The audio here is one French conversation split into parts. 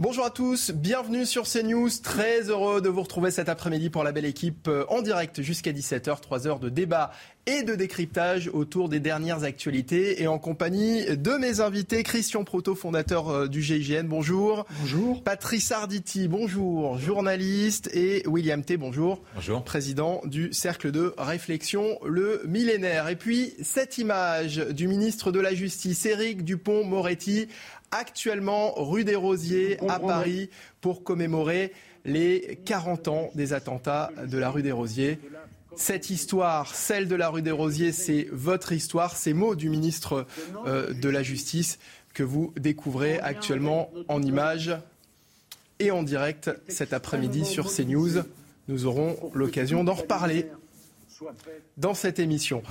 Bonjour à tous, bienvenue sur CNews. Très heureux de vous retrouver cet après-midi pour la belle équipe euh, en direct jusqu'à 17h. 3 heures de débat et de décryptage autour des dernières actualités et en compagnie de mes invités. Christian Proto, fondateur euh, du GIGN, bonjour. Bonjour. Patrice Arditi, bonjour, journaliste. Et William T, bonjour. Bonjour. Président du Cercle de Réflexion, le millénaire. Et puis, cette image du ministre de la Justice, Éric Dupont-Moretti, actuellement rue des Rosiers à Paris pour commémorer les 40 ans des attentats de la rue des Rosiers. Cette histoire, celle de la rue des Rosiers, c'est votre histoire, ces mots du ministre euh, de la Justice que vous découvrez actuellement en images et en direct cet après-midi sur CNews. Nous aurons l'occasion d'en reparler dans cette émission.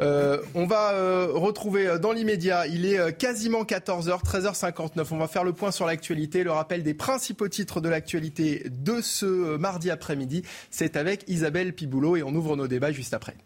Euh, on va euh, retrouver euh, dans l'immédiat, il est euh, quasiment 14h, 13h59. On va faire le point sur l'actualité, le rappel des principaux titres de l'actualité de ce mardi après-midi. C'est avec Isabelle Piboulot et on ouvre nos débats juste après.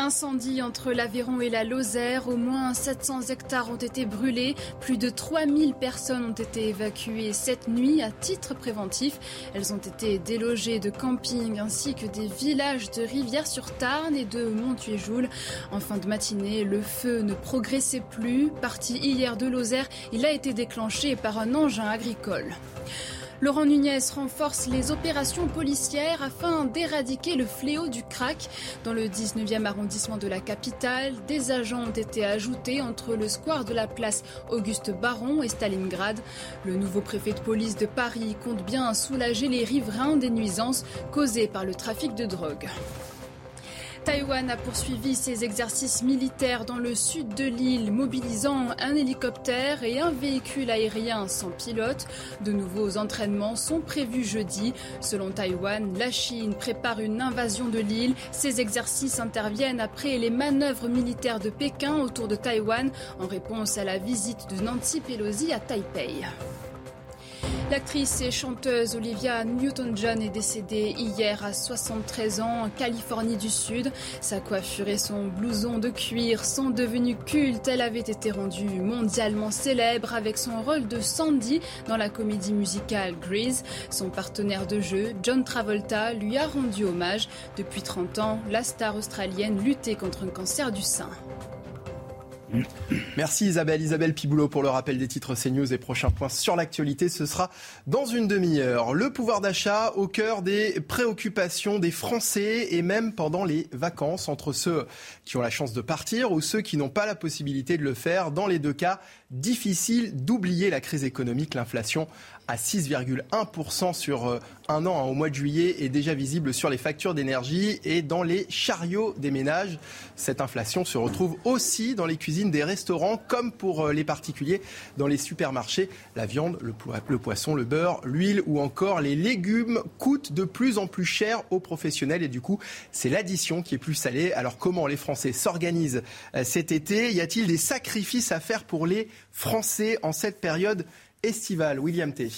Incendie entre l'Aveyron et la Lozère. Au moins 700 hectares ont été brûlés. Plus de 3000 personnes ont été évacuées cette nuit à titre préventif. Elles ont été délogées de camping ainsi que des villages de Rivière-sur-Tarn et de Montuéjoul. En fin de matinée, le feu ne progressait plus. Parti hier de Lozère, il a été déclenché par un engin agricole. Laurent Nunez renforce les opérations policières afin d'éradiquer le fléau du crack. Dans le 19e arrondissement de la capitale, des agents ont été ajoutés entre le square de la place Auguste Baron et Stalingrad. Le nouveau préfet de police de Paris compte bien soulager les riverains des nuisances causées par le trafic de drogue. Taïwan a poursuivi ses exercices militaires dans le sud de l'île, mobilisant un hélicoptère et un véhicule aérien sans pilote. De nouveaux entraînements sont prévus jeudi. Selon Taïwan, la Chine prépare une invasion de l'île. Ces exercices interviennent après les manœuvres militaires de Pékin autour de Taïwan en réponse à la visite de Nancy Pelosi à Taipei. L'actrice et chanteuse Olivia Newton-John est décédée hier à 73 ans en Californie du Sud. Sa coiffure et son blouson de cuir sont devenus cultes. Elle avait été rendue mondialement célèbre avec son rôle de Sandy dans la comédie musicale Grease. Son partenaire de jeu, John Travolta, lui a rendu hommage. Depuis 30 ans, la star australienne luttait contre un cancer du sein. Merci Isabelle, Isabelle Piboulot pour le rappel des titres CNews et prochains points sur l'actualité. Ce sera dans une demi-heure. Le pouvoir d'achat au cœur des préoccupations des Français et même pendant les vacances entre ceux qui ont la chance de partir ou ceux qui n'ont pas la possibilité de le faire. Dans les deux cas, difficile d'oublier la crise économique, l'inflation à 6,1% sur euh, un an hein, au mois de juillet est déjà visible sur les factures d'énergie et dans les chariots des ménages. Cette inflation se retrouve aussi dans les cuisines des restaurants comme pour euh, les particuliers dans les supermarchés. La viande, le, poisson, le beurre, l'huile ou encore les légumes coûtent de plus en plus cher aux professionnels et du coup c'est l'addition qui est plus salée. Alors comment les Français s'organisent euh, cet été? Y a-t-il des sacrifices à faire pour les Français en cette période estivale. William T.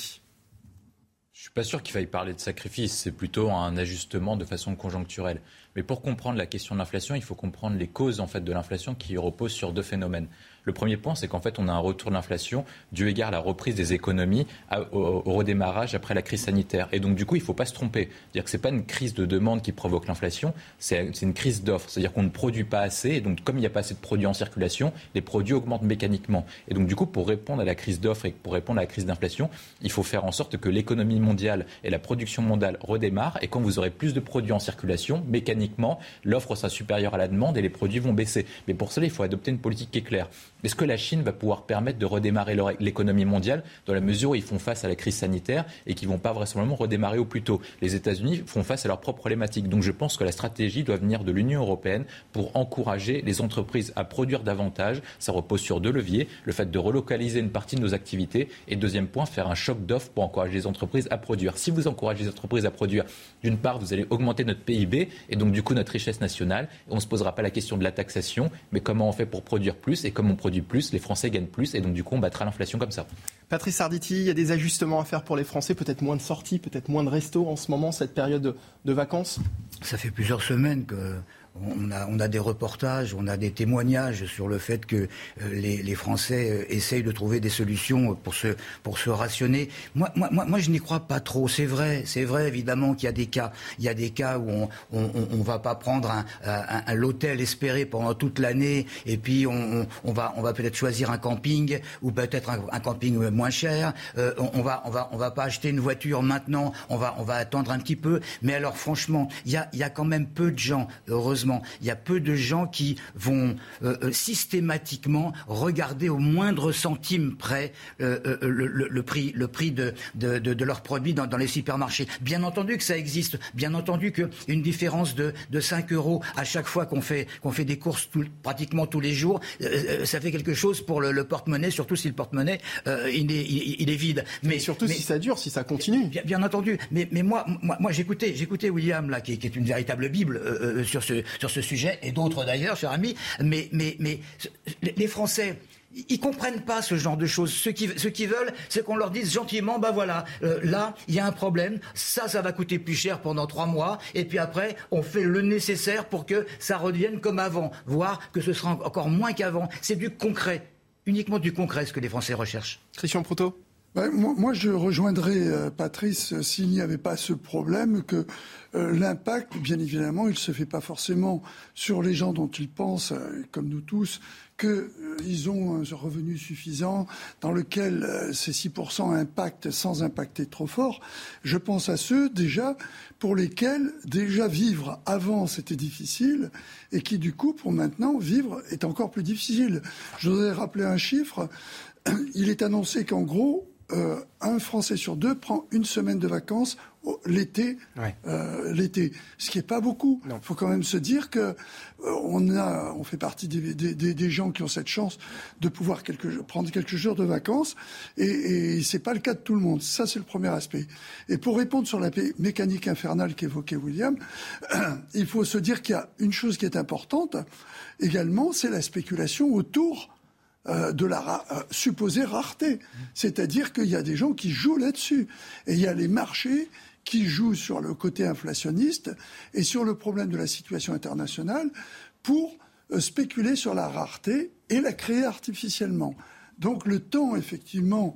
Je suis pas sûr qu'il faille parler de sacrifice, c'est plutôt un ajustement de façon conjoncturelle. Mais pour comprendre la question de l'inflation, il faut comprendre les causes en fait de l'inflation qui reposent sur deux phénomènes. Le premier point, c'est qu'en fait, on a un retour de l'inflation dû égard à la reprise des économies au, redémarrage après la crise sanitaire. Et donc, du coup, il ne faut pas se tromper. C'est-à-dire que ce n'est pas une crise de demande qui provoque l'inflation, c'est une crise d'offre. C'est-à-dire qu'on ne produit pas assez. Et donc, comme il n'y a pas assez de produits en circulation, les produits augmentent mécaniquement. Et donc, du coup, pour répondre à la crise d'offre et pour répondre à la crise d'inflation, il faut faire en sorte que l'économie mondiale et la production mondiale redémarrent. Et quand vous aurez plus de produits en circulation, mécaniquement, l'offre sera supérieure à la demande et les produits vont baisser. Mais pour cela, il faut adopter une politique qui est claire. Est-ce que la Chine va pouvoir permettre de redémarrer l'économie mondiale dans la mesure où ils font face à la crise sanitaire et qu'ils vont pas vraisemblablement redémarrer au plus tôt? Les États-Unis font face à leurs propres problématiques. Donc je pense que la stratégie doit venir de l'Union européenne pour encourager les entreprises à produire davantage. Ça repose sur deux leviers. Le fait de relocaliser une partie de nos activités et deuxième point, faire un choc d'offres pour encourager les entreprises à produire. Si vous encouragez les entreprises à produire, d'une part, vous allez augmenter notre PIB et donc du coup notre richesse nationale. On ne se posera pas la question de la taxation, mais comment on fait pour produire plus et comme on produit plus, les Français gagnent plus et donc du coup on battra l'inflation comme ça. Patrice Arditi, il y a des ajustements à faire pour les Français, peut-être moins de sorties, peut-être moins de restos en ce moment, cette période de vacances? Ça fait plusieurs semaines que on a, des reportages, on a des témoignages sur le fait que euh, les, Français euh, essayent de trouver des solutions pour se, pour se rationner. Moi, moi, moi, je n'y crois pas trop. C'est vrai, c'est vrai évidemment qu'il y a des cas, il y a des cas où on on, va pas prendre un, l'hôtel espéré pendant toute l'année et puis on, va on va peut-être choisir un camping ou peut-être un, camping moins cher. Euh, on, va on va on va pas acheter une voiture maintenant. On va on va attendre un petit peu. Mais alors franchement, il y a y a quand même peu de gens il y a peu de gens qui vont euh, euh, systématiquement regarder au moindre centime près euh, le, prix, le prix de, de, leurs produits dans, les supermarchés. Bien entendu que ça existe. Bien entendu qu'une différence de, de 5 euros à chaque fois qu'on fait, qu'on fait des courses pratiquement tous les jours, ça fait quelque chose pour le, porte-monnaie, surtout si le porte-monnaie il, est, il, est vide. Mais, surtout si ça dure, si ça continue. Bien, entendu. Mais, mais moi, moi, moi j'écoutais, j'écoutais William là, qui, qui, est une véritable bible sur ce sur ce sujet, et d'autres d'ailleurs, cher ami. Mais, mais, mais les Français, ils comprennent pas ce genre de choses. Ce qu'ils qui veulent, c'est qu'on leur dise gentiment, bah voilà, euh, là, il y a un problème, ça, ça va coûter plus cher pendant trois mois, et puis après, on fait le nécessaire pour que ça revienne comme avant, voire que ce sera encore moins qu'avant. C'est du concret, uniquement du concret, ce que les Français recherchent. Christian Proutot moi, je rejoindrais euh, Patrice euh, s'il n'y avait pas ce problème que euh, l'impact, bien évidemment, il ne se fait pas forcément sur les gens dont ils pensent, comme nous tous, qu'ils ont un revenu suffisant dans lequel ces 6% impactent sans impacter trop fort. Je pense à ceux déjà pour lesquels déjà vivre avant c'était difficile et qui du coup pour maintenant vivre est encore plus difficile. Je voudrais rappeler un chiffre. Il est annoncé qu'en gros, euh, un Français sur deux prend une semaine de vacances l'été, euh, l'été, ce qui n'est pas beaucoup. Il faut quand même se dire que euh, on a, on fait partie des, des, gens qui ont cette chance de pouvoir quelques, prendre quelques jours de vacances, et, et c'est pas le cas de tout le monde. Ça, c'est le premier aspect. Et pour répondre sur la mécanique infernale qu'évoquait William, il faut se dire qu'il y a une chose qui est importante également, c'est la spéculation autour euh, de la euh, supposée rareté. C'est-à-dire qu'il y a des gens qui jouent là-dessus. Et il y a les marchés qui jouent sur le côté inflationniste et sur le problème de la situation internationale pour euh, spéculer sur la rareté et la créer artificiellement. Donc le temps, effectivement,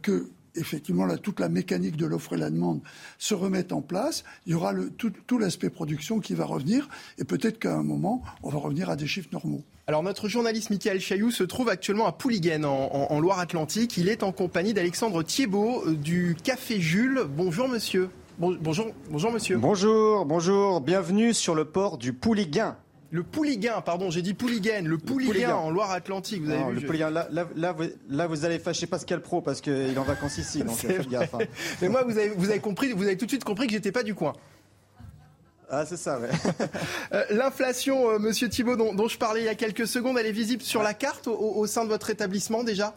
que effectivement toute la mécanique de l'offre et la demande se remette en place, il y aura tout l'aspect production qui va revenir et peut-être qu'à un moment, on va revenir à des chiffres normaux. Alors notre journaliste Michael Chailloux se trouve actuellement à Pouliguen en, Loire-Atlantique. Il est en compagnie d'Alexandre Thiebaud euh, du Café Jules. Bonjour monsieur. bonjour, bonjour monsieur. Bonjour, bonjour. Bienvenue sur le port du Pouliguen. Le Pouliguen, pardon, j'ai dit Pouliguen, le Pouliguen en Loire-Atlantique, vous avez vu là, là, vous, allez fâcher Pascal Pro parce qu'il est en vacances ici, donc faites gaffe. Hein. Mais moi, vous avez, vous avez compris, vous avez tout de suite compris que j'étais pas du coin. Ah, c'est ça, ouais. Euh, l'inflation, euh, monsieur Thibault, dont, je parlais il y a quelques secondes, elle est visible sur la carte au, sein de votre établissement déjà?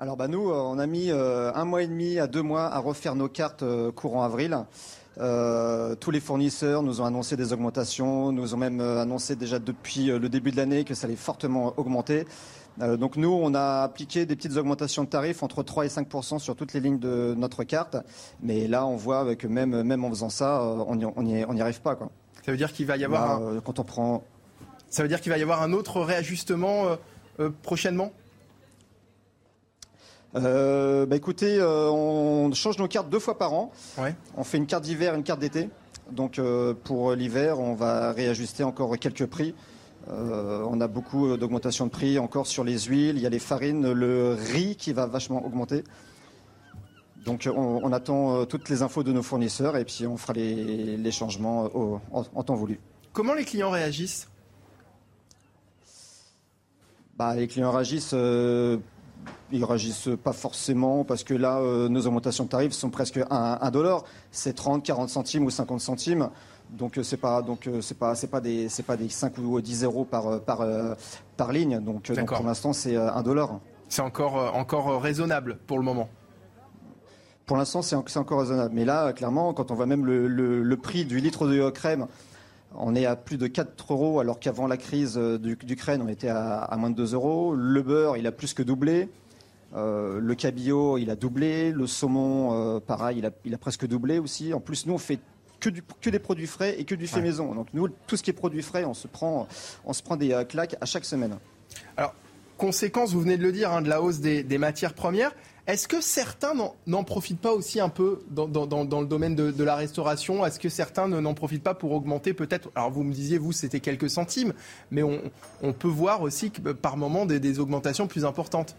Alors, bah, nous, euh, on a mis un mois et demi à deux mois à refaire nos cartes courant avril. tous les fournisseurs nous ont annoncé des augmentations, nous ont même annoncé déjà depuis le début de l'année que ça allait fortement augmenter. Euh, donc nous, on a appliqué des petites augmentations de tarifs entre 3 et 5% sur toutes les lignes de notre carte. Mais là, on voit que même, même en faisant ça, euh, on n'y arrive pas. Quoi. Ça veut dire qu'il va y avoir un... Euh, quand on prend... Ça veut dire qu'il va y avoir un autre réajustement prochainement? Bah écoutez, on change nos cartes deux fois par an. On fait une carte d'hiver, une carte d'été. Donc pour l'hiver, on va réajuster encore quelques prix. Euh, on a beaucoup d'augmentation de prix encore sur les huiles, il y a les farines, le riz qui va vachement augmenter. Donc on, attend toutes les infos de nos fournisseurs et puis on fera les, changements en, temps voulu. Comment les clients réagissent? Bah, Les clients réagissent ils réagissent pas forcément parce que là, nos augmentations de tarifs sont presque 1 dollar. C'est 30, 40 centimes ou 50 centimes. Donc euh, c'est pas donc euh, c'est pas c'est pas des c'est pas des 5 ou 10 euros par euh, par par ligne. Donc, pour l'instant c'est un dollar. C'est encore encore raisonnable pour le moment. Pour l'instant c'est encore raisonnable. Mais là clairement quand on voit même le, le, prix du litre de crème on est à plus de 4 euros alors qu'avant la crise d'Ukraine on était à, à, moins de 2 euros. Le beurre il a plus que doublé. le cabillaud, il a doublé. Le saumon, pareil, il a, il a, presque doublé aussi. En plus, nous, on fait que, des produits frais et que du fait maison. Donc nous, tout ce qui est produit frais, on se prend, on se prend des euh, claques à chaque semaine. Alors, conséquence, vous venez de le dire, hein, de la hausse des, matières premières. Est-ce que certains n'en profitent pas aussi un peu dans, le domaine de, la restauration? Est-ce que certains n'en profitent pas pour augmenter peut-être? Alors vous me disiez, vous, c'était quelques centimes, mais on, peut voir aussi que, par moment des augmentations plus importantes.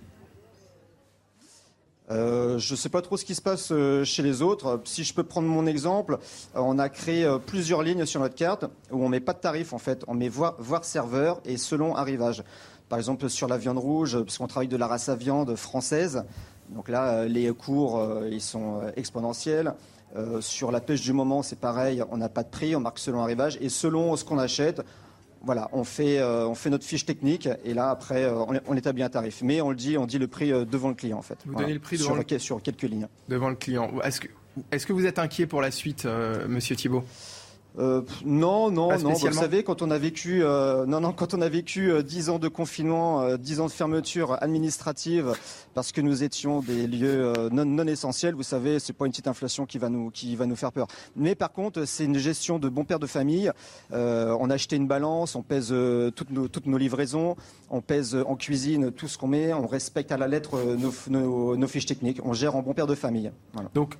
Euh, je ne sais pas trop ce qui se passe euh, chez les autres. Si je peux prendre mon exemple, euh, on a créé plusieurs lignes sur notre carte où on met pas de tarif en fait. On met voir, serveur et selon arrivage. Par exemple sur la viande rouge, puisqu'on travaille de la race à viande française. Donc là, les cours, ils sont exponentiels. sur la pêche du moment, c'est pareil, on n'a pas de prix, on marque selon arrivage. Et selon ce qu'on achète, voilà, on fait, euh, on fait notre fiche technique et là après euh, on, établit un tarif. Mais on le dit, on dit le prix euh, devant le client en fait. Vous donnez le prix devant sur, le... sur quelques lignes. Devant le client. Est-ce que, est-ce que vous êtes inquiet pour la suite, Monsieur Thibault? Euh, non, non, non. Vous savez, quand on a vécu, euh, non, non, quand on a vécu euh, dix ans de confinement, dix ans de fermeture administrative, parce que nous étions des lieux non, non, essentiels, vous savez, c'est pas une petite inflation qui va nous, qui va nous faire peur. Mais par contre, c'est une gestion de bon père de famille. on a acheté une balance, on pèse toutes nos, toutes nos livraisons, on pèse en cuisine tout ce qu'on met, on respecte à la lettre nos, nos, fiches techniques, on gère en bon père de famille. Donc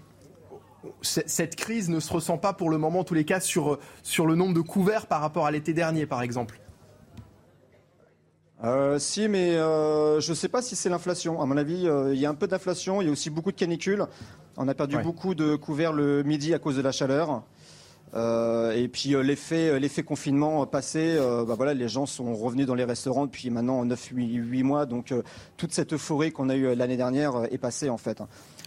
cette crise ne se ressent pas pour le moment, en tous les cas, sur, sur le nombre de couverts par rapport à l'été dernier, par exemple euh, si, mais euh, je ne sais pas si c'est l'inflation. À mon avis, euh, il y a un peu d'inflation. Il y a aussi beaucoup de canicules. On a perdu beaucoup de couverts le midi à cause de la chaleur. et puis l'effet, l'effet confinement passé, bah voilà, les gens sont revenus dans les restaurants depuis maintenant 9-8 mois. Donc toute cette euphorie qu'on a eue l'année dernière est passée en fait.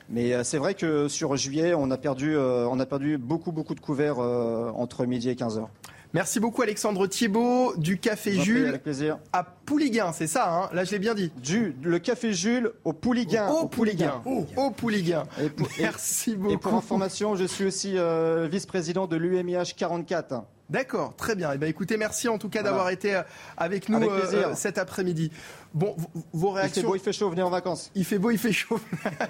Mais euh, c'est vrai que sur juillet, on a perdu, euh, on a perdu beaucoup, beaucoup de couverts euh, entre midi et 15 heures. Merci beaucoup Alexandre Thiebaud du Café Jules avec plaisir. à Pouliguin, c'est ça, hein? Là je l'ai bien dit. Du, le Café Jules au Pouliguin. Au, Pouliguin. Au, Pouliguin. Merci beaucoup. Et pour information, je suis aussi vice-président de l'UMIH 44. D'accord, très bien. Et eh ben, écoutez, merci en tout cas d'avoir été avec nous cet après-midi. Bon, vos réactions. Il fait beau, il fait chaud, venez en vacances. Il fait beau, il fait chaud.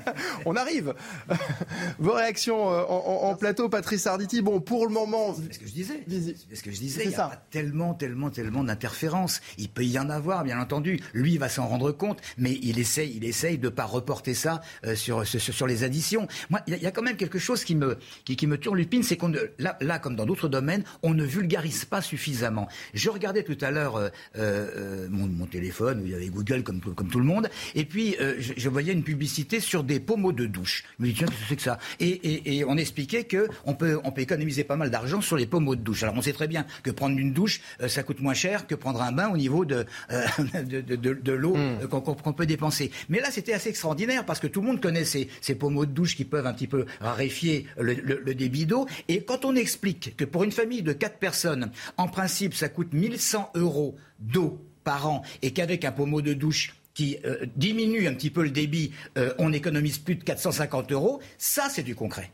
On arrive. vos réactions euh, en, plateau, Patrice Arditi. Bon, pour le moment. C'est ce que je disais. C'est ce que je disais. Il y a pas tellement, tellement, tellement d'interférences. Il peut y en avoir, bien entendu. Lui, il va s'en rendre compte, mais il essaye, il essaye de pas reporter ça euh, sur, sur, sur les additions. Moi, il y, a quand même quelque chose qui me qui, qui me turlupine, c'est qu'on là, là, comme dans d'autres domaines, on ne vulgarise pas suffisamment. Je regardais tout à l'heure euh, mon, mon téléphone où il y avait Google comme, comme tout le monde. Et puis, euh, je, voyais une publicité sur des pommeaux de douche. Je me dis, tiens, qu'est-ce que c'est que ça? Et, et, on expliquait qu'on peut, on peut économiser pas mal d'argent sur les pommeaux de douche. Alors, on sait très bien que prendre une douche, euh, ça coûte moins cher que prendre un bain au niveau de, euh, de, de, l'eau hmm. qu'on peut dépenser. Mais là, c'était assez extraordinaire parce que tout le monde connaît ces, ces pommeaux de douche qui peuvent un petit peu raréfier le, le débit d'eau. Et quand on explique que pour une famille de quatre personnes, en principe, ça coûte 1100 euros d'eau par an et qu'avec un pommeau de douche qui euh, diminue un petit peu le débit, euh, on économise plus de 450 euros, ça c'est du concret.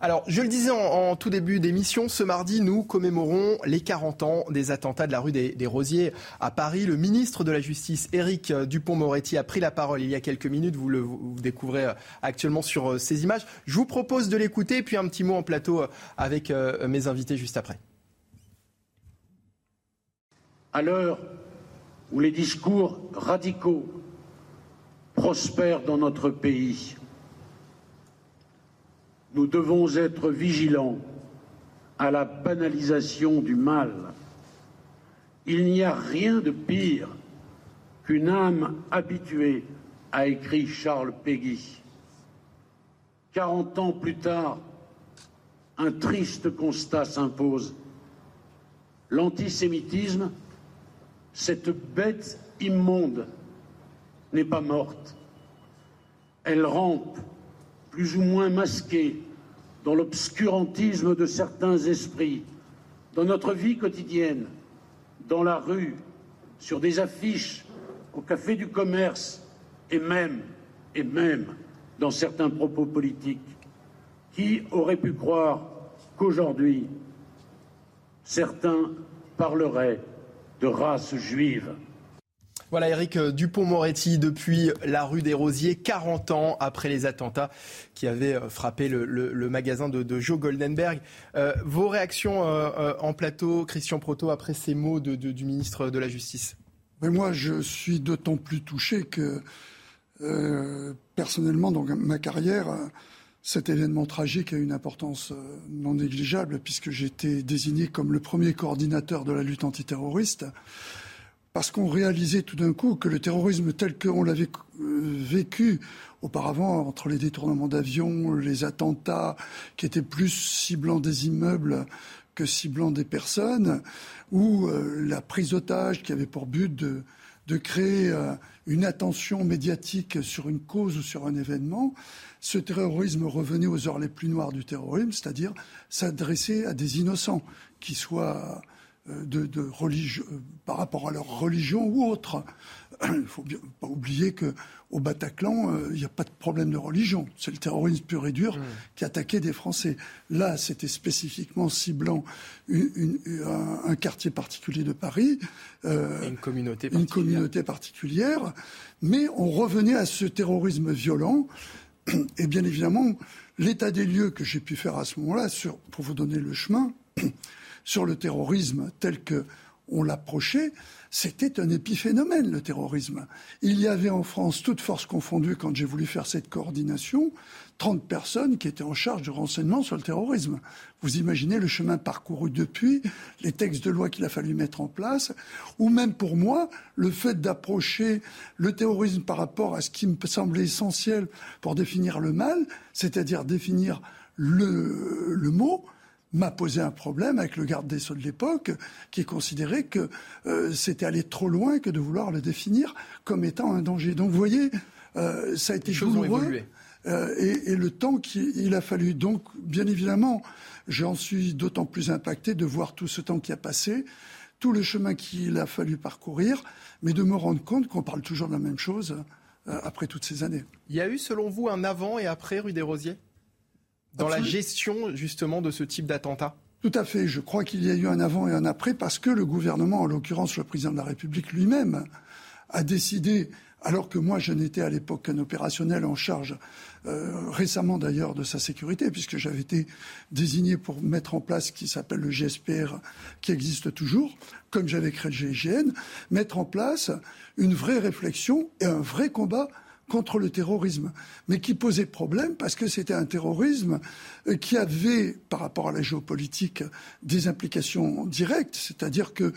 Alors, je le disais en, tout début d'émission, ce mardi, nous commémorons les 40 ans des attentats de la rue des, Rosiers à Paris. Le ministre de la Justice, Éric Dupont-Moretti, a pris la parole il y a quelques minutes. Vous le découvrez euh, actuellement sur ces images. Je vous propose de l'écouter, puis un petit mot en plateau avec mes invités juste après. À l'heure où les discours radicaux prospèrent dans notre pays. Nous devons être vigilants à la banalisation du mal. Il n'y a rien de pire qu'une âme habituée, a écrit Charles Péguy. 40 ans plus tard, un triste constat s'impose. L'antisémitisme, cette bête immonde, n'est pas morte. Elle rampe, plus ou moins masquée, dans l'obscurantisme de certains esprits, dans notre vie quotidienne, dans la rue, sur des affiches, au café du commerce et même, et même dans certains propos politiques. Qui aurait pu croire qu'aujourd'hui, certains parleraient de race juive voilà Eric Dupont-Moretti depuis la rue des Rosiers, 40 ans après les attentats qui avaient euh, frappé le, magasin de, Joe Goldenberg. Euh, vos réactions euh, en plateau, Christian Proto, après ces mots du ministre de la Justice? Mais Moi, je suis d'autant plus touché que, personnellement, dans ma carrière, cet événement tragique a une importance non négligeable puisque j'ai été désigné comme le premier coordinateur de la lutte antiterroriste parce qu'on réalisait tout d'un coup que le terrorisme tel qu'on l'avait euh, vécu auparavant, entre les détournements d'avions, les attentats qui étaient plus ciblant des immeubles que ciblant des personnes, ou euh, la prise d'otage qui avait pour but de, créer euh, une attention médiatique sur une cause ou sur un événement, ce terrorisme revenait aux heures les plus noires du terrorisme, c'est-à-dire s'adresser à des innocents, qui soient euh, de, religion, euh, par rapport à leur religion ou autre. Il ne faut pas oublier qu'au Bataclan, euh, il n'y a pas de problème de religion. C'est le terrorisme pur et dur mmh. qui attaquait des Français. Là, c'était spécifiquement ciblant un, quartier particulier de Paris. une communauté Une communauté particulière. Mais on revenait à ce terrorisme violent. Et bien évidemment, l'état des lieux que j'ai pu faire à ce moment-là, pour vous donner le chemin, sur le terrorisme tel que on l'approchait, c'était un épiphénomène, le terrorisme. Il y avait en France, toutes forces confondues, quand j'ai voulu faire cette coordination, 30 personnes qui étaient en charge du renseignement sur le terrorisme. Vous imaginez le chemin parcouru depuis, les textes de loi qu'il a fallu mettre en place, ou même pour moi, le fait d'approcher le terrorisme par rapport à ce qui me semblait essentiel pour définir le mal, c'est-à-dire définir le, le mot, m'a posé un problème avec le garde des Sceaux de l'époque, qui considérait que euh, c'était aller trop loin que de vouloir le définir comme étant un danger. Donc vous voyez, euh, ça a été douloureux. Euh, et, et, le temps qu'il a fallu. Donc, bien évidemment, j'en suis d'autant plus impacté de voir tout ce temps qui a passé, tout le chemin qu'il a fallu parcourir, mais de me rendre compte qu'on parle toujours de la même chose après toutes ces années. Il y a eu, selon vous, un avant et après rue des Rosiers? Dans la gestion justement de ce type d'attentat? Tout à fait. Je crois qu'il y a eu un avant et un après parce que le gouvernement, en l'occurrence le président de la République lui-même, a décidé, alors que moi je n'étais à l'époque qu'un opérationnel en charge, euh, récemment d'ailleurs, de sa sécurité, puisque j'avais été désigné pour mettre en place ce qui s'appelle le GSPR, qui existe toujours, comme j'avais créé le GIGN, mettre en place une vraie réflexion et un vrai combat contre le terrorisme, mais qui posait problème parce que c'était un terrorisme euh, qui avait, par rapport à la géopolitique, des implications directes, c'est-à-dire que,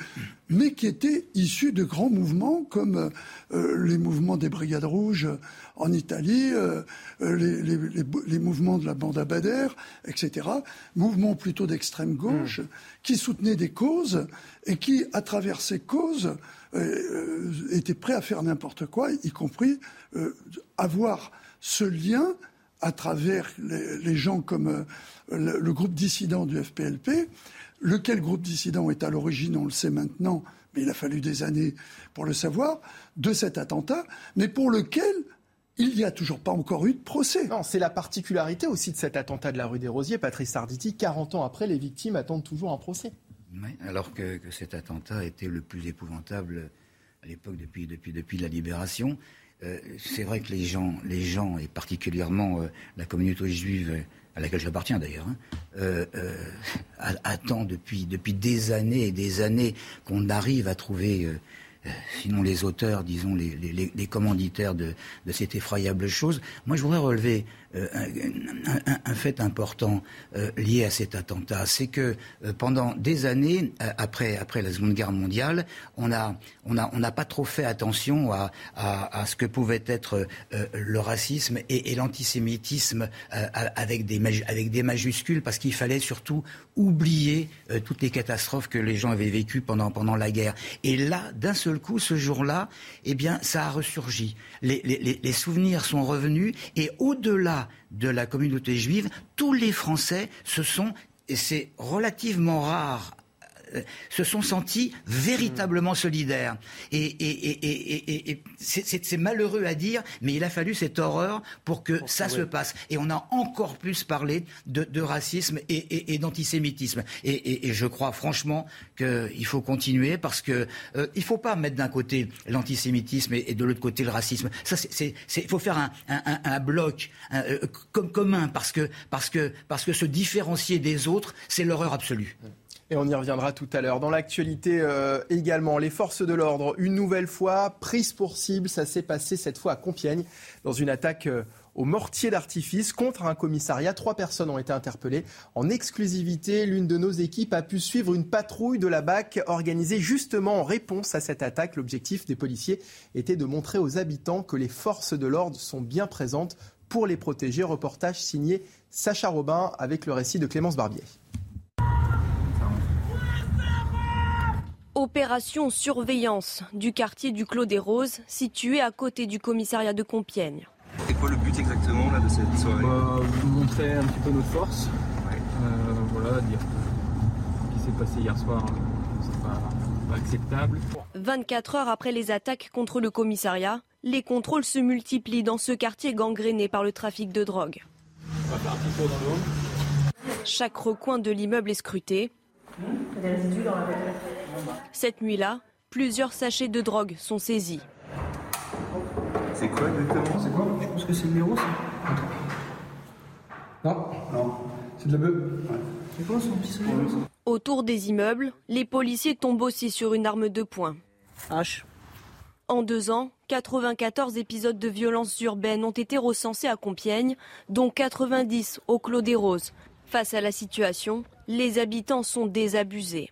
mais qui était issu de grands mouvements comme euh, les mouvements des Brigades Rouges en Italie, euh, les, mouvements de la bande Bader, etc., mouvements plutôt d'extrême gauche, qui soutenaient des causes et qui, à travers ces causes, étaient prêts à faire n'importe quoi, y compris avoir ce lien à travers les, gens comme euh, le, groupe dissident du FPLP. Lequel groupe dissident est à l'origine, on le sait maintenant, mais il a fallu des années pour le savoir, de cet attentat, mais pour lequel il n'y a toujours pas encore eu de procès. Non, c'est la particularité aussi de cet attentat de la rue des Rosiers, Patrice Arditi. 40 ans après, les victimes attendent toujours un procès alors que, cet attentat était le plus épouvantable à l'époque depuis, depuis, depuis la libération. Euh, c'est vrai que les gens, les gens, et particulièrement euh, la communauté juive à laquelle j'appartiens d'ailleurs, hein, euh, attend depuis, depuis des années et des années qu'on arrive à trouver sinon les auteurs, disons les, commanditaires de, de, cette effroyable chose. Moi, je voudrais relever euh, un, fait important euh, lié à cet attentat, c'est que euh, pendant des années, après, après la Seconde Guerre mondiale, on n'a on a, on pas trop fait attention à, à, ce que pouvait être le racisme et, et l'antisémitisme avec, des, avec des majuscules, parce qu'il fallait surtout oublier toutes les catastrophes que les gens avaient vécues pendant, pendant la guerre. Et là, d'un seul coup, ce jour-là, eh bien, ça a ressurgi. Les, les, les souvenirs sont revenus, et au-delà de la communauté juive, tous les Français se sont, et c'est relativement rare se sont sentis véritablement solidaires. Et, c'est malheureux à dire, mais il a fallu cette horreur pour que ça se passe. Et on a encore plus parlé de, racisme et, d'antisémitisme. Et, je crois franchement qu'il faut continuer parce qu'il euh, ne faut pas mettre d'un côté l'antisémitisme et, de l'autre côté le racisme. Ça, il faut faire un, bloc euh, comme commun parce que, parce, que, parce que se différencier des autres, c'est l'horreur absolue. Et on y reviendra tout à l'heure. Dans l'actualité euh, également, les forces de l'ordre, une nouvelle fois, prises pour cible. Ça s'est passé cette fois à Compiègne, dans une attaque euh, au mortier d'artifice contre un commissariat. Trois personnes ont été interpellées. En exclusivité, l'une de nos équipes a pu suivre une patrouille de la BAC organisée justement en réponse à cette attaque. L'objectif des policiers était de montrer aux habitants que les forces de l'ordre sont bien présentes pour les protéger. Reportage signé Sacha Robin avec le récit de Clémence Barbier. Opération surveillance du quartier du Clos des Roses, situé à côté du commissariat de Compiègne. C'est quoi le but exactement là, de cette soirée bah, Vous montrer un petit peu notre force. Euh, voilà, dire ce qui s'est passé hier soir, c'est pas, pas acceptable. 24 heures après les attaques contre le commissariat, les contrôles se multiplient dans ce quartier gangréné par le trafic de drogue. On va faire un petit tour dans le Chaque recoin de l'immeuble est scruté. Cette nuit-là, plusieurs sachets de drogue sont saisis. C'est quoi exactement C'est quoi Je pense que c'est le numéro, ça. Non, non, c'est de la bœuf. C'est quoi son petit Autour des immeubles, les policiers tombent aussi sur une arme de poing. H. En deux ans, 94 épisodes de violences urbaines ont été recensés à Compiègne, dont 90 au Clos des Roses. Face à la situation, les habitants sont désabusés.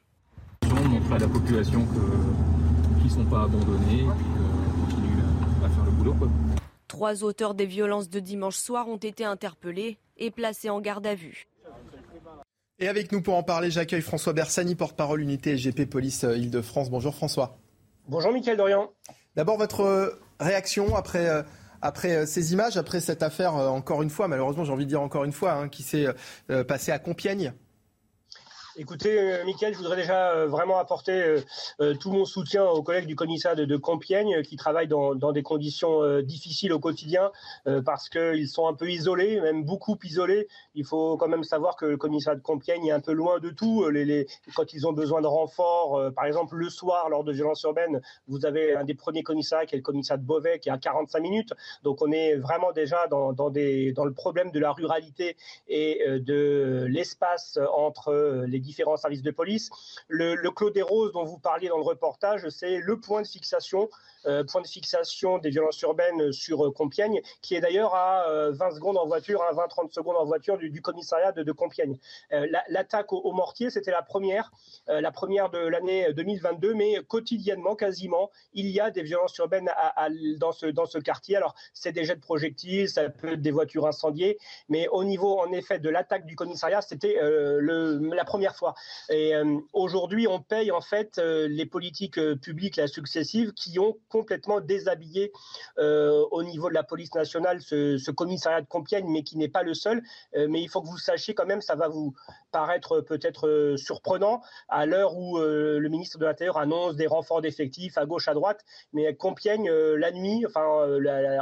Montrer à la population qu'ils ne sont pas abandonnés et qu'ils continuent à faire le boulot. Trois auteurs des violences de dimanche soir ont été interpellés et placés en garde à vue. Et avec nous pour en parler, j'accueille François Bersani, porte-parole unité SGP Police euh, Île-de-France. Bonjour François. Bonjour Mickaël Dorian. D'abord votre euh, réaction après euh, après ces images, après cette affaire, encore une fois, malheureusement j'ai envie de dire encore une fois, hein, qui s'est passée à Compiègne? Écoutez, euh, Mickaël, je voudrais déjà euh, vraiment apporter euh, tout mon soutien aux collègues du commissariat de, Compiègne qui travaillent dans, des conditions difficiles au quotidien parce qu'ils sont un peu isolés, même beaucoup isolés. Il faut quand même savoir que le commissariat de Compiègne est un peu loin de tout. Quand ils ont besoin de renforts, par exemple le soir lors de violences urbaines, vous avez un des premiers commissariats qui est le commissariat de Beauvais qui est à 45 minutes. Donc on est vraiment déjà dans, dans le problème de la ruralité et de l'espace entre les différents services de police. Le, le Clos des Roses dont vous parliez dans le reportage, c'est le point de fixation point de fixation des violences urbaines sur euh, Compiègne, qui est d'ailleurs à 20 euh, secondes en voiture, à 20-30 secondes en voiture du, commissariat de, Compiègne. L'attaque au, mortier, c'était la première, la première de l'année 2022, mais quotidiennement, quasiment, il y a des violences urbaines dans, ce, quartier. Alors, c'est des jets de projectiles, ça peut être des voitures incendiées, mais au niveau, en effet, de l'attaque du commissariat, c'était la première fois. Et aujourd'hui, on paye en fait les politiques publiques successives qui ont complètement déshabillé euh, au niveau de la police nationale ce, commissariat de Compiègne, mais qui n'est pas le seul. Euh, mais il faut que vous sachiez quand même, ça va vous paraître peut-être euh, surprenant à l'heure où le ministre de l'Intérieur annonce des renforts d'effectifs à gauche, à droite. Mais Compiègne, la nuit, enfin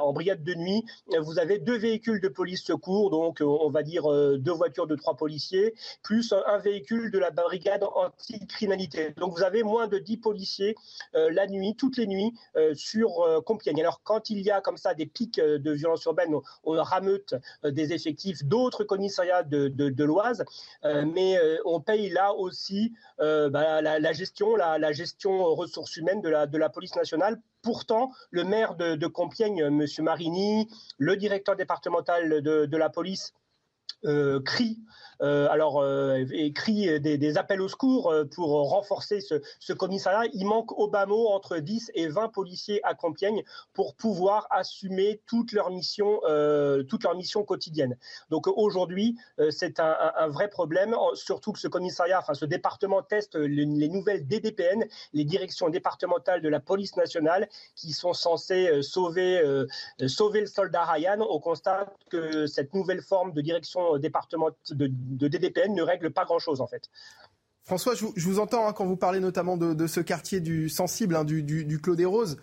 en brigade de nuit, vous avez deux véhicules de police secours, donc on va dire deux voitures de trois policiers, plus un véhicule de la brigade anti-criminalité. Donc vous avez moins de 10 policiers la nuit, toutes les nuits, sur Compiègne. Alors quand il y a comme ça des pics de violence urbaine, on, rameute des effectifs d'autres commissariats de, l'Oise, mais on paye là aussi bah, la, gestion, la, gestion ressources humaines de la, de la police nationale Pourtant, le maire de, Compiègne, M. Marini, le directeur départemental de, la police, euh, crient euh, alors euh, écrit des, appels au secours euh, pour renforcer ce, commissariat. Il manque au bas mot entre 10 et 20 policiers à Compiègne pour pouvoir assumer toutes leurs missions, toutes leurs missions quotidiennes. Donc aujourd'hui, c'est un, vrai problème, surtout que ce commissariat, enfin ce département teste les, nouvelles DDPN, les directions départementales de la police nationale, qui sont censées sauver, sauver le soldat Ryan. On constate que cette nouvelle forme de direction départementale de, de DDPN ne règle pas grand-chose en fait. François, je, vous entends hein, quand vous parlez notamment de, ce quartier du sensible, hein, du, Clos des Roses.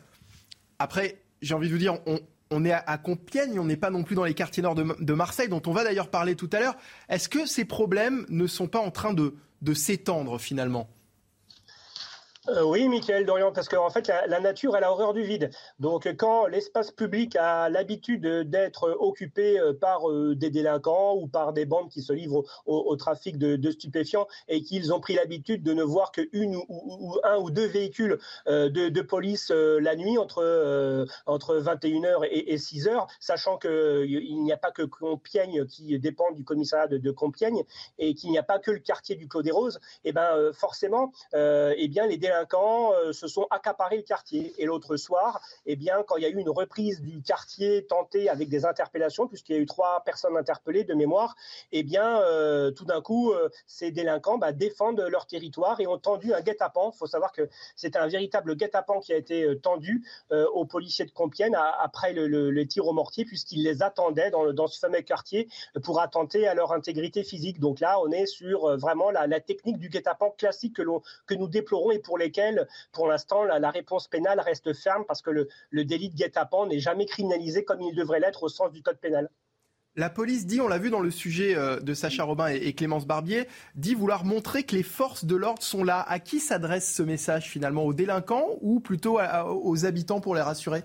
Après, j'ai envie de vous dire, on, est à, Compiègne, on n'est pas non plus dans les quartiers nord de, Marseille, dont on va d'ailleurs parler tout à l'heure. Est-ce que ces problèmes ne sont pas en train de s'étendre finalement? Euh, oui, Michael Dorian, parce qu'en fait, la, nature, elle a horreur du vide. Donc, quand l'espace public a l'habitude d'être occupé euh, par euh, des délinquants ou par des bandes qui se livrent au, trafic de, stupéfiants et qu'ils ont pris l'habitude de ne voir qu'une ou, ou, un ou deux véhicules de, police la nuit entre, entre 21h et, 6h, sachant qu'il n'y a pas que Compiègne qui dépend du commissariat de, Compiègne et qu'il n'y a pas que le quartier du Clos des Roses, et eh ben, forcément, eh bien, les délinquants euh, se sont accaparés le quartier. Et l'autre soir, eh bien, quand il y a eu une reprise du quartier tentée avec des interpellations, puisqu'il y a eu trois personnes interpellées de mémoire, eh bien, euh, tout d'un coup, euh, ces délinquants bah, défendent leur territoire et ont tendu un guet-apens. Il faut savoir que c'est un véritable guet-apens qui a été tendu aux policiers de Compiègne après le, tir au mortier, puisqu'ils les attendaient dans, ce fameux quartier pour attenter à leur intégrité physique. Donc là, on est sur vraiment la, la technique du guet-apens classique que, que nous déplorons et pour lesquels, pour l'instant, la, réponse pénale reste ferme parce que le, délit de guet-apens n'est jamais criminalisé comme il devrait l'être au sens du code pénal. La police dit, on l'a vu dans le sujet euh, de Sacha Robin et Clémence Barbier, dit vouloir montrer que les forces de l'ordre sont là. À qui s'adresse ce message finalement? Aux délinquants ou plutôt aux habitants pour les rassurer?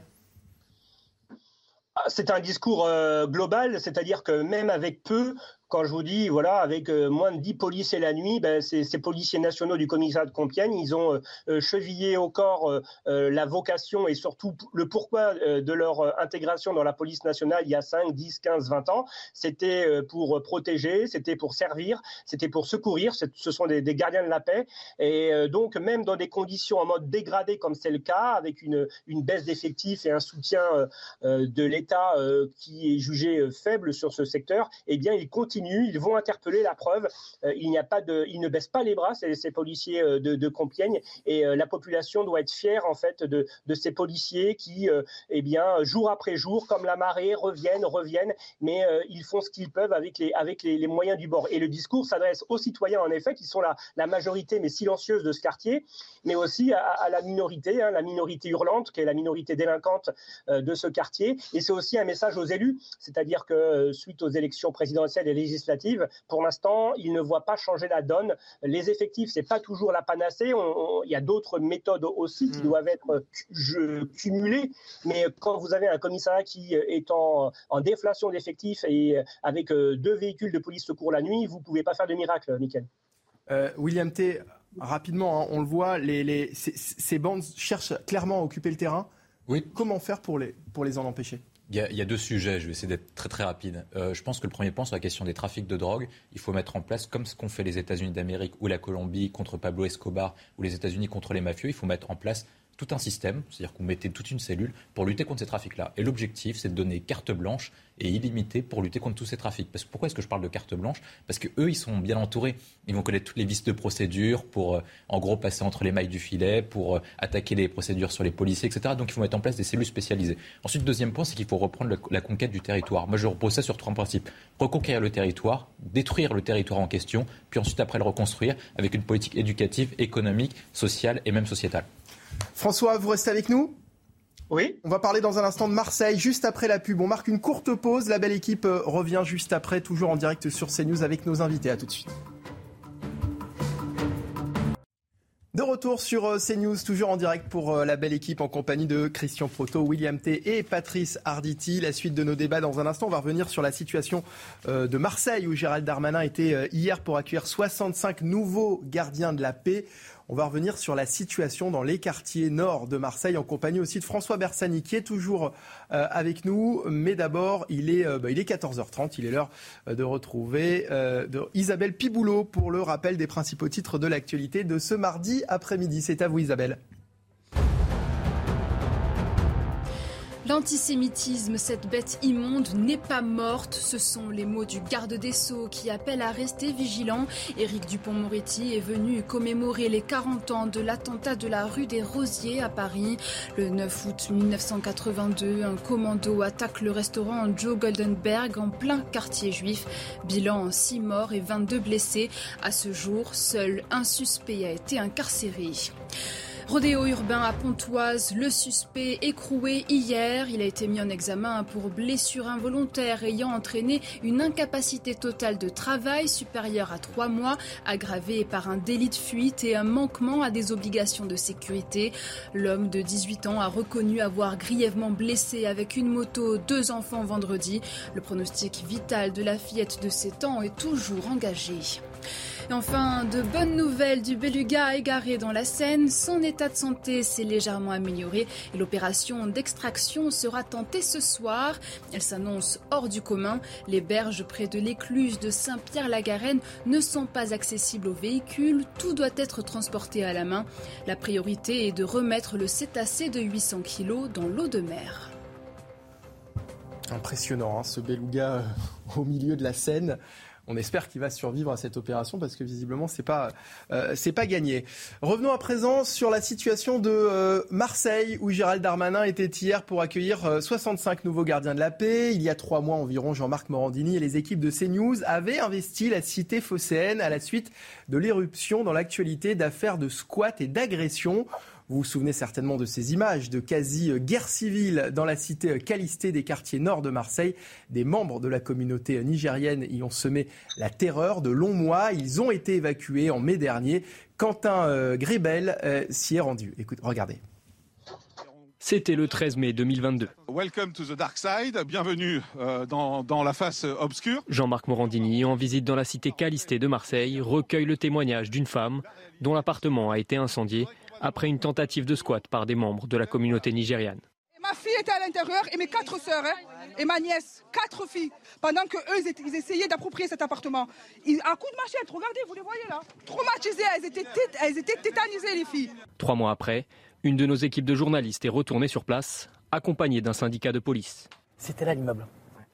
Ah, c'est un discours euh, global, c'est-à-dire que même avec peu, quand je vous dis, voilà, avec euh, moins de 10 policiers la nuit, ben, ces, policiers nationaux du commissariat de Compiègne, ils ont euh, euh, chevillé au corps la vocation et surtout le pourquoi de leur intégration dans la police nationale il y a 5, 10, 15, 20 ans. C'était pour protéger, c'était pour servir, c'était pour secourir. Ce sont des, gardiens de la paix. Et donc, même dans des conditions en mode dégradé, comme c'est le cas, avec une, une baisse d'effectifs et un soutien de l'État qui est jugé faible sur ce secteur, eh bien, ils continuent ils vont interpeller la preuve. Euh, il n'y a pas de, ils ne baissent pas les bras, ces, policiers euh, de, Compiègne, et euh, la population doit être fière en fait de, ces policiers qui, eh bien, jour après jour, comme la marée, reviennent, reviennent, mais ils font ce qu'ils peuvent avec les, avec les, moyens du bord. Et le discours s'adresse aux citoyens, en effet, qui sont la, majorité, mais silencieuse de ce quartier, mais aussi à, la minorité, hein, la minorité hurlante, qui est la minorité délinquante de ce quartier. Et c'est aussi un message aux élus, c'est-à-dire que suite aux élections présidentielles et législative. Pour l'instant, il ne voit pas changer la donne. Les effectifs, c'est pas toujours la panacée. il y a d'autres méthodes aussi qui hmm. doivent être cumulées. Mais quand vous avez un commissariat qui est en, déflation d'effectifs et avec euh, deux véhicules de police secours la nuit, vous pouvez pas faire de miracle, Nickel. Euh, William T, rapidement, hein, on le voit, les, ces, bandes cherchent clairement à occuper le terrain. Oui. Comment faire pour les, pour les en empêcher? Il y, a, deux sujets, je vais essayer d'être très très rapide. Euh, je pense que le premier point sur la question des trafics de drogue, il faut mettre en place, comme ce qu'ont fait les États-Unis d'Amérique ou la Colombie contre Pablo Escobar ou les États-Unis contre les mafieux, il faut mettre en place tout un système, c'est-à-dire qu'on mettait toute une cellule pour lutter contre ces trafics-là. Et l'objectif, c'est de donner carte blanche et illimitée pour lutter contre tous ces trafics. Parce que pourquoi est-ce que je parle de carte blanche? Parce que eux, ils sont bien entourés. Ils vont connaître toutes les vices de procédure pour, euh, en gros, passer entre les mailles du filet, pour euh, attaquer les procédures sur les policiers, etc. Donc, il faut mettre en place des cellules spécialisées. Ensuite, deuxième point, c'est qu'il faut reprendre la conquête du territoire. Moi, je repose ça sur trois principes reconquérir le territoire, détruire le territoire en question, puis ensuite après le reconstruire avec une politique éducative, économique, sociale et même sociétale. François, vous restez avec nous? Oui. On va parler dans un instant de Marseille, juste après la pub. On marque une courte pause. La belle équipe euh, revient juste après, toujours en direct sur CNews avec nos invités. À tout de suite. De retour sur euh, CNews, toujours en direct pour euh, la belle équipe en compagnie de Christian Proto, William T et Patrice Arditi. La suite de nos débats dans un instant, on va revenir sur la situation de Marseille où Gérald Darmanin était hier pour accueillir 65 nouveaux gardiens de la paix. On va revenir sur la situation dans les quartiers nord de Marseille en compagnie aussi de François Bersani qui est toujours euh, avec nous. Mais d'abord, il, est, euh, bah, il est 14h30. Il est l'heure euh, de retrouver Isabelle Piboulot pour le rappel des principaux titres de l'actualité de ce mardi après-midi. C'est à vous Isabelle. L'antisémitisme, cette bête immonde, n'est pas morte. Ce sont les mots du garde des Sceaux qui appellent à rester vigilant. Éric Dupont-Moretti est venu commémorer les 40 ans de l'attentat de la rue des Rosiers à Paris. Le 9 août 1982, un commando attaque le restaurant Joe Goldenberg en plein quartier juif. Bilan 6 morts et 22 blessés. À ce jour, seul un suspect a été incarcéré. Rodéo urbain à Pontoise, le suspect écroué hier. Il a été mis en examen pour blessure involontaire ayant entraîné une incapacité totale de travail supérieure à trois mois, aggravée par un délit de fuite et un manquement à des obligations de sécurité. L'homme de 18 ans a reconnu avoir grièvement blessé avec une moto deux enfants vendredi. Le pronostic vital de la fillette de 7 ans est toujours engagé. Enfin, de bonnes nouvelles du beluga égaré dans la Seine. Son état de santé s'est légèrement amélioré et l'opération d'extraction sera tentée ce soir. Elle s'annonce hors du commun. Les berges près de l'écluse de Saint-Pierre-la-Garenne ne sont pas accessibles aux véhicules. Tout doit être transporté à la main. La priorité est de remettre le cétacé de 800 kg dans l'eau de mer. Impressionnant, hein, ce beluga euh, au milieu de la Seine on espère qu'il va survivre à cette opération parce que visiblement c'est pas euh, pas gagné. Revenons à présent sur la situation de euh, Marseille où Gérald Darmanin était hier pour accueillir 65 euh, nouveaux gardiens de la paix. Il y a trois mois environ, Jean-Marc Morandini et les équipes de CNews avaient investi la cité phocéenne à la suite de l'éruption dans l'actualité d'affaires de squat et d'agression. Vous vous souvenez certainement de ces images de quasi-guerre civile dans la cité Calisté des quartiers nord de Marseille. Des membres de la communauté nigérienne y ont semé la terreur de longs mois. Ils ont été évacués en mai dernier. Quentin euh, Grébel euh, s'y est rendu. Écoute, regardez. C'était le 13 mai 2022. Welcome to the dark side. Bienvenue euh, dans, dans, la face obscure. Jean-Marc Morandini, en visite dans la cité Calisté de Marseille, recueille le témoignage d'une femme dont l'appartement a été incendié après une tentative de squat par des membres de la communauté nigériane. Ma fille était à l'intérieur et mes quatre sœurs hein, et ma nièce, quatre filles, pendant que eux ils, essayaient d'approprier cet appartement. Ils, à coup de machette, regardez, vous les voyez là, traumatisées, elles étaient, elles étaient tétanisées les filles. Trois mois après, une de nos équipes de journalistes est retournée sur place, accompagnée d'un syndicat de police. C'était là l'immeuble.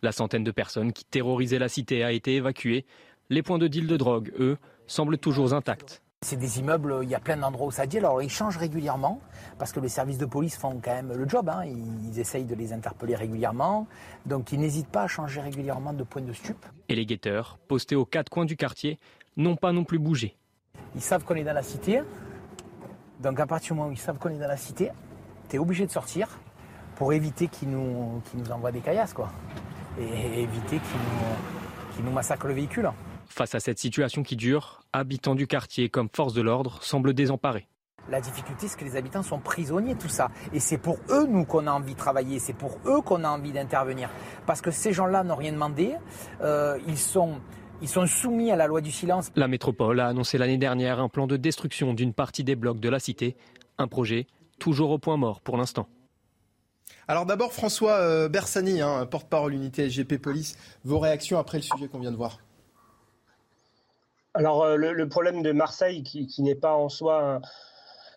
La centaine de personnes qui terrorisaient la cité a été évacuée. Les points de deal de drogue, eux, semblent toujours intacts. C'est des immeubles, il y a plein d'endroits où ça dit. Alors ils changent régulièrement parce que les services de police font quand même le job. Hein. Ils essayent de les interpeller régulièrement. Donc ils n'hésitent pas à changer régulièrement de point de stupe. Et les guetteurs, postés aux quatre coins du quartier, n'ont pas non plus bougé. Ils savent qu'on est dans la cité. Donc à partir du moment où ils savent qu'on est dans la cité, tu es obligé de sortir pour éviter qu'ils nous, nous envoient des caillasses. Quoi. Et éviter qu'ils nous, nous massacrent le véhicule. Face à cette situation qui dure, habitants du quartier comme force de l'ordre semblent désemparés. La difficulté, c'est que les habitants sont prisonniers de tout ça. Et c'est pour eux, nous, qu'on a envie de travailler. C'est pour eux qu'on a envie d'intervenir. Parce que ces gens-là n'ont rien demandé. Euh, ils sont... Ils sont soumis à la loi du silence. La métropole a annoncé l'année dernière un plan de destruction d'une partie des blocs de la cité. Un projet toujours au point mort pour l'instant. Alors d'abord, François euh, Bersani, hein, porte-parole unité SGP Police, vos réactions après le sujet qu'on vient de voir? Alors, euh, le, problème de Marseille, qui, qui n'est pas en soi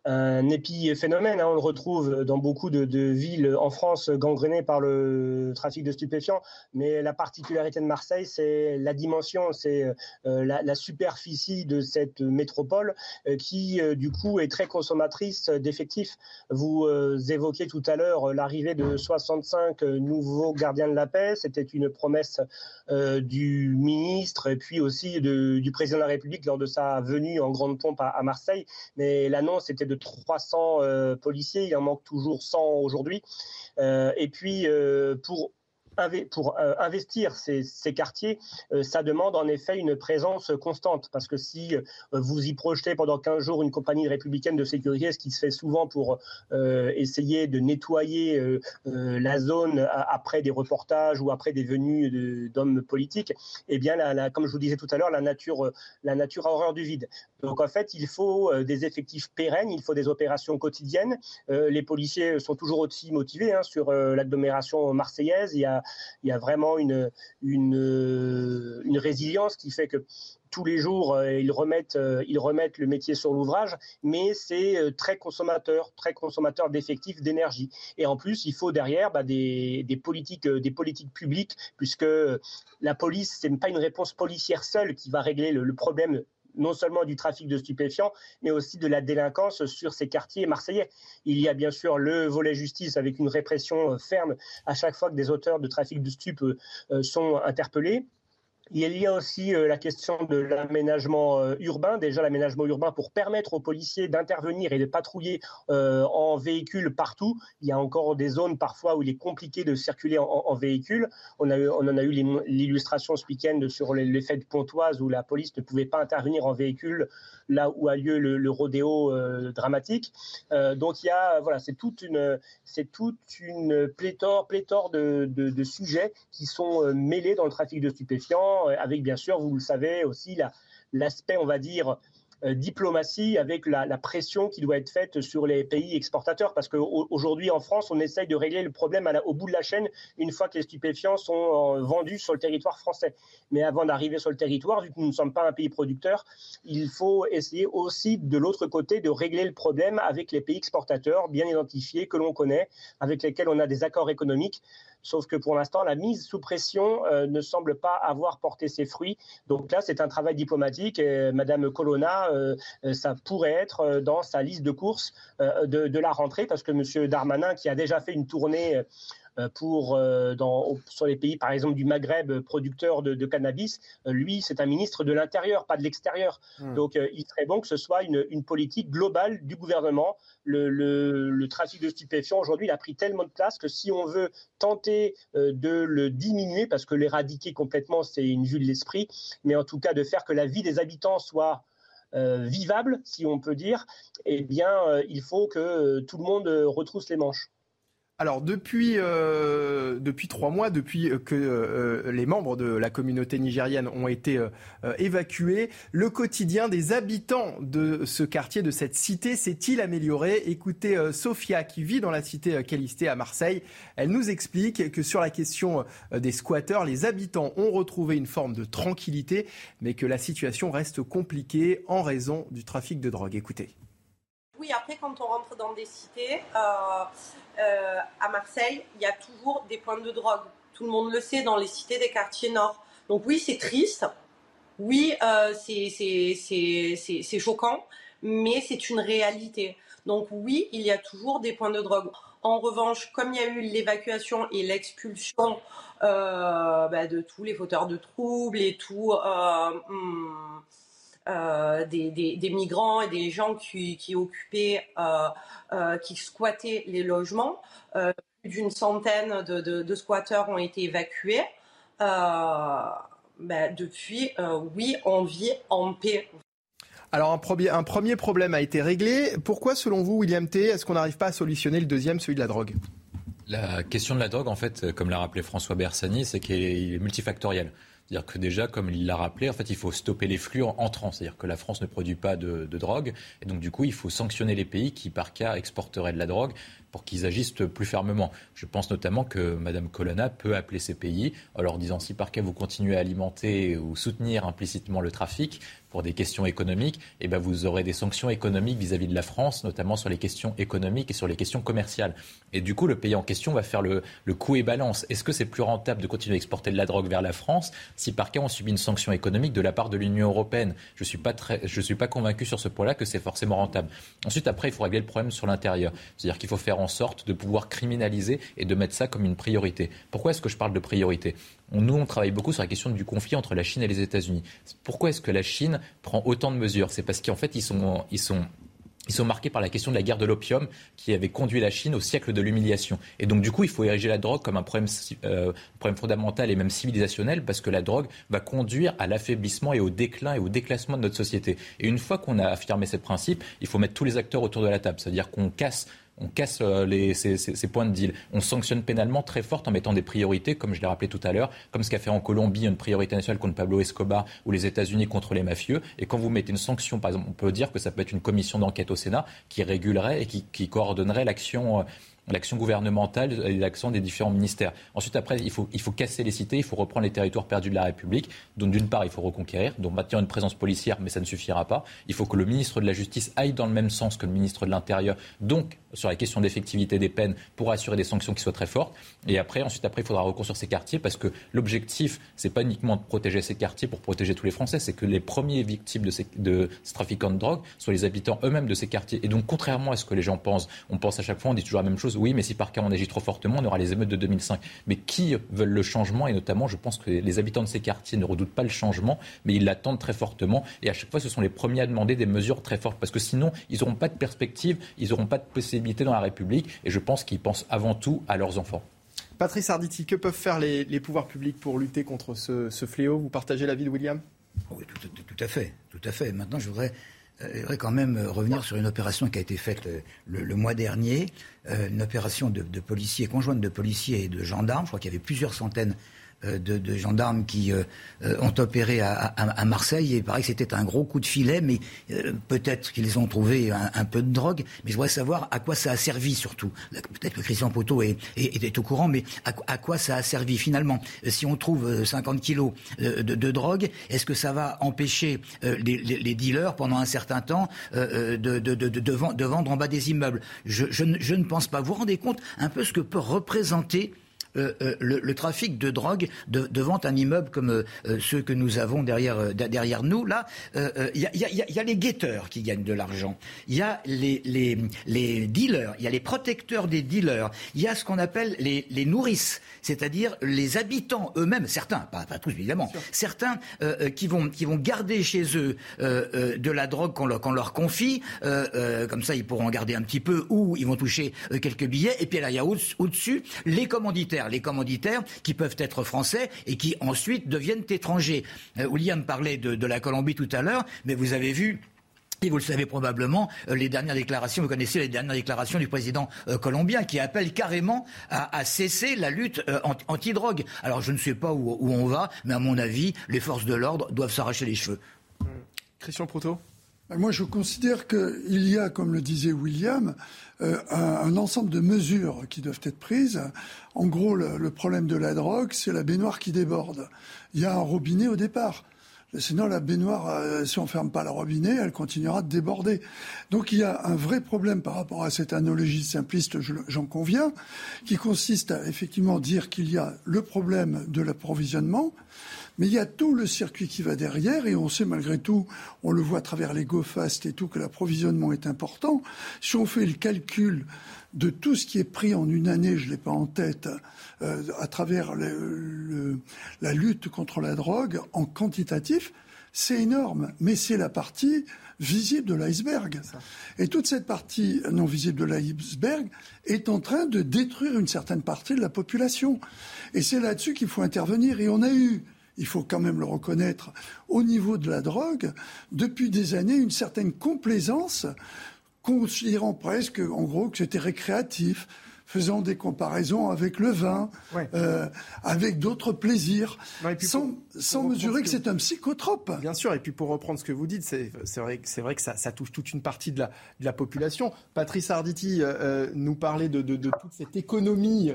un épiphénomène. Hein, on le retrouve dans beaucoup de, villes en France gangrénées par le trafic de stupéfiants. Mais la particularité de Marseille, c'est la dimension, c'est euh, la, superficie de cette métropole euh, qui, euh, du coup, est très consommatrice d'effectifs. Vous évoquiez tout à l'heure l'arrivée de 65 nouveaux gardiens de la paix. C'était une promesse du ministre et puis aussi du président de la République lors de sa venue en grande pompe à, à Marseille. Mais l'annonce était de 300 euh, policiers, il en manque toujours 100 aujourd'hui. Euh, et puis, euh, pour pour euh, investir ces, quartiers, euh, ça demande en effet une présence constante. Parce que si euh, vous y projetez pendant 15 jours une compagnie républicaine de sécurité, ce qui se fait souvent pour essayer de nettoyer la zone après des reportages ou après des venues d'hommes politiques, eh bien, comme je vous disais tout à l'heure, la nature, la nature a horreur du vide. Donc en fait, il faut des effectifs pérennes, il faut des opérations quotidiennes. les policiers sont toujours aussi motivés hein, sur l'agglomération marseillaise. Il y a il y a vraiment une, une, résilience qui fait que tous les jours, euh, ils remettent, euh, ils remettent le métier sur l'ouvrage, mais c'est euh, très consommateur, très consommateur d'effectifs, d'énergie. Et en plus, il faut derrière bah, des, politiques, des politiques publiques, puisque la police, ce n'est pas une réponse policière seule qui va régler le problème non seulement du trafic de stupéfiants, mais aussi de la délinquance sur ces quartiers marseillais. Il y a bien sûr le volet justice avec une répression euh, ferme à chaque fois que des auteurs de trafic de stupes euh, sont interpellés. Il y a aussi euh, la question de l'aménagement euh, urbain. Déjà, l'aménagement urbain pour permettre aux policiers d'intervenir et de patrouiller euh, en véhicule partout. Il y a encore des zones parfois où il est compliqué de circuler en, véhicule. On, en a eu l'illustration ce week-end sur l'effet de Pontoise où la police ne pouvait pas intervenir en véhicule là où a lieu le, rodéo dramatique. donc, il y a, voilà, c'est toute une, c'est toute une pléthore, pléthore de, de sujets qui sont mêlés dans le trafic de stupéfiants euh, avec bien sûr, vous le savez aussi, l'aspect, on va dire, euh, diplomatie avec la, pression qui doit être faite sur les pays exportateurs. Parce qu'aujourd'hui, en France, on essaye de régler le problème au bout de la chaîne une fois que les stupéfiants sont euh, vendus sur le territoire français. Mais avant d'arriver sur le territoire, vu que nous ne sommes pas un pays producteur, il faut essayer aussi de l'autre côté de régler le problème avec les pays exportateurs bien identifiés, que l'on connaît, avec lesquels on a des accords économiques. Sauf que pour l'instant, la mise sous pression euh, ne semble pas avoir porté ses fruits. Donc là, c'est un travail diplomatique. Madame Colonna, euh, euh, ça pourrait être dans sa liste de courses de, la rentrée, parce que Monsieur Darmanin, qui a déjà fait une tournée pour dans, sur les pays par exemple du Maghreb producteurs de, cannabis, lui c'est un ministre de l'intérieur, pas de l'extérieur. Hmm. Donc il serait bon que ce soit une, une politique globale du gouvernement le, trafic de stupéfiants, aujourd'hui, il a pris tellement de place que si on veut tenter euh, de le diminuer, parce que l'éradiquer complètement, c'est une vue de l'esprit, mais en tout cas de faire que la vie des habitants soit euh, vivable, si on peut dire, eh bien, euh, il faut que tout le monde retrousse les manches. Alors depuis, euh, depuis trois mois, depuis que euh, les membres de la communauté nigérienne ont été euh, évacués, le quotidien des habitants de ce quartier, de cette cité, s'est-il amélioré? Écoutez Sophia qui vit dans la cité Calisté à Marseille. Elle nous explique que sur la question des squatteurs, les habitants ont retrouvé une forme de tranquillité, mais que la situation reste compliquée en raison du trafic de drogue. Écoutez. Oui, après, quand on rentre dans des cités, euh, euh, à Marseille, il y a toujours des points de drogue. Tout le monde le sait dans les cités des quartiers nord. Donc oui, c'est triste. Oui, euh, c'est choquant, mais c'est une réalité. Donc oui, il y a toujours des points de drogue. En revanche, comme il y a eu l'évacuation et l'expulsion bah, de tous les fauteurs de troubles et tout, hmm, euh, des, migrants et des gens qui, occupaient, euh, euh, qui squattaient les logements. plus d'une centaine de, squatteurs ont été évacués. Ben, depuis, oui, on vit en paix. Alors un premier, un premier problème a été réglé. Pourquoi, selon vous, William T, est-ce qu'on n'arrive pas à solutionner le deuxième, celui de la drogue? La question de la drogue, en fait, comme l'a rappelé François Bersani, c'est qu'il est multifactoriel. C'est-à-dire que déjà, comme il l'a rappelé, en fait, il faut stopper les flux entrants. C'est-à-dire que la France ne produit pas de, de, drogue. Et donc, du coup, il faut sanctionner les pays qui, par cas, exporteraient de la drogue pour qu'ils agissent plus fermement. Je pense notamment que Mme Colonna peut appeler ces pays en leur disant si par cas vous continuez à alimenter ou soutenir implicitement le trafic, pour des questions économiques, eh ben vous aurez des sanctions économiques vis-à-vis de la France, notamment sur les questions économiques et sur les questions commerciales. Et du coup, le pays en question va faire le, le coût et balance. Est-ce que c'est plus rentable de continuer à exporter de la drogue vers la France si par cas on subit une sanction économique de la part de l'Union européenne? Je ne suis, pas suis pas convaincu sur ce point-là que c'est forcément rentable. Ensuite, après, il faut régler le problème sur l'intérieur. C'est-à-dire qu'il faut faire en sorte de pouvoir criminaliser et de mettre ça comme une priorité. Pourquoi est-ce que je parle de priorité? Nous, on travaille beaucoup sur la question du conflit entre la Chine et les États-Unis. Pourquoi est-ce que la Chine prend autant de mesures? C'est parce qu'en fait, ils sont, ils sont ils sont marqués par la question de la guerre de l'opium qui avait conduit la Chine au siècle de l'humiliation. Et donc, du coup, il faut ériger la drogue comme un problème, euh, problème fondamental et même civilisationnel parce que la drogue va conduire à l'affaiblissement et au déclin et au déclassement de notre société. Et une fois qu'on a affirmé ce principe, il faut mettre tous les acteurs autour de la table. C'est-à-dire qu'on casse on casse euh, les, ces, points de deal. On sanctionne pénalement très fort en mettant des priorités, comme je l'ai rappelé tout à l'heure, comme ce qu'a fait en Colombie une priorité nationale contre Pablo Escobar ou les États-Unis contre les mafieux. Et quand vous mettez une sanction, par exemple, on peut dire que ça peut être une commission d'enquête au Sénat qui régulerait et qui, qui coordonnerait l'action. L'action gouvernementale et l'action des différents ministères. Ensuite, après, il faut, il faut casser les cités, il faut reprendre les territoires perdus de la République. Donc, d'une part, il faut reconquérir, donc maintenir une présence policière, mais ça ne suffira pas. Il faut que le ministre de la Justice aille dans le même sens que le ministre de l'Intérieur, donc sur la question d'effectivité des peines pour assurer des sanctions qui soient très fortes. Et après, ensuite, après, il faudra recours sur ces quartiers parce que l'objectif, c'est pas uniquement de protéger ces quartiers pour protéger tous les Français, c'est que les premiers victimes de ces, de ces trafiquants de drogue soient les habitants eux-mêmes de ces quartiers. Et donc, contrairement à ce que les gens pensent, on pense à chaque fois, on dit toujours la même chose oui, mais si par cas on agit trop fortement, on aura les émeutes de 2005. Mais qui veulent le changement? Et notamment, je pense que les habitants de ces quartiers ne redoutent pas le changement, mais ils l'attendent très fortement. Et à chaque fois, ce sont les premiers à demander des mesures très fortes, parce que sinon, ils n'auront pas de perspective, ils n'auront pas de possibilité dans la République. Et je pense qu'ils pensent avant tout à leurs enfants. Patrice Arditi, que peuvent faire les, pouvoirs publics pour lutter contre ce, fléau? Vous partagez l'avis de William? Oui, tout, tout, à fait. Tout à fait. Maintenant, je voudrais je voudrais quand même euh, revenir sur une opération qui a été faite euh, le, mois dernier, une opération de, de, policiers, conjointe de policiers et de gendarmes. Je crois qu'il y avait plusieurs centaines euh, de, gendarmes qui euh, euh, ont opéré à, Marseille. Et il paraît que c'était un gros coup de filet, mais peut-être qu'ils ont trouvé un, peu de drogue. Mais je voudrais savoir à quoi ça a servi surtout. Peut-être que Christian Poteau est, est, au courant, mais à, quoi ça a servi finalement? Si on trouve 50 kilos de, drogue, est-ce que ça va empêcher les, dealers pendant un certain temps de, de, vendre en bas des immeubles? Je, je, je ne pense pas. Vous vous rendez compte un peu ce que peut représenter euh, euh, le, trafic de drogue devant un immeuble comme euh, ceux que nous avons derrière, derrière nous. Là, il y, a, les guetteurs qui gagnent de l'argent. Il y a les, les, les dealers, il y a les protecteurs des dealers. Il y a ce qu'on appelle les, les nourrices, c'est-à-dire les habitants eux-mêmes, certains, pas, pas tous évidemment, certains qui, vont, qui vont garder chez eux de la drogue qu'on leur, leur, confie. comme ça, ils pourront en garder un petit peu ou ils vont toucher quelques billets. Et puis là, il y a au-dessus les commanditaires les commanditaires qui peuvent être français et qui ensuite deviennent étrangers. Euh, William parlait de, la Colombie tout à l'heure, mais vous avez vu et vous le savez probablement, euh, les dernières déclarations, vous connaissez les dernières déclarations du président euh, colombien qui appelle carrément à, cesser la lutte anti-drogue. Alors je ne sais pas où, on va, mais à mon avis, les forces de l'ordre doivent s'arracher les cheveux. Christian Proutot moi, je considère qu'il y a, comme le disait William, euh, un, ensemble de mesures qui doivent être prises. En gros, le, problème de la drogue, c'est la baignoire qui déborde. Il y a un robinet au départ. Sinon, la baignoire, euh, si on ne ferme pas le robinet, elle continuera de déborder. Donc il y a un vrai problème par rapport à cette analogie simpliste, j'en conviens, qui consiste à effectivement dire qu'il y a le problème de l'approvisionnement, mais il y a tout le circuit qui va derrière, et on sait malgré tout, on le voit à travers les GoFast et tout, que l'approvisionnement est important. Si on fait le calcul de tout ce qui est pris en une année, je ne l'ai pas en tête, euh, à travers la lutte contre la drogue en quantitatif, c'est énorme. Mais c'est la partie visible de l'iceberg. Et toute cette partie non visible de l'iceberg est en train de détruire une certaine partie de la population. Et c'est là-dessus qu'il faut intervenir. Et on a eu il faut quand même le reconnaître, au niveau de la drogue, depuis des années, une certaine complaisance, considérant presque, en gros, que c'était récréatif, faisant des comparaisons avec le vin, euh, avec d'autres plaisirs, sans, mesurer que, c'est un psychotrope. Bien sûr, et puis pour reprendre ce que vous dites, c'est vrai, vrai, que ça, touche toute une partie de la, population. Patrice Arditi euh, euh, nous parlait de, toute cette économie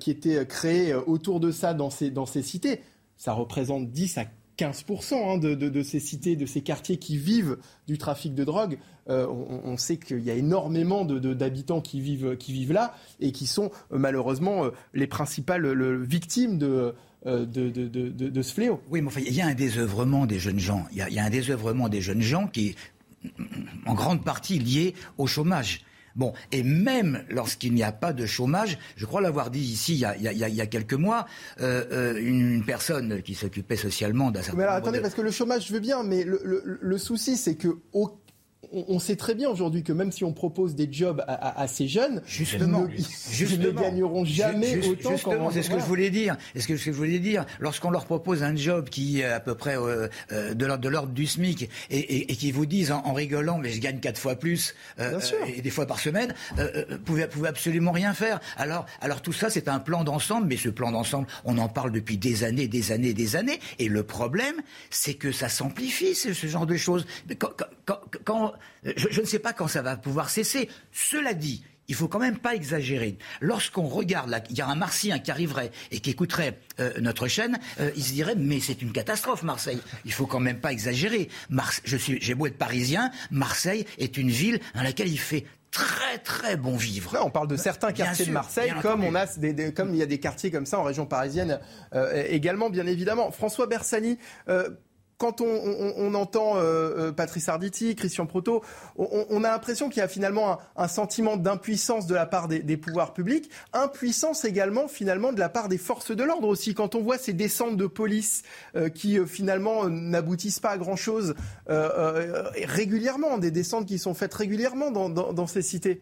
qui était créée autour de ça dans ces, dans ces cités ça représente 10 à 15% hein, de, ces cités, de ces quartiers qui vivent du trafic de drogue. Euh, on, sait qu'il y a énormément d'habitants qui vivent, qui vivent là et qui sont euh, malheureusement euh, les principales victimes de, de, ce fléau. Oui, mais enfin, il y a un désœuvrement des jeunes gens. Il y, a, il y a un désœuvrement des jeunes gens qui est en grande partie lié au chômage. Bon, et même lorsqu'il n'y a pas de chômage, je crois l'avoir dit ici il y a, quelques mois, euh, euh, une personne qui s'occupait socialement d'un certain Mais alors attendez, parce que le chômage, je veux bien, mais le, souci, c'est que on, sait très bien aujourd'hui que même si on propose des jobs à, ces jeunes, justement, ils, ne gagneront jamais autant. Justement, c'est ce que je voulais dire. Est-ce que je voulais dire Lorsqu'on leur propose un job qui est à peu près euh, euh, de l'ordre du SMIC et, qui vous disent en, rigolant, mais je gagne quatre fois plus euh, et des fois par semaine, vous pouvez, pouvez absolument rien faire. Alors, alors tout ça, c'est un plan d'ensemble, mais ce plan d'ensemble, on en parle depuis des années, des années, des années. Et le problème, c'est que ça s'amplifie ce, genre de choses. quand je, ne sais pas quand ça va pouvoir cesser. Cela dit, il faut quand même pas exagérer. Lorsqu'on regarde, il y a un Martien qui arriverait et qui écouterait euh, notre chaîne, euh, il se dirait mais c'est une catastrophe Marseille. Il faut quand même pas exagérer. je suis, j'ai beau être parisien, Marseille est une ville dans laquelle il fait très très bon vivre. on parle de certains quartiers de Marseille, comme on a des, comme il y a des quartiers comme ça en région parisienne euh, également, bien évidemment. François Bersani, quand on, entend euh, euh, Patrice Arditi, Christian Proto, on, a l'impression qu'il y a finalement un, sentiment d'impuissance de la part des, pouvoirs publics, impuissance également finalement de la part des forces de l'ordre aussi. Quand on voit ces descentes de police euh, qui finalement n'aboutissent pas à grand chose régulièrement, des descentes qui sont faites régulièrement dans ces cités.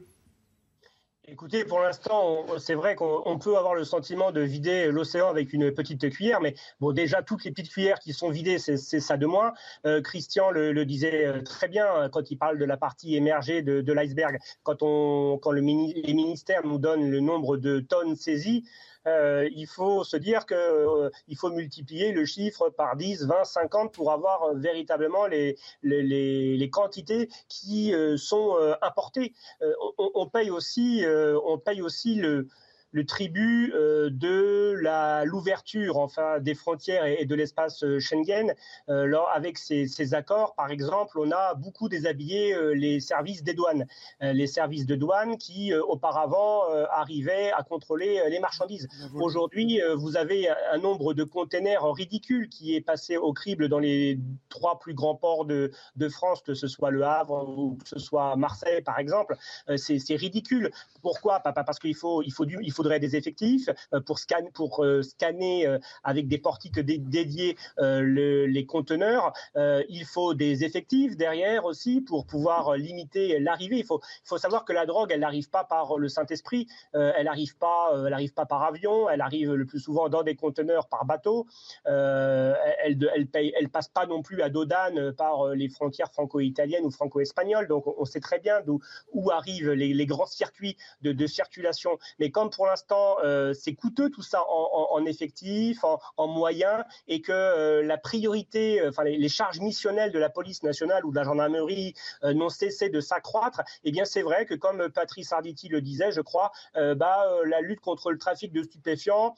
Écoutez, pour l'instant, c'est vrai qu'on peut avoir le sentiment de vider l'océan avec une petite cuillère, mais bon, déjà, toutes les petites cuillères qui sont vidées, c'est ça de moins. Euh, Christian le, disait euh, très bien euh, quand il parle de la partie émergée de, l'iceberg. Quand, on, quand le, les ministères nous donnent le nombre de tonnes saisies, euh, il faut se dire qu'il euh, faut multiplier le chiffre par 10, 20, 50 pour avoir euh, véritablement les, les, quantités qui sont importées. On, on, paye aussi, on paye aussi le, le tribut euh, de l'ouverture enfin des frontières et, de l'espace euh, Schengen. Euh, avec ces, accords, par exemple, on a beaucoup déshabillé les services des douanes, les services de douane qui auparavant arrivaient à contrôler les marchandises. Aujourd'hui, vous avez un nombre de containers ridicule qui est passé au crible dans les trois plus grands ports de, France, que ce soit Le Havre ou que ce soit Marseille, par exemple. C'est ridicule. Pourquoi? Parce qu'il faut, il faut, du, il faut des effectifs euh, pour, euh, scanner euh, avec des portiques dédiés les conteneurs. il faut des effectifs derrière aussi pour pouvoir limiter l'arrivée. Il faut, savoir que la drogue, elle n'arrive pas par le Saint-Esprit, elle n'arrive pas, pas par avion, elle arrive le plus souvent dans des conteneurs par bateau. elle, elle, passe pas non plus à Dodane par les frontières franco-italiennes ou franco-espagnoles. Donc on sait très bien d'où où arrivent les, les, grands circuits de, de circulation. Mais comme pour l'instant, euh, c'est coûteux tout ça en, en, en, moyens, et que euh, la priorité, euh, enfin les, charges missionnelles de la police nationale ou de la gendarmerie n'ont cessé de s'accroître, eh bien c'est vrai que comme Patrice Arditi le disait, je crois, bah, la lutte contre le trafic de stupéfiants,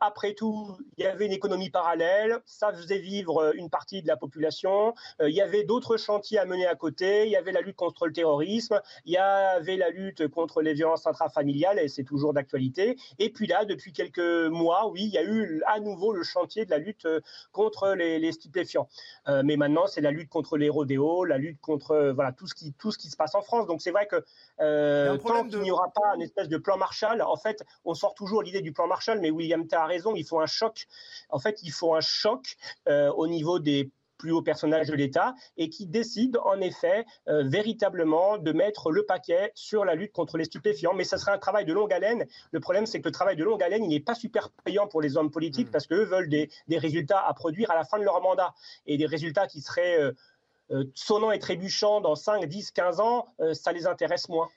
après tout, il y avait une économie parallèle, ça faisait vivre une partie de la population, il y avait d'autres chantiers à mener à côté, il y avait la lutte contre le terrorisme, il y avait la lutte contre les violences intrafamiliales, et c'est toujours d'actualité et puis là, depuis quelques mois, oui, il y a eu à nouveau le chantier de la lutte euh, contre les, stupéfiants. Euh, mais maintenant, c'est la lutte contre les rodéos, la lutte contre euh, voilà tout ce qui tout ce qui se passe en France. Donc c'est vrai que tant qu'il n'y aura pas un espèce de plan Marshall, en fait, on sort toujours l'idée du plan Marshall, mais William T a raison, il faut un choc. En fait, il faut un choc au niveau des plus haut personnage de l'État et qui décide en effet euh, véritablement de mettre le paquet sur la lutte contre les stupéfiants. Mais ça serait un travail de longue haleine. Le problème, c'est que le travail de longue haleine, il n'est pas super payant pour les hommes politiques mmh. parce qu'eux veulent des, résultats à produire à la fin de leur mandat et des résultats qui seraient euh, euh, sonnants et trébuchants dans 5, 10, 15 ans, ça les intéresse moins.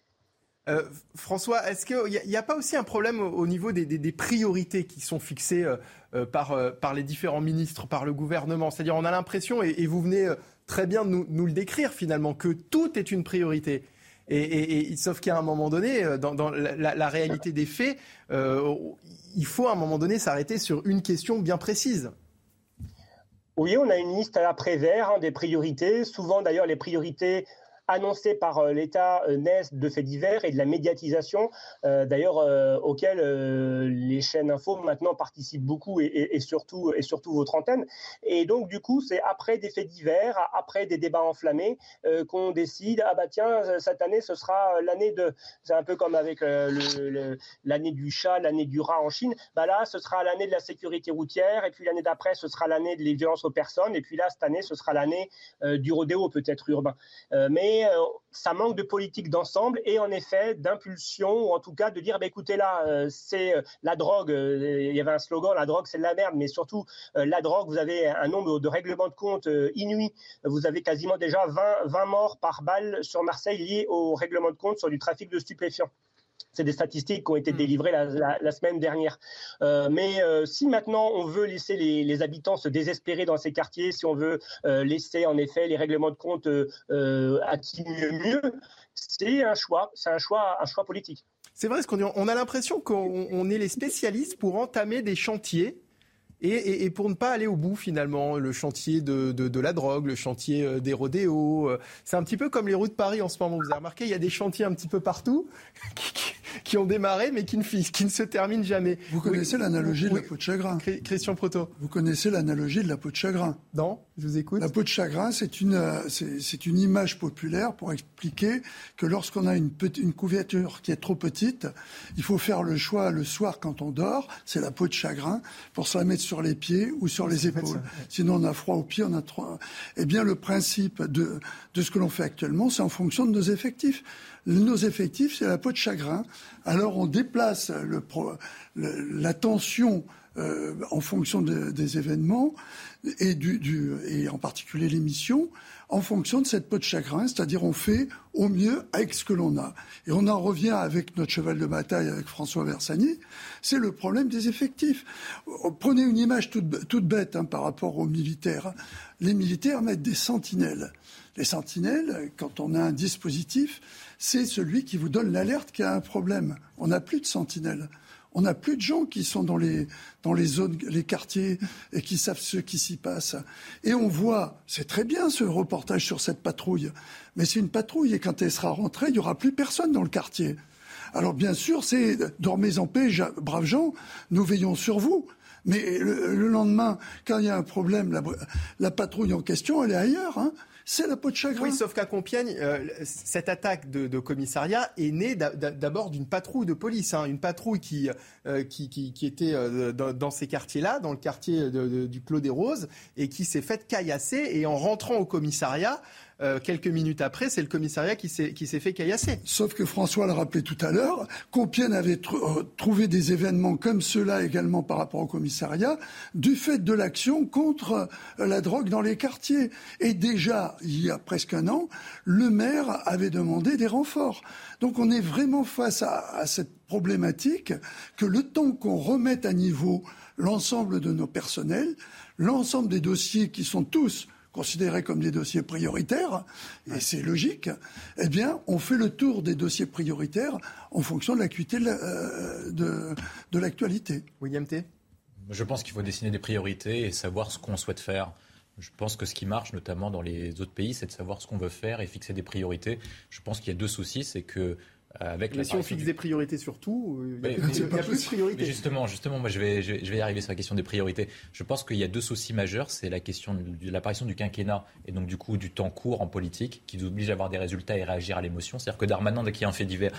Euh, François, est-ce qu'il n'y a, pas aussi un problème au, niveau des, priorités qui sont fixées euh, euh, par, les différents ministres, par le gouvernement? C'est-à-dire, on a l'impression, et, vous venez très bien nous, le décrire finalement, que tout est une priorité. Et, sauf qu'à un moment donné, dans, la, réalité des faits, il faut à un moment donné s'arrêter sur une question bien précise. Oui, on a une liste à l'après-vert hein, des priorités. Souvent, d'ailleurs, les priorités annoncés par euh, l'État euh, naissent de faits divers et de la médiatisation, euh, d'ailleurs auquel les chaînes info maintenant participent beaucoup et, surtout et surtout votre antenne. Et donc du coup, c'est après des faits divers, après des débats enflammés, qu'on décide ah bah tiens cette année ce sera l'année de, c'est un peu comme avec l'année du chat, l'année du rat en Chine. Bah là, ce sera l'année de la sécurité routière et puis l'année d'après ce sera l'année de les violences aux personnes et puis là cette année ce sera l'année du rodéo peut-être urbain. mais mais ça manque de politique d'ensemble et en effet d'impulsion ou en tout cas de dire bah, écoutez là c'est la drogue il y avait un slogan la drogue c'est de la merde mais surtout la drogue vous avez un nombre de règlements de compte inouï vous avez quasiment déjà 20, 20 morts par balle sur Marseille liés au règlement de compte sur du trafic de stupéfiants c'est des statistiques qui ont été hmm. délivrées la, semaine dernière. Euh, mais euh, si maintenant on veut laisser les, habitants se désespérer dans ces quartiers, si on veut euh, laisser en effet les règlements de compte à qui mieux mieux, c'est un choix, c'est un choix, un choix politique. C'est vrai, ce qu'on on a l'impression qu'on est les spécialistes pour entamer des chantiers et, pour ne pas aller au bout finalement, le chantier de, de, la drogue, le chantier des rodéos, c'est un petit peu comme les routes de Paris en ce moment. Vous avez remarqué, il y a des chantiers un petit peu partout qui, ont démarré mais qui ne, qui ne se terminent jamais. Vous connaissez l'analogie de la peau de chagrin Christian Proto. Vous connaissez l'analogie de la peau de chagrin Non, je vous écoute. La peau de chagrin, c'est une, euh, c'est une image populaire pour expliquer que lorsqu'on a une, une couverture qui est trop petite, il faut faire le choix le soir quand on dort, c'est la peau de chagrin, pour se la mettre sur les pieds ou sur les épaules. Sinon, on a froid aux pieds, on a trop. Eh bien, le principe de, de ce que l'on fait actuellement, c'est en fonction de nos effectifs. Nos effectifs, c'est la peau de chagrin. Alors, on déplace le, la tension euh, en fonction des événements et, en particulier l'émission en fonction de cette peau de chagrin, c'est-à-dire on fait au mieux avec ce que l'on a. Et on en revient avec notre cheval de bataille, avec François Versanier, c'est le problème des effectifs. Prenez une image toute, bête hein, par rapport aux militaires. Les militaires mettent des sentinelles. Les sentinelles, quand on a un dispositif, c'est celui qui vous donne l'alerte qu'il y a un problème. On n'a plus de sentinelles on n'a plus de gens qui sont dans les, dans les zones, les quartiers et qui savent ce qui s'y passe. Et on voit, c'est très bien ce reportage sur cette patrouille, mais c'est une patrouille et quand elle sera rentrée, il n'y aura plus personne dans le quartier. Alors bien sûr, c'est dormez en paix, braves gens, nous veillons sur vous. Mais le, lendemain, quand il y a un problème, la, patrouille en question, elle est ailleurs. Hein Oui, sauf qu'à Compiègne, euh, cette attaque de, commissariat est née d'abord d'une patrouille de police, hein. une patrouille qui, euh, qui, qui, était euh, dans, ces quartiers-là, dans le quartier du Clos des Roses, et qui s'est faite caillasser. Et en rentrant au commissariat, euh, quelques minutes après, c'est le commissariat qui s'est, fait caillasser. Sauf que François l'a rappelé tout à l'heure, Compiègne avait euh, trouvé des événements comme ceux-là également par rapport au commissariat, du fait de l'action contre euh, la drogue dans les quartiers. Et déjà, il y a presque un an, le maire avait demandé des renforts. Donc on est vraiment face à, à cette problématique que le temps qu'on remette à niveau l'ensemble de nos personnels, l'ensemble des dossiers qui sont tous considérés comme des dossiers prioritaires, et c'est logique, eh bien, on fait le tour des dossiers prioritaires en fonction de l'acuité de, euh, de, l'actualité. William T. Je pense qu'il faut dessiner des priorités et savoir ce qu'on souhaite faire. Je pense que ce qui marche, notamment dans les autres pays, c'est de savoir ce qu'on veut faire et fixer des priorités. Je pense qu'il y a deux soucis, c'est que euh, avec mais si on fixe des priorités sur tout, il n'y a, plus de priorités. justement, justement, moi je vais, je, vais y arriver sur la question des priorités. Je pense qu'il y a deux soucis majeurs. C'est la question de l'apparition du quinquennat et donc du coup du temps court en politique qui nous oblige à avoir des résultats et réagir à l'émotion. C'est-à-dire que Darmanin, dès qu'il y a un fait divers,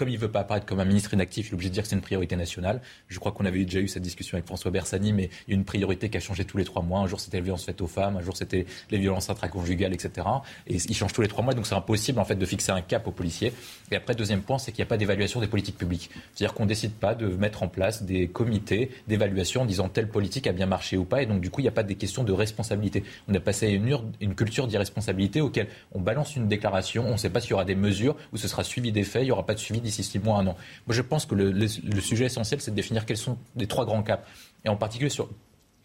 comme il ne veut pas apparaître comme un ministre inactif, il est obligé de dire que c'est une priorité nationale. Je crois qu'on avait déjà eu cette discussion avec François Bersani, mais il y a une priorité qui a changé tous les trois mois. Un jour, c'était les violences faites aux femmes, un jour, c'était les violences intraconjugales, etc. Et il change tous les trois mois, donc c'est impossible en fait de fixer un cap aux policiers. Et après, deuxième point, c'est qu'il n'y a pas d'évaluation des politiques publiques. C'est-à-dire qu'on ne décide pas de mettre en place des comités d'évaluation en disant telle politique a bien marché ou pas. Et donc, du coup, il n'y a pas des questions de responsabilité. On a passé à une, culture d'irresponsabilité auquel on balance une déclaration, on ne sait pas s'il y aura des mesures ou ce sera suivi des faits, il n'y aura pas de suivi d'ici six mois, un an. Moi, je pense que le, sujet essentiel, c'est de définir quels sont les trois grands caps. Et en particulier sur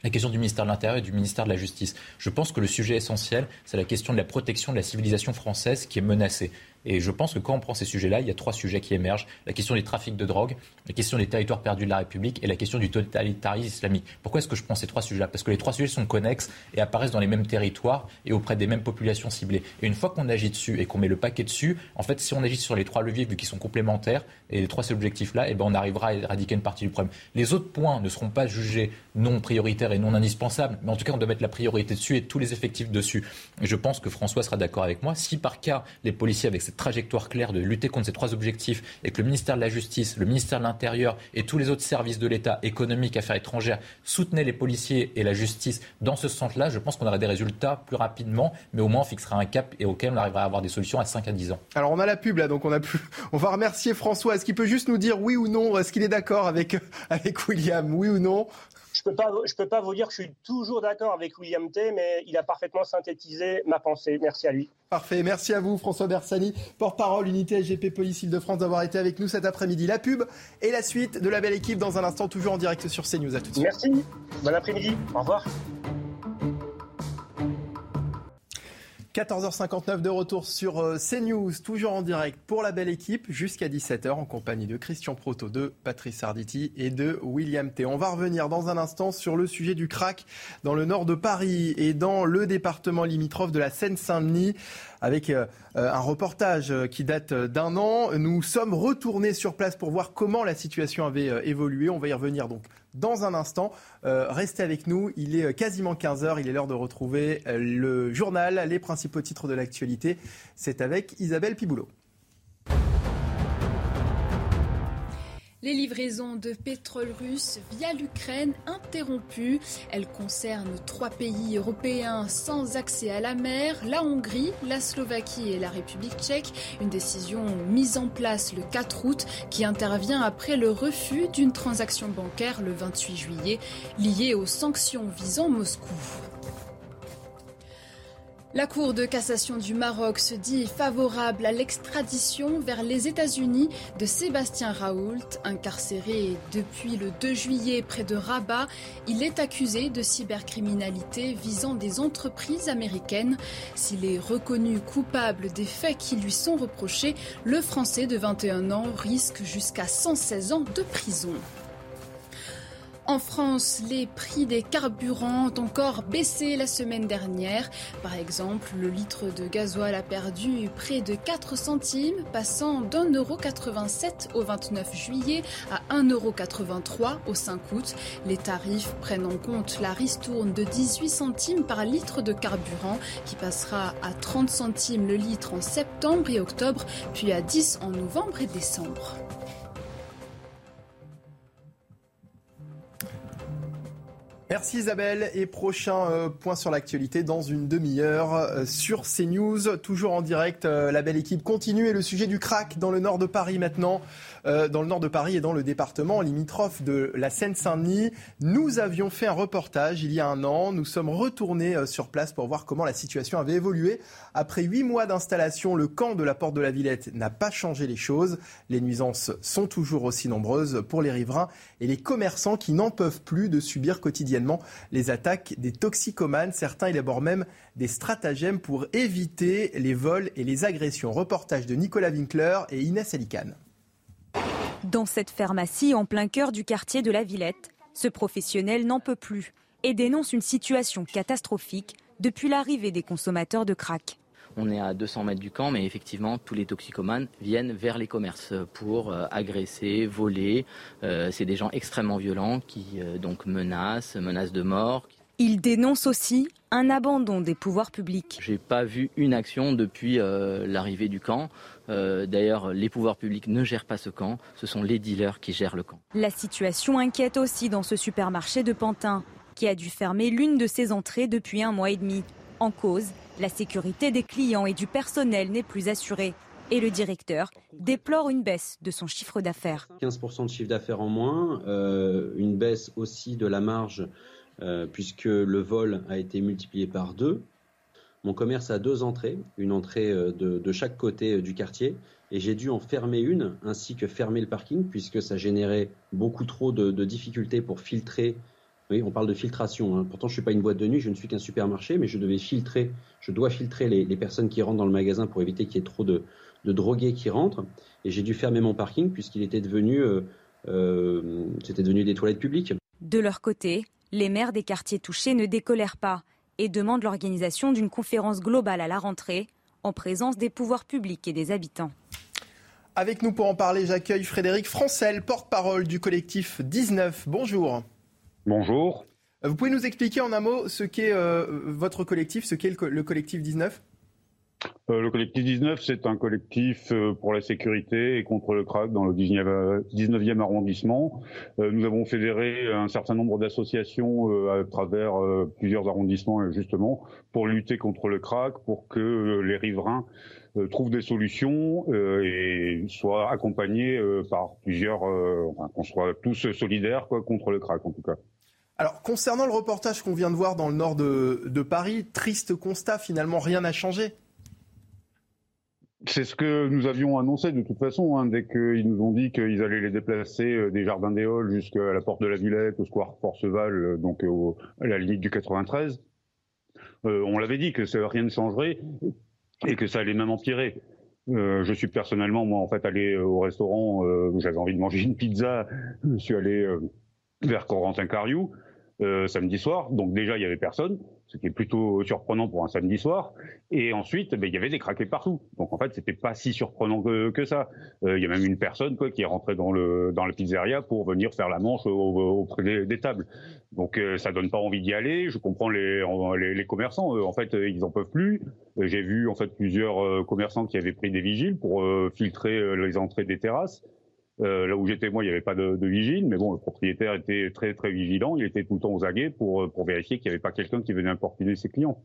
la question du ministère de l'Intérieur et du ministère de la Justice. Je pense que le sujet essentiel, c'est la question de la protection de la civilisation française qui est menacée. Et je pense que quand on prend ces sujets-là, il y a trois sujets qui émergent. La question des trafics de drogue, la question des territoires perdus de la République et la question du totalitarisme islamique. Pourquoi est-ce que je prends ces trois sujets-là? Parce que les trois sujets sont connexes et apparaissent dans les mêmes territoires et auprès des mêmes populations ciblées. Et une fois qu'on agit dessus et qu'on met le paquet dessus, en fait, si on agit sur les trois leviers, vu qu'ils sont complémentaires, et les trois objectifs-là, eh ben, on arrivera à éradiquer une partie du problème. Les autres points ne seront pas jugés non prioritaires et non indispensables, mais en tout cas, on doit mettre la priorité dessus et tous les effectifs dessus. Et je pense que François sera d'accord avec moi. Si par cas, les policiers avec cette trajectoire claire de lutter contre ces trois objectifs et que le ministère de la Justice, le ministère de l'Intérieur et tous les autres services de l'État, économiques, affaires étrangères, soutenaient les policiers et la justice dans ce sens-là, je pense qu'on aurait des résultats plus rapidement, mais au moins on fixera un cap et auquel on arrivera à avoir des solutions à 5 à 10 ans. Alors on a la pub là, donc on a pu... On va remercier François. Est-ce qu'il peut juste nous dire oui ou non? Est-ce qu'il est d'accord avec, avec William? Oui ou non? Peux pas, je peux pas vous dire que je suis toujours d'accord avec William T, mais il a parfaitement synthétisé ma pensée. Merci à lui. Parfait, merci à vous François Bersani, porte-parole unité SGP Police Île-de-France d'avoir été avec nous cet après-midi. La pub et la suite de la belle équipe dans un instant, toujours en direct sur CNews. À tout de suite. Merci, bon après-midi, au revoir. 14h59 de retour sur euh, CNews, toujours en direct pour la belle équipe, jusqu'à 17h en compagnie de Christian Proto, de Patrice Arditi et de William T. On va revenir dans un instant sur le sujet du crack dans le nord de Paris et dans le département limitrophe de la Seine-Saint-Denis avec euh, euh, un reportage qui date d'un an. Nous sommes retournés sur place pour voir comment la situation avait évolué. On va y revenir donc dans un instant. Euh, restez avec nous, il est quasiment 15h, il est l'heure de retrouver euh, le journal, les principaux titres de l'actualité. C'est avec Isabelle Piboulot. Les livraisons de pétrole russe via l'Ukraine interrompues. Elles concernent trois pays européens sans accès à la mer, la Hongrie, la Slovaquie et la République tchèque. Une décision mise en place le 4 août qui intervient après le refus d'une transaction bancaire le 28 juillet liée aux sanctions visant Moscou. La Cour de cassation du Maroc se dit favorable à l'extradition vers les États-Unis de Sébastien Raoult, incarcéré depuis le 2 juillet près de Rabat. Il est accusé de cybercriminalité visant des entreprises américaines. S'il est reconnu coupable des faits qui lui sont reprochés, le Français de 21 ans risque jusqu'à 116 ans de prison. En France, les prix des carburants ont encore baissé la semaine dernière. Par exemple, le litre de gasoil a perdu près de 4 centimes, passant d'1,87€ au 29 juillet à 1,83€ au 5 août. Les tarifs prennent en compte la ristourne de 18 centimes par litre de carburant qui passera à 30 centimes le litre en septembre et octobre, puis à 10 en novembre et décembre. Merci Isabelle et prochain euh, point sur l'actualité dans une demi-heure euh, sur CNews, toujours en direct. Euh, la belle équipe continue et le sujet du crack dans le nord de Paris maintenant. Euh, dans le nord de Paris et dans le département limitrophe de la Seine-Saint-Denis. Nous avions fait un reportage il y a un an. Nous sommes retournés euh, sur place pour voir comment la situation avait évolué. Après huit mois d'installation, le camp de la Porte de la Villette n'a pas changé les choses. Les nuisances sont toujours aussi nombreuses pour les riverains et les commerçants qui n'en peuvent plus de subir quotidiennement les attaques des toxicomanes. Certains élaborent même des stratagèmes pour éviter les vols et les agressions. Reportage de Nicolas Winkler et Inès Alicane. Dans cette pharmacie en plein cœur du quartier de la Villette, ce professionnel n'en peut plus et dénonce une situation catastrophique depuis l'arrivée des consommateurs de crack. On est à 200 mètres du camp, mais effectivement, tous les toxicomanes viennent vers les commerces pour euh, agresser, voler. Euh, c'est des gens extrêmement violents qui euh, donc menacent, menacent de mort. Il dénonce aussi un abandon des pouvoirs publics. J'ai pas vu une action depuis l'arrivée du camp. Euh, d'ailleurs, les pouvoirs publics ne gèrent pas ce camp, ce sont les dealers qui gèrent le camp. La situation inquiète aussi dans ce supermarché de Pantin, qui a dû fermer l'une de ses entrées depuis un mois et demi. En cause, la sécurité des clients et du personnel n'est plus assurée. Et le directeur déplore une baisse de son chiffre d'affaires. 15% de chiffre d'affaires en moins, euh, une baisse aussi de la marge euh, puisque le vol a été multiplié par deux. Mon commerce a deux entrées, une entrée euh, de, chaque côté euh, du quartier, et j'ai dû en fermer une, ainsi que fermer le parking, puisque ça générait beaucoup trop de, difficultés pour filtrer. Oui, on parle de filtration. Hein. Pourtant, je ne suis pas une boîte de nuit, je ne suis qu'un supermarché, mais je devais filtrer, je dois filtrer les, personnes qui rentrent dans le magasin pour éviter qu'il y ait trop de, drogués qui rentrent. Et j'ai dû fermer mon parking puisqu'il était devenu, c'était devenu des toilettes publiques. De leur côté, les maires des quartiers touchés ne décolèrent pas et demande l'organisation d'une conférence globale à la rentrée en présence des pouvoirs publics et des habitants. Avec nous pour en parler, j'accueille Frédéric Francel, porte-parole du collectif 19. Bonjour. Bonjour. Vous pouvez nous expliquer en un mot ce qu'est euh, votre collectif, ce qu'est le, collectif 19 euh, le collectif 19, c'est un collectif euh, pour la sécurité et contre le crack dans le 19e, arrondissement. Euh, nous avons fédéré un certain nombre d'associations à travers plusieurs arrondissements, justement, pour lutter contre le crack, pour que les riverains trouvent des solutions et soient accompagnés par plusieurs, qu'on soit tous solidaires quoi, contre le crack, en tout cas. Alors, concernant le reportage qu'on vient de voir dans le nord de, de Paris, triste constat, finalement, rien n'a changé. C'est ce que nous avions annoncé de toute façon, hein, dès qu'ils nous ont dit qu'ils allaient les déplacer euh, des Jardins des Halles jusqu'à la Porte de la Villette, au Square Forceval, euh, donc à la limite du 93. Euh, on l'avait dit que ça, rien ne changerait et que ça allait même empirer. je suis personnellement, moi, en fait, allé au restaurant, j'avais envie de manger une pizza, je suis allé vers Corentin Cariou samedi soir, donc déjà il y avait personne ce qui est plutôt surprenant pour un samedi soir. Et ensuite, ben, il y avait des craqués partout. Donc en fait, c'était pas si surprenant que, ça. Euh, il y a même une personne quoi, qui est rentrée dans, le, dans la pizzeria pour venir faire la manche auprès des, tables. Donc euh, ça donne pas envie d'y aller. Je comprends les, les, commerçants. en fait, ils en peuvent plus. J'ai vu en fait plusieurs euh, commerçants qui avaient pris des vigiles pour filtrer les entrées des terrasses. Euh, là où j'étais moi, il n'y avait pas de, de, vigile, mais bon, le propriétaire était très très vigilant. Il était tout le temps aux aguets pour euh, vérifier qu'il n'y avait pas quelqu'un qui venait importuner ses clients.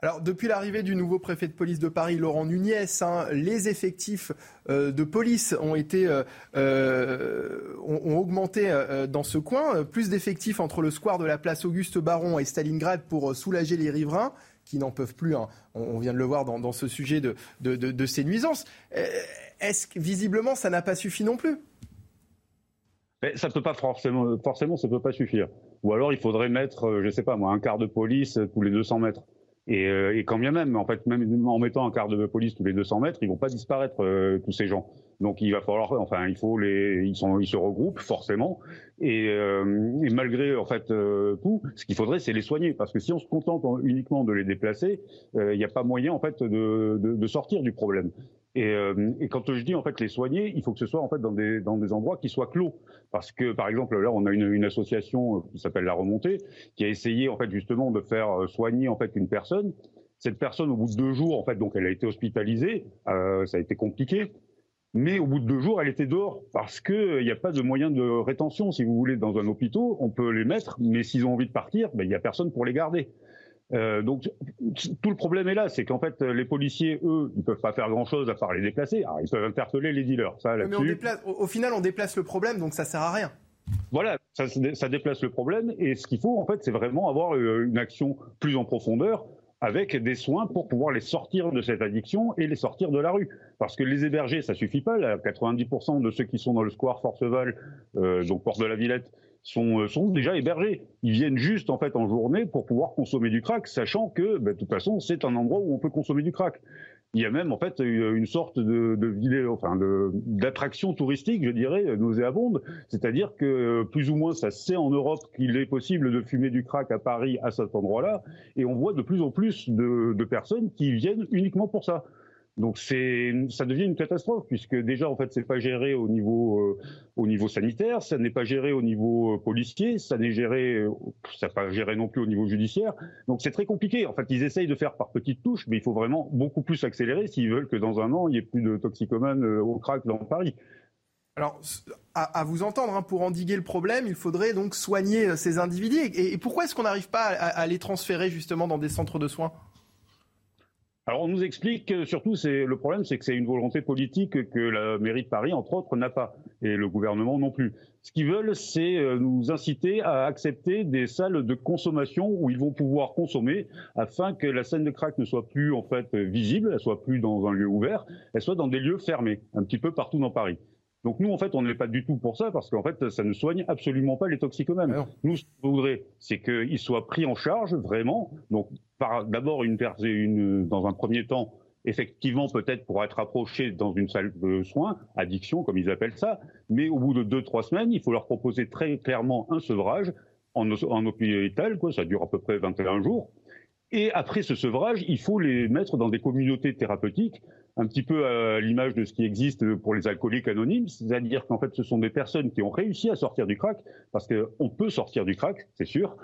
Alors, depuis l'arrivée du nouveau préfet de police de Paris, Laurent Nunez, hein, les effectifs euh, de police ont été ont, augmenté dans ce coin. Plus d'effectifs entre le square de la place Auguste Baron et Stalingrad pour soulager les riverains qui n'en peuvent plus. Hein. On, vient de le voir dans, ce sujet de ces nuisances est-ce que visiblement ça n'a pas suffi non plus? Mais ça peut pas forcément, forcément, ça peut pas suffire. Ou alors il faudrait mettre, euh, je sais pas moi, un quart de police tous les 200 mètres. Et, euh, et quand bien même, en fait, même en mettant un quart de police tous les 200 mètres, ils vont pas disparaître euh, tous ces gens. Donc il va falloir, enfin, il faut les, ils se regroupent forcément. Et, malgré en fait tout, ce qu'il faudrait, c'est les soigner, parce que si on se contente uniquement de les déplacer, il n'y a pas moyen en fait de sortir du problème. Et, euh, et, quand je dis en fait les soigner, il faut que ce soit en fait dans des endroits qui soient clos, parce que par exemple là on a une, association euh, qui s'appelle la Remontée qui a essayé en fait justement de faire euh, soigner en fait une personne. Cette personne au bout de deux jours en fait donc elle a été hospitalisée, ça a été compliqué. Mais au bout de deux jours, elle était dehors parce que il n'y a pas de moyen de rétention, si vous voulez, dans un hôpital. On peut les mettre, mais s'ils ont envie de partir, ben, il n'y a personne pour les garder. Euh, donc tout le problème est là, c'est qu'en fait les policiers, eux, ils peuvent pas faire grand-chose à part les déplacer. Alors, ils peuvent interpeller les dealers. Ça, mais on déplace, au, final, on déplace le problème, donc ça sert à rien. Voilà, ça, ça déplace le problème. Et ce qu'il faut, en fait, c'est vraiment avoir euh, une action plus en profondeur avec des soins pour pouvoir les sortir de cette addiction et les sortir de la rue. Parce que les héberger, ça suffit pas. Là, 90% de ceux qui sont dans le square Forceval, euh, donc Porte de la Villette, sont, euh, sont déjà hébergés. Ils viennent juste en fait en journée pour pouvoir consommer du crack, sachant que ben, de toute façon c'est un endroit où on peut consommer du crack. Il y a même en fait une sorte de, de vidéo, enfin d'attraction touristique, je dirais, nauséabonde. C'est-à-dire que plus ou moins ça sait en Europe qu'il est possible de fumer du crack à Paris à cet endroit-là, et on voit de plus en plus de, de personnes qui viennent uniquement pour ça. Donc c'est, ça devient une catastrophe puisque déjà en fait c'est pas géré au niveau euh, sanitaire, ça n'est pas géré au niveau euh, policier, ça n'est géré, euh, pas géré non plus au niveau judiciaire. Donc c'est très compliqué. En fait, ils essayent de faire par petites touches, mais il faut vraiment beaucoup plus accélérer s'ils veulent que dans un an il y ait plus de toxicomanes au crack dans Paris. Alors, à, vous entendre, hein, pour endiguer le problème, il faudrait donc soigner ces individus. Et, pourquoi est-ce qu'on n'arrive pas à les transférer justement dans des centres de soins? Alors on nous explique que surtout c'est le problème c'est que c'est une volonté politique que la mairie de Paris entre autres n'a pas et le gouvernement non plus. Ce qu'ils veulent c'est euh, nous inciter à accepter des salles de consommation où ils vont pouvoir consommer afin que la scène de crack ne soit plus en fait visible, elle soit plus dans un lieu ouvert, elle soit dans des lieux fermés un petit peu partout dans Paris. Donc nous, en fait, on n'est pas du tout pour ça parce qu'en fait, ça ne soigne absolument pas les toxicomanes. Nous, ce qu'on voudrait, c'est qu'ils soient pris en charge vraiment. Donc, d'abord, une, une, dans un premier temps, effectivement, peut-être pour être approchés dans une salle de soins, addiction, comme ils appellent ça. Mais au bout de deux, trois semaines, il faut leur proposer très clairement un sevrage en, en hôpital, quoi. Ça dure à peu près 21 jours. Et après ce sevrage, il faut les mettre dans des communautés thérapeutiques un petit peu à l'image de ce qui existe pour les alcooliques anonymes, c'est-à-dire qu'en fait ce sont des personnes qui ont réussi à sortir du crack, parce qu'on peut sortir du crack, c'est sûr,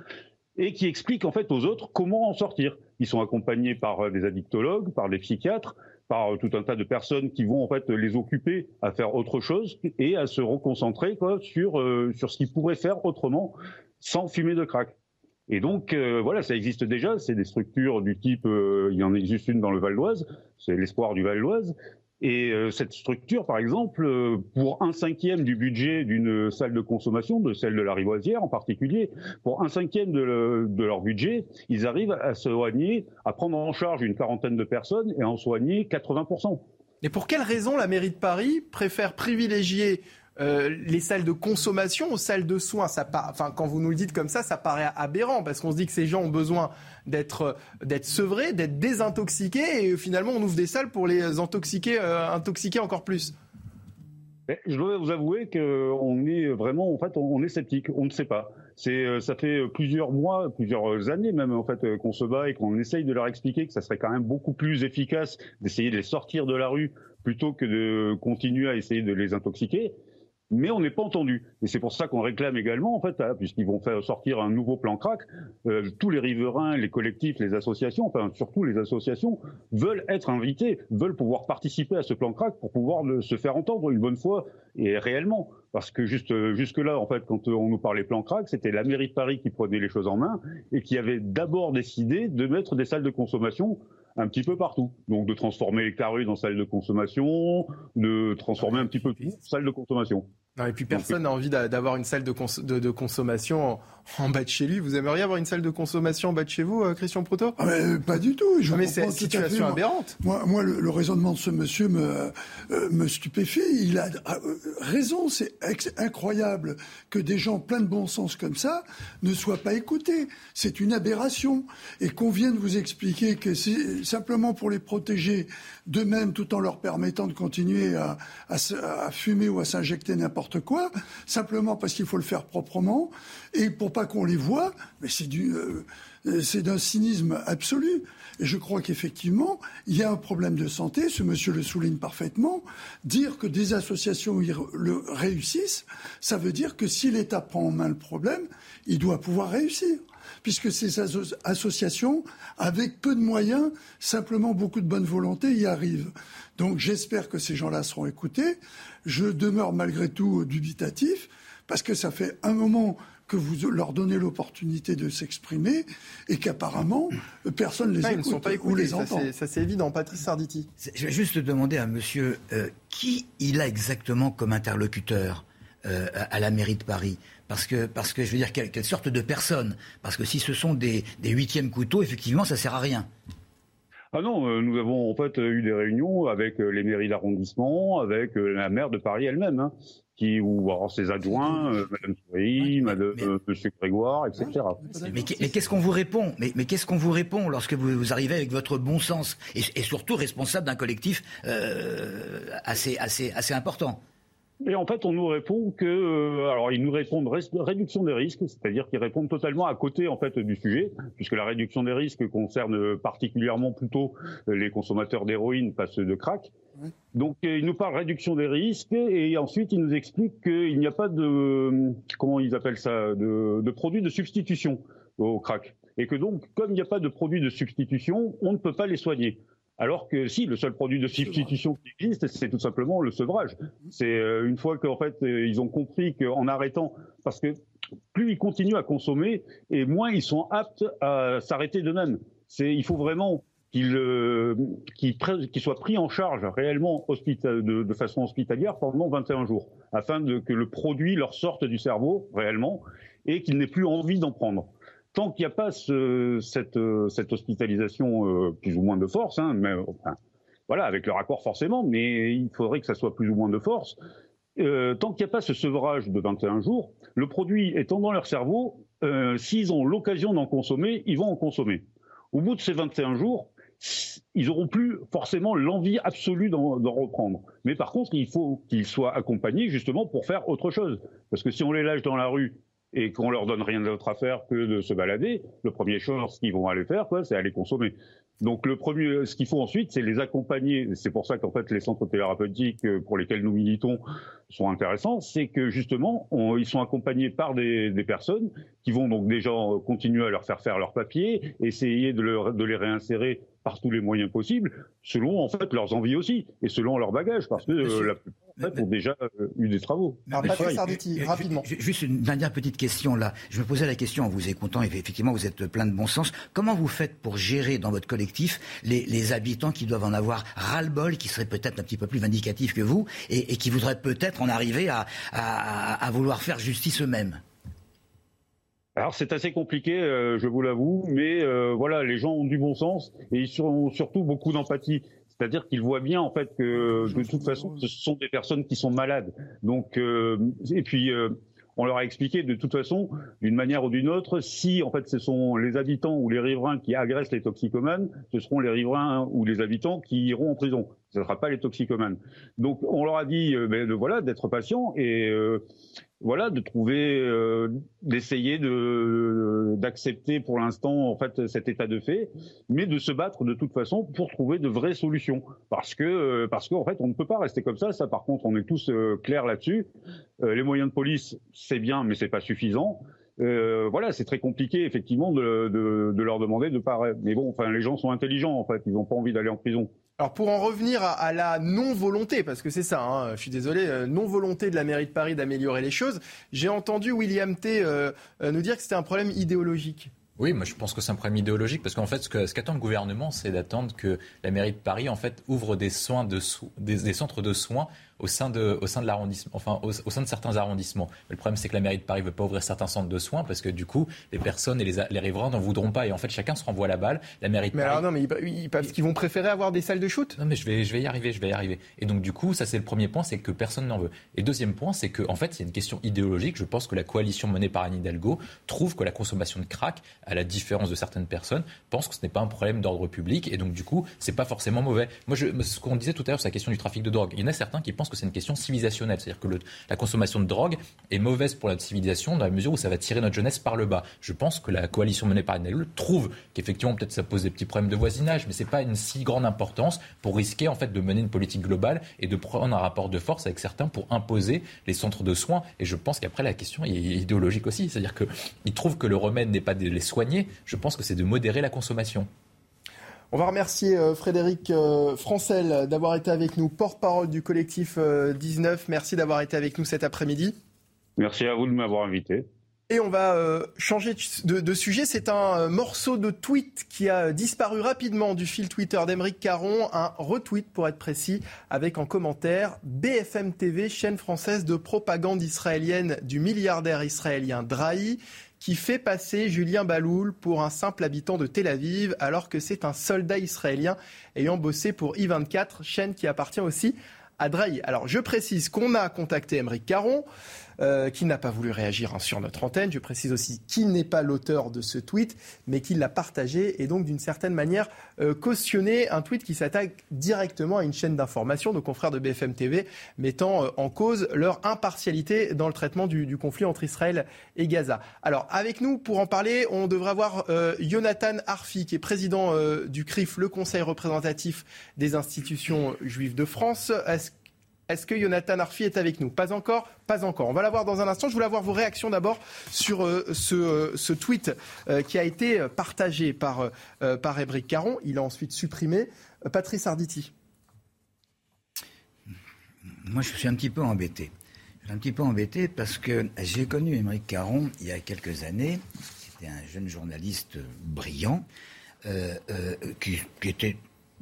et qui expliquent en fait aux autres comment en sortir. Ils sont accompagnés par euh, des addictologues, par des psychiatres, par euh, tout un tas de personnes qui vont en fait les occuper à faire autre chose et à se reconcentrer sur euh, sur ce qu'ils pourraient faire autrement sans fumer de crack. Et donc voilà, ça existe déjà. C'est des structures du type, il y en existe une dans le Val d'Oise, c'est l'espoir du Val d'Oise, et euh, cette structure, par exemple, euh, pour un cinquième du budget d'une salle de consommation, de celle de la Rivoisière en particulier, pour un cinquième de, de, leur budget, ils arrivent à soigner, à prendre en charge une quarantaine de personnes et à en soigner 80%. Et pour quelle raison la mairie de Paris préfère privilégier euh, les salles de consommation aux salles de soins. Ça enfin, quand vous nous le dites comme ça, ça paraît aberrant parce qu'on se dit que ces gens ont besoin d'être d'être sevrés, d'être désintoxiqués et finalement on ouvre des salles pour les intoxiquer, euh, intoxiquer encore plus. Je dois vous avouer qu'on est vraiment, en fait, on est sceptique, on ne sait pas. C'est, euh, ça fait plusieurs mois, plusieurs années même, en fait, qu'on se bat et qu'on essaye de leur expliquer que ça serait quand même beaucoup plus efficace d'essayer de les sortir de la rue plutôt que de continuer à essayer de les intoxiquer mais on n'est pas entendu. Et c'est pour ça qu'on réclame également, en fait, hein, puisqu'ils vont faire sortir un nouveau plan crack, euh, tous les riverains, les collectifs, les associations, enfin surtout les associations, veulent être invités, veulent pouvoir participer à ce plan crack pour pouvoir se faire entendre une bonne fois et réellement. Parce que juste jusque là, en fait, quand on nous parlait plan crack, c'était la mairie de Paris qui prenait les choses en main et qui avait d'abord décidé de mettre des salles de consommation un petit peu partout. Donc de transformer les carues en salles de consommation, de transformer un petit peu tout en salles de consommation. Non, et puis personne n'a envie d'avoir une salle de, de, consommation en, bas de chez lui. Vous aimeriez avoir une salle de consommation en bas de chez vous, euh, Christian Proto? Ah, Pas du tout. Je ah, mais c'est une situation aberrante. Moi, moi le, raisonnement de ce monsieur me, euh, me stupéfie. Il a euh, raison. C'est incroyable que des gens pleins de bon sens comme ça ne soient pas écoutés. C'est une aberration. Et qu'on vienne vous expliquer que c'est simplement pour les protéger d'eux-mêmes tout en leur permettant de continuer à, à, à fumer ou à s'injecter n'importe quoi, simplement parce qu'il faut le faire proprement, et pour pas qu'on les voit, mais c'est du, euh, c'est d'un cynisme absolu. Et je crois qu'effectivement, il y a un problème de santé. Ce monsieur le souligne parfaitement. Dire que des associations réussissent, ça veut dire que si l'État prend en main le problème, il doit pouvoir réussir puisque ces associations, avec peu de moyens, simplement beaucoup de bonne volonté, y arrivent. Donc j'espère que ces gens-là seront écoutés. Je demeure malgré tout dubitatif, parce que ça fait un moment que vous leur donnez l'opportunité de s'exprimer et qu'apparemment personne ne les écoute ils ne sont pas écoutés, ou les entend. Ça c'est évident. Patrice Sarditi. Je vais juste demander à monsieur euh, qui il a exactement comme interlocuteur? Euh, à la mairie de Paris. Parce que, parce que je veux dire, quelle, sorte de personne. Parce que si ce sont des, des huitièmes couteaux, effectivement, ça sert à rien. Ah non, euh, nous avons en fait eu des réunions avec euh, les mairies d'arrondissement, avec euh, la maire de Paris elle-même, hein, qui ou alors ses adjoints, Madame Souris, Madame Monsieur Grégoire, etc. Mais, qu'est-ce qu'on vous répond? Mais, mais qu'est-ce qu'on vous répond lorsque vous, arrivez avec votre bon sens et, et surtout responsable d'un collectif assez, assez, assez important? Et en fait, on nous répond que, euh, alors ils nous répondent réduction des risques, c'est-à-dire qu'ils répondent totalement à côté en fait du sujet, puisque la réduction des risques concerne particulièrement plutôt les consommateurs d'héroïne, pas ceux de crack. Donc ils nous parlent réduction des risques et ensuite ils nous expliquent qu'il n'y a pas de comment ils appellent ça de, de produits de substitution au crack et que donc comme il n'y a pas de produits de substitution, on ne peut pas les soigner. Alors que si, le seul produit de substitution qui existe, c'est tout simplement le sevrage. C'est euh, une fois qu'en fait euh, ils ont compris qu'en arrêtant, parce que plus ils continuent à consommer, et moins ils sont aptes à s'arrêter d'eux-mêmes. C'est, il faut vraiment qu'ils euh, soient pris en charge réellement de, de, façon hospitalière pendant 21 jours, afin de, que le produit leur sorte du cerveau réellement et qu'ils n'aient plus envie d'en prendre tant qu'il n'y a pas euh, cette, hospitalisation euh, plus ou moins de force, hein, mais voilà, avec le raccord forcément, mais il faudrait que ça soit plus ou moins de force. Euh, tant qu'il n'y a pas ce sevrage de 21 jours, le produit étant dans leur cerveau, s'ils ont l'occasion d'en consommer, ils vont en consommer. Au bout de ces 21 jours, ils n'auront plus forcément l'envie absolue d'en reprendre. Mais par contre, il faut qu'ils soient accompagnés justement pour faire autre chose. Parce que si on les lâche dans la rue et qu'on leur donne rien d'autre à faire que de se balader, le premier chose qu'ils vont aller faire, c'est aller consommer. Donc le premier, ce qu'il faut ensuite, c'est les accompagner. C'est pour ça qu'en fait les centres thérapeutiques euh, pour lesquels nous militons sont intéressants, c'est que justement ils sont accompagnés par des, personnes qui vont donc déjà continuer à leur faire faire leurs papiers, essayer de les réinsérer par tous les moyens possibles, selon en fait leurs envies aussi et selon leur bagage, parce que euh, la plupart en fait, ont déjà euh, eu des travaux. Alors, Patrick rapidement. Juste une dernière petite question là. Je me posais la question en vous écoutant, et effectivement vous êtes plein de bon sens. Comment vous faites pour gérer dans votre collectif les, les habitants qui doivent en avoir ras-le-bol, qui seraient peut-être un petit peu plus vindicatifs que vous, et, et qui voudraient peut-être en arriver à, à, à vouloir faire justice eux-mêmes? Alors c'est assez compliqué, euh, je vous l'avoue, mais euh, voilà, les gens ont du bon sens et ils ont surtout beaucoup d'empathie. C'est-à-dire qu'ils voient bien en fait que de toute façon, ce sont des personnes qui sont malades. Donc euh, et puis on leur a expliqué de toute façon, d'une manière ou d'une autre, si en fait ce sont les habitants ou les riverains qui agressent les toxicomanes, ce seront les riverains ou les habitants qui iront en prison. Ce ne sera pas les toxicomanes. Donc on leur a dit ben, de, voilà d'être patient et voilà, de trouver, euh, d'essayer de d'accepter pour l'instant en fait cet état de fait, mais de se battre de toute façon pour trouver de vraies solutions, parce que euh, parce qu'en fait on ne peut pas rester comme ça. Ça, par contre, on est tous euh, clairs là-dessus. les moyens de police, c'est bien, mais c'est pas suffisant. voilà, c'est très compliqué effectivement de, de, leur demander de pas. Mais bon, enfin, les gens sont intelligents en fait, ils n'ont pas envie d'aller en prison. Alors pour en revenir à, la non-volonté, parce que c'est ça, hein, je suis désolé, euh, non-volonté de la mairie de Paris d'améliorer les choses, j'ai entendu William T euh, euh, nous dire que c'était un problème idéologique. Oui, moi je pense que c'est un problème idéologique parce qu'en fait, ce, qu'attend le gouvernement, c'est d'attendre que la mairie de Paris en fait ouvre des soins de des, centres de soins au sein de, au sein de l'arrondissement, enfin au, sein de certains arrondissements. le problème, c'est que la mairie de Paris ne veut pas ouvrir certains centres de soins parce que du coup, les personnes et les, les riverains n'en voudront pas. Et en fait, chacun se renvoie la balle. La mairie de mais Paris. Alors non, mais ils, parce qu'ils vont préférer avoir des salles de shoot? Non, mais je vais, je vais y arriver, je vais y arriver. Et donc du coup, ça c'est le premier point, c'est que personne n'en veut. Et deuxième point, c'est que en fait, c'est une question idéologique. Je pense que la coalition menée par Anne Hidalgo trouve que la consommation de crack, à la différence de certaines personnes, pense que ce n'est pas un problème d'ordre public. Et donc du coup, c'est pas forcément mauvais. Moi, je, ce qu'on disait tout à l'heure, c'est la question du trafic de drogue. Il y en a certains qui pensent que c'est une question civilisationnelle c'est-à-dire que la consommation de drogue est mauvaise pour la civilisation dans la mesure où ça va tirer notre jeunesse par le bas. Je pense que la coalition menée par Enel trouve qu'effectivement peut-être ça pose des petits problèmes de voisinage, mais c'est pas une si grande importance pour risquer en fait de mener une politique globale et de prendre un rapport de force avec certains pour imposer les centres de soins. Et je pense qu'après la question est idéologique aussi, c'est-à-dire qu'ils trouvent que le remède n'est pas de les soigner. Je pense que c'est de modérer la consommation. On va remercier euh, Frédéric euh, Francel d'avoir été avec nous, porte-parole du collectif 19. Euh, Merci d'avoir été avec nous cet après-midi. Merci à vous de m'avoir invité. Et on va changer de, sujet. C'est un morceau de tweet qui a disparu rapidement du fil Twitter d'Emeric Caron, un retweet pour être précis, avec en commentaire BFM TV, chaîne française de propagande israélienne du milliardaire israélien Drahi qui fait passer Julien Baloul pour un simple habitant de Tel Aviv, alors que c'est un soldat israélien ayant bossé pour I24, chaîne qui appartient aussi à Drahi. Alors je précise qu'on a contacté Émeric Caron. Euh, qui n'a pas voulu réagir hein, sur notre antenne. Je précise aussi qu'il n'est pas l'auteur de ce tweet, mais qu'il l'a partagé et donc d'une certaine manière euh, cautionné un tweet qui s'attaque directement à une chaîne d'information, nos confrères de BFM TV, mettant euh, en cause leur impartialité dans le traitement du, conflit entre Israël et Gaza. Alors avec nous pour en parler, on devrait avoir Jonathan Arfi, qui est président du CRIF, le Conseil représentatif des institutions juives de France. Est-ce que Jonathan Arfi est avec nous? Pas encore Pas encore. On va l'avoir dans un instant. Je voulais avoir vos réactions d'abord sur euh, euh, ce, tweet euh, qui a été partagé par, par Caron. Il a ensuite supprimé. Patrice Arditi. Moi, je suis un petit peu embêté. Je suis un petit peu embêté parce que j'ai connu Émeric Caron il y a quelques années. C'était un jeune journaliste brillant qui, était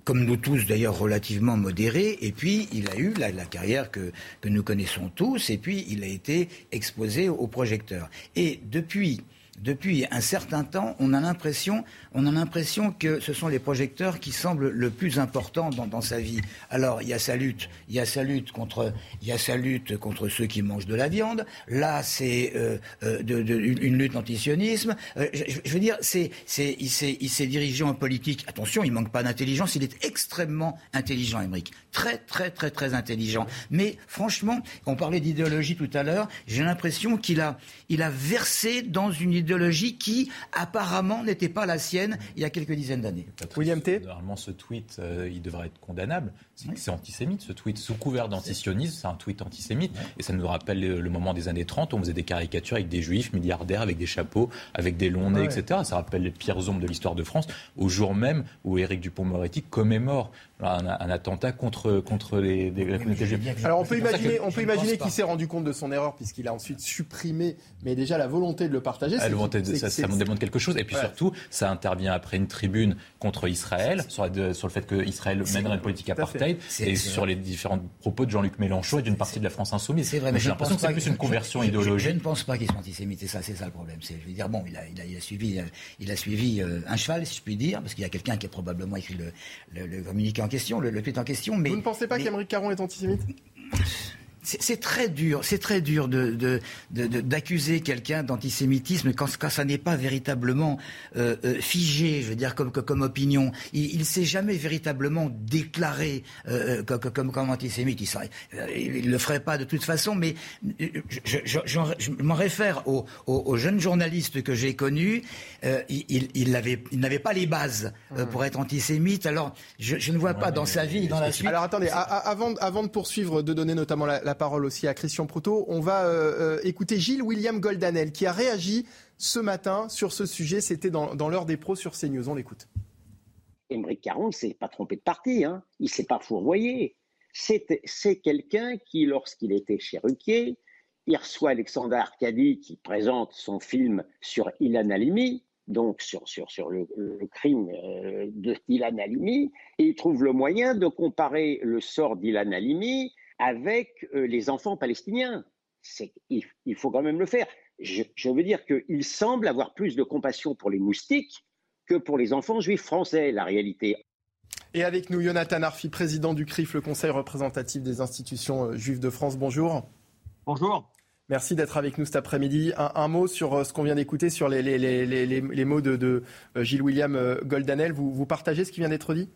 comme nous tous d'ailleurs relativement modéré, et puis il a eu la, carrière que, que nous connaissons tous, et puis il a été exposé au projecteur. Et depuis depuis un certain temps, on a l'impression, on a l'impression que ce sont les projecteurs qui semblent le plus important dans, sa vie. Alors, il y a sa lutte, il y a sa lutte contre, il y a sa lutte contre ceux qui mangent de la viande. Là, c'est euh, euh, une lutte antisionisme. Euh, je, veux dire, il s'est dirigé en politique. Attention, il manque pas d'intelligence. Il est extrêmement intelligent, Émeric. Très, très, très, très intelligent. Mais franchement, on parlait d'idéologie tout à l'heure. J'ai l'impression qu'il a, il a versé dans une idéologie qui, apparemment, n'était pas la sienne il y a quelques dizaines d'années. William T. Normalement, ce tweet, euh, il devrait être condamnable. C'est antisémite, ce tweet. Sous couvert d'antisionisme, c'est un tweet antisémite. Et ça nous rappelle le, moment des années 30 où on faisait des caricatures avec des juifs milliardaires, avec des chapeaux, avec des longs nez, etc. Ça rappelle les pires ombres de l'histoire de France, au jour même où Éric Dupont-Moretti commémore un, un, attentat contre, contre les, la communauté juive. Alors on peut imaginer, on peut imaginer qu'il s'est rendu compte de son erreur puisqu'il a ensuite supprimé, mais déjà la volonté de le partager. Ah, ça, ça démontre quelque chose. Et puis surtout, ça intervient après une tribune contre Israël, sur, sur le fait qu'Israël mènerait une politique apartheid, et sur les différents propos de Jean-Luc Mélenchon et d'une partie de la France insoumise. C'est vrai, mais, j'ai l'impression que c'est plus une conversion idéologique. Je, ne pense pas qu'ils sont antisémites, c'est ça, c'est ça le problème. Je veux dire, bon, il a, il a, suivi, il a suivi euh, un cheval, si je puis dire, parce qu'il y a quelqu'un qui a probablement écrit le, le, communiqué en question, le, tweet en question. Mais, Vous ne pensez pas qu'Émeric Caron est antisémite? C'est très dur, c'est très dur de, d'accuser quelqu'un d'antisémitisme quand, quand, ça n'est pas véritablement euh, euh, figé, je veux dire comme comme opinion. Il, ne s'est jamais véritablement déclaré euh, comme, comme, antisémite. Il, ne le ferait pas de toute façon, mais je, je, m'en réfère aux, aux, jeunes journalistes que j'ai connus. il, il n'avait pas les bases mmh. pour être antisémite. Alors je, ne vois pas dans sa vie, dans la suite. Alors attendez, avant, avant de poursuivre, de donner notamment la parole aussi à Christian Proto. On va euh, euh, écouter Gilles William Goldanel qui a réagi ce matin sur ce sujet. C'était dans, l'heure des pros sur CNews. On l'écoute. Émeric Caron ne s'est pas trompé de parti. Hein. Il ne s'est pas fourvoyé. C'est quelqu'un qui, lorsqu'il était chez Ruquier, il reçoit Alexandre Arcadi qui présente son film sur Ilan Halimi, donc sur, sur, sur le, crime euh, de Ilan Halimi, et il trouve le moyen de comparer le sort d'Ilan Halimi avec euh, les enfants palestiniens. Il, il, faut quand même le faire. Je, je veux dire qu'il semble avoir plus de compassion pour les moustiques que pour les enfants juifs français, la réalité. Et avec nous, Jonathan Arfi, président du CRIF, le Conseil représentatif des institutions euh, juives de France. Bonjour. Bonjour. Merci d'être avec nous cet après-midi. Un, mot sur euh, ce qu'on vient d'écouter, sur les, les, les, les, mots de, de Gilles William Goldanel. Vous, vous partagez ce qui vient d'être dit?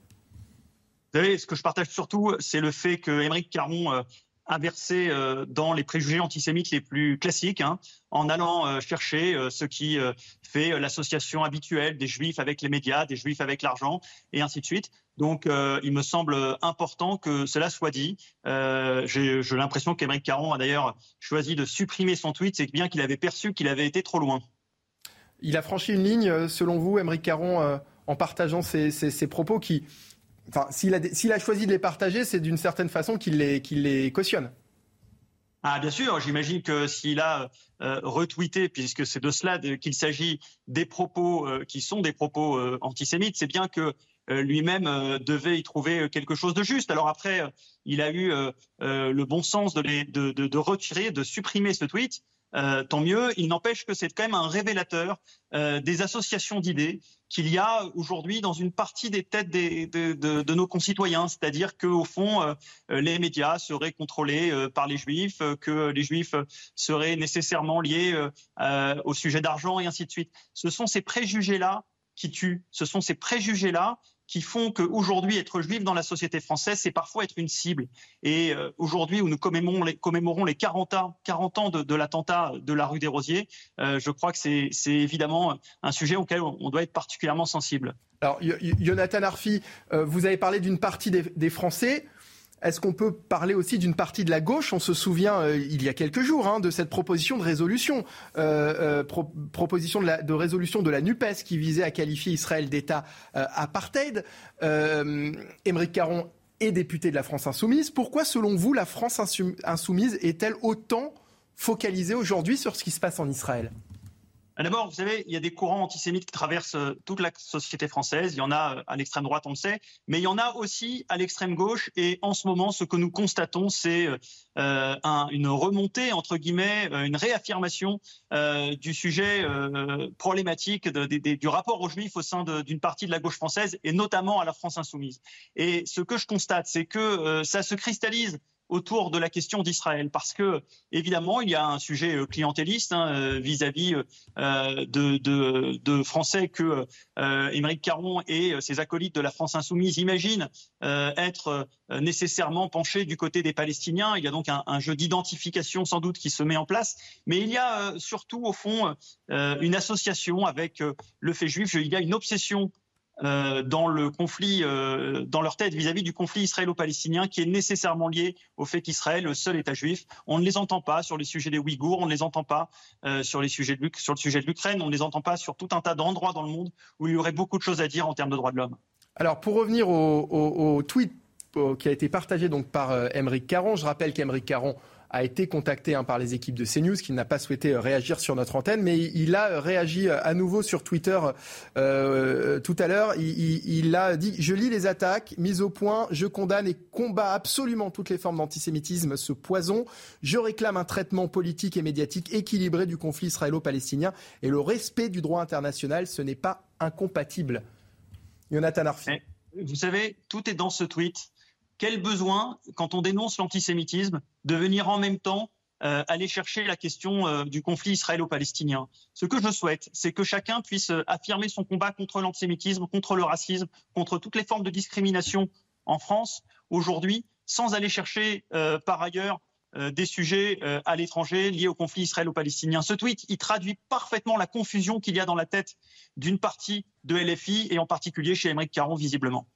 Vous savez, ce que je partage surtout, c'est le fait que Émeric Caron euh, a versé euh, dans les préjugés antisémites les plus classiques, hein, en allant euh, chercher ce qui fait l'association habituelle des juifs avec les médias, des juifs avec l'argent, et ainsi de suite. Donc, il me semble important que cela soit dit. J'ai l'impression qu'Émeric Caron a d'ailleurs choisi de supprimer son tweet, c'est bien qu'il avait perçu qu'il avait été trop loin. Il a franchi une ligne, selon vous, Émeric Caron, en partageant ces propos qui s'il a, choisi de les partager, c'est d'une certaine façon qu'il les, cautionne. Ah, bien sûr, j'imagine que s'il a euh, retweeté, puisque c'est de cela qu'il s'agit, des propos euh, qui sont des propos euh, antisémites, c'est bien que lui-même devait y trouver quelque chose de juste. Alors après, il a eu le bon sens de, retirer, de supprimer ce tweet. Euh, tant mieux. Il n'empêche que c'est quand même un révélateur euh, des associations d'idées qu'il y a aujourd'hui dans une partie des têtes de, nos concitoyens, c'est-à-dire qu'au fond, euh, les médias seraient contrôlés par les juifs, que les juifs seraient nécessairement liés au sujet d'argent et ainsi de suite. Ce sont ces préjugés-là qui tuent. Ce sont ces préjugés-là qui font qu'aujourd'hui, être juif dans la société française, c'est parfois être une cible. Et euh, aujourd'hui, où nous commémorons les, commémorons les 40 ans, 40 ans de, l'attentat de la rue des Rosiers, euh, je crois que c'est évidemment un sujet auquel on doit être particulièrement sensible. Alors, Jonathan Arfi, euh, vous avez parlé d'une partie des Français. Est-ce qu'on peut parler aussi d'une partie de la gauche? On se souvient euh, il y a quelques jours hein, de cette proposition de résolution, euh, euh, proposition de, résolution de la Nupes qui visait à qualifier Israël d'État apartheid. Émeric Caron est député de la France insoumise. Pourquoi, selon vous, la France insoumise est-elle autant focalisée aujourd'hui sur ce qui se passe en Israël? D'abord, vous savez, il y a des courants antisémites qui traversent euh, toute la société française. Il y en a euh, à l'extrême droite, on le sait, mais il y en a aussi à l'extrême gauche. Et en ce moment, ce que nous constatons, c'est euh, une remontée, entre guillemets, une réaffirmation du sujet problématique du rapport aux Juifs au sein d'une partie de la gauche française, et notamment à la France insoumise. Et ce que je constate, c'est que ça se cristallise autour de la question d'Israël, parce que évidemment il y a un sujet euh, clientéliste hein, euh, vis-à-vis euh, de, de, Français que Émeric Caron et ses acolytes de la France insoumise imaginent être nécessairement penchés du côté des Palestiniens. Il y a donc un, un jeu d'identification sans doute qui se met en place, mais il y a surtout au fond une association avec le fait juif. Il y a une obsession euh, dans le conflit, euh, dans leur tête vis-à-vis du conflit israélo-palestinien qui est nécessairement lié au fait qu'Israël le seul État juif. On ne les entend pas sur les sujets des Ouïghours, on ne les entend pas euh, sur, les sujets de, le sujet de l'Ukraine, on ne les entend pas sur tout un tas d'endroits dans le monde où il y aurait beaucoup de choses à dire en termes de droits de l'homme. Alors pour revenir au, au tweet qui a été partagé donc par Émeric Caron, je rappelle qu'Émeric Caron a été contacté hein, par les équipes de CNews, qui n'a pas souhaité euh, réagir sur notre antenne, mais il a euh, réagi euh, à nouveau sur Twitter tout à l'heure. Il, a dit Je lis les attaques, mises au point, je condamne et combats absolument toutes les formes d'antisémitisme, ce poison. Je réclame un traitement politique et médiatique équilibré du conflit israélo-palestinien et le respect du droit international. Ce n'est pas incompatible. Jonathan Arfi. Vous savez, tout est dans ce tweet. Quel besoin, quand on dénonce l'antisémitisme, de venir en même temps euh, aller chercher la question euh, du conflit israélo-palestinien. Ce que je souhaite, c'est que chacun puisse euh, affirmer son combat contre l'antisémitisme, contre le racisme, contre toutes les formes de discrimination en France aujourd'hui, sans aller chercher par ailleurs des sujets à l'étranger liés au conflit israélo-palestinien. Ce tweet, il traduit parfaitement la confusion qu'il y a dans la tête d'une partie de LFI et en particulier chez Émeric Caron visiblement.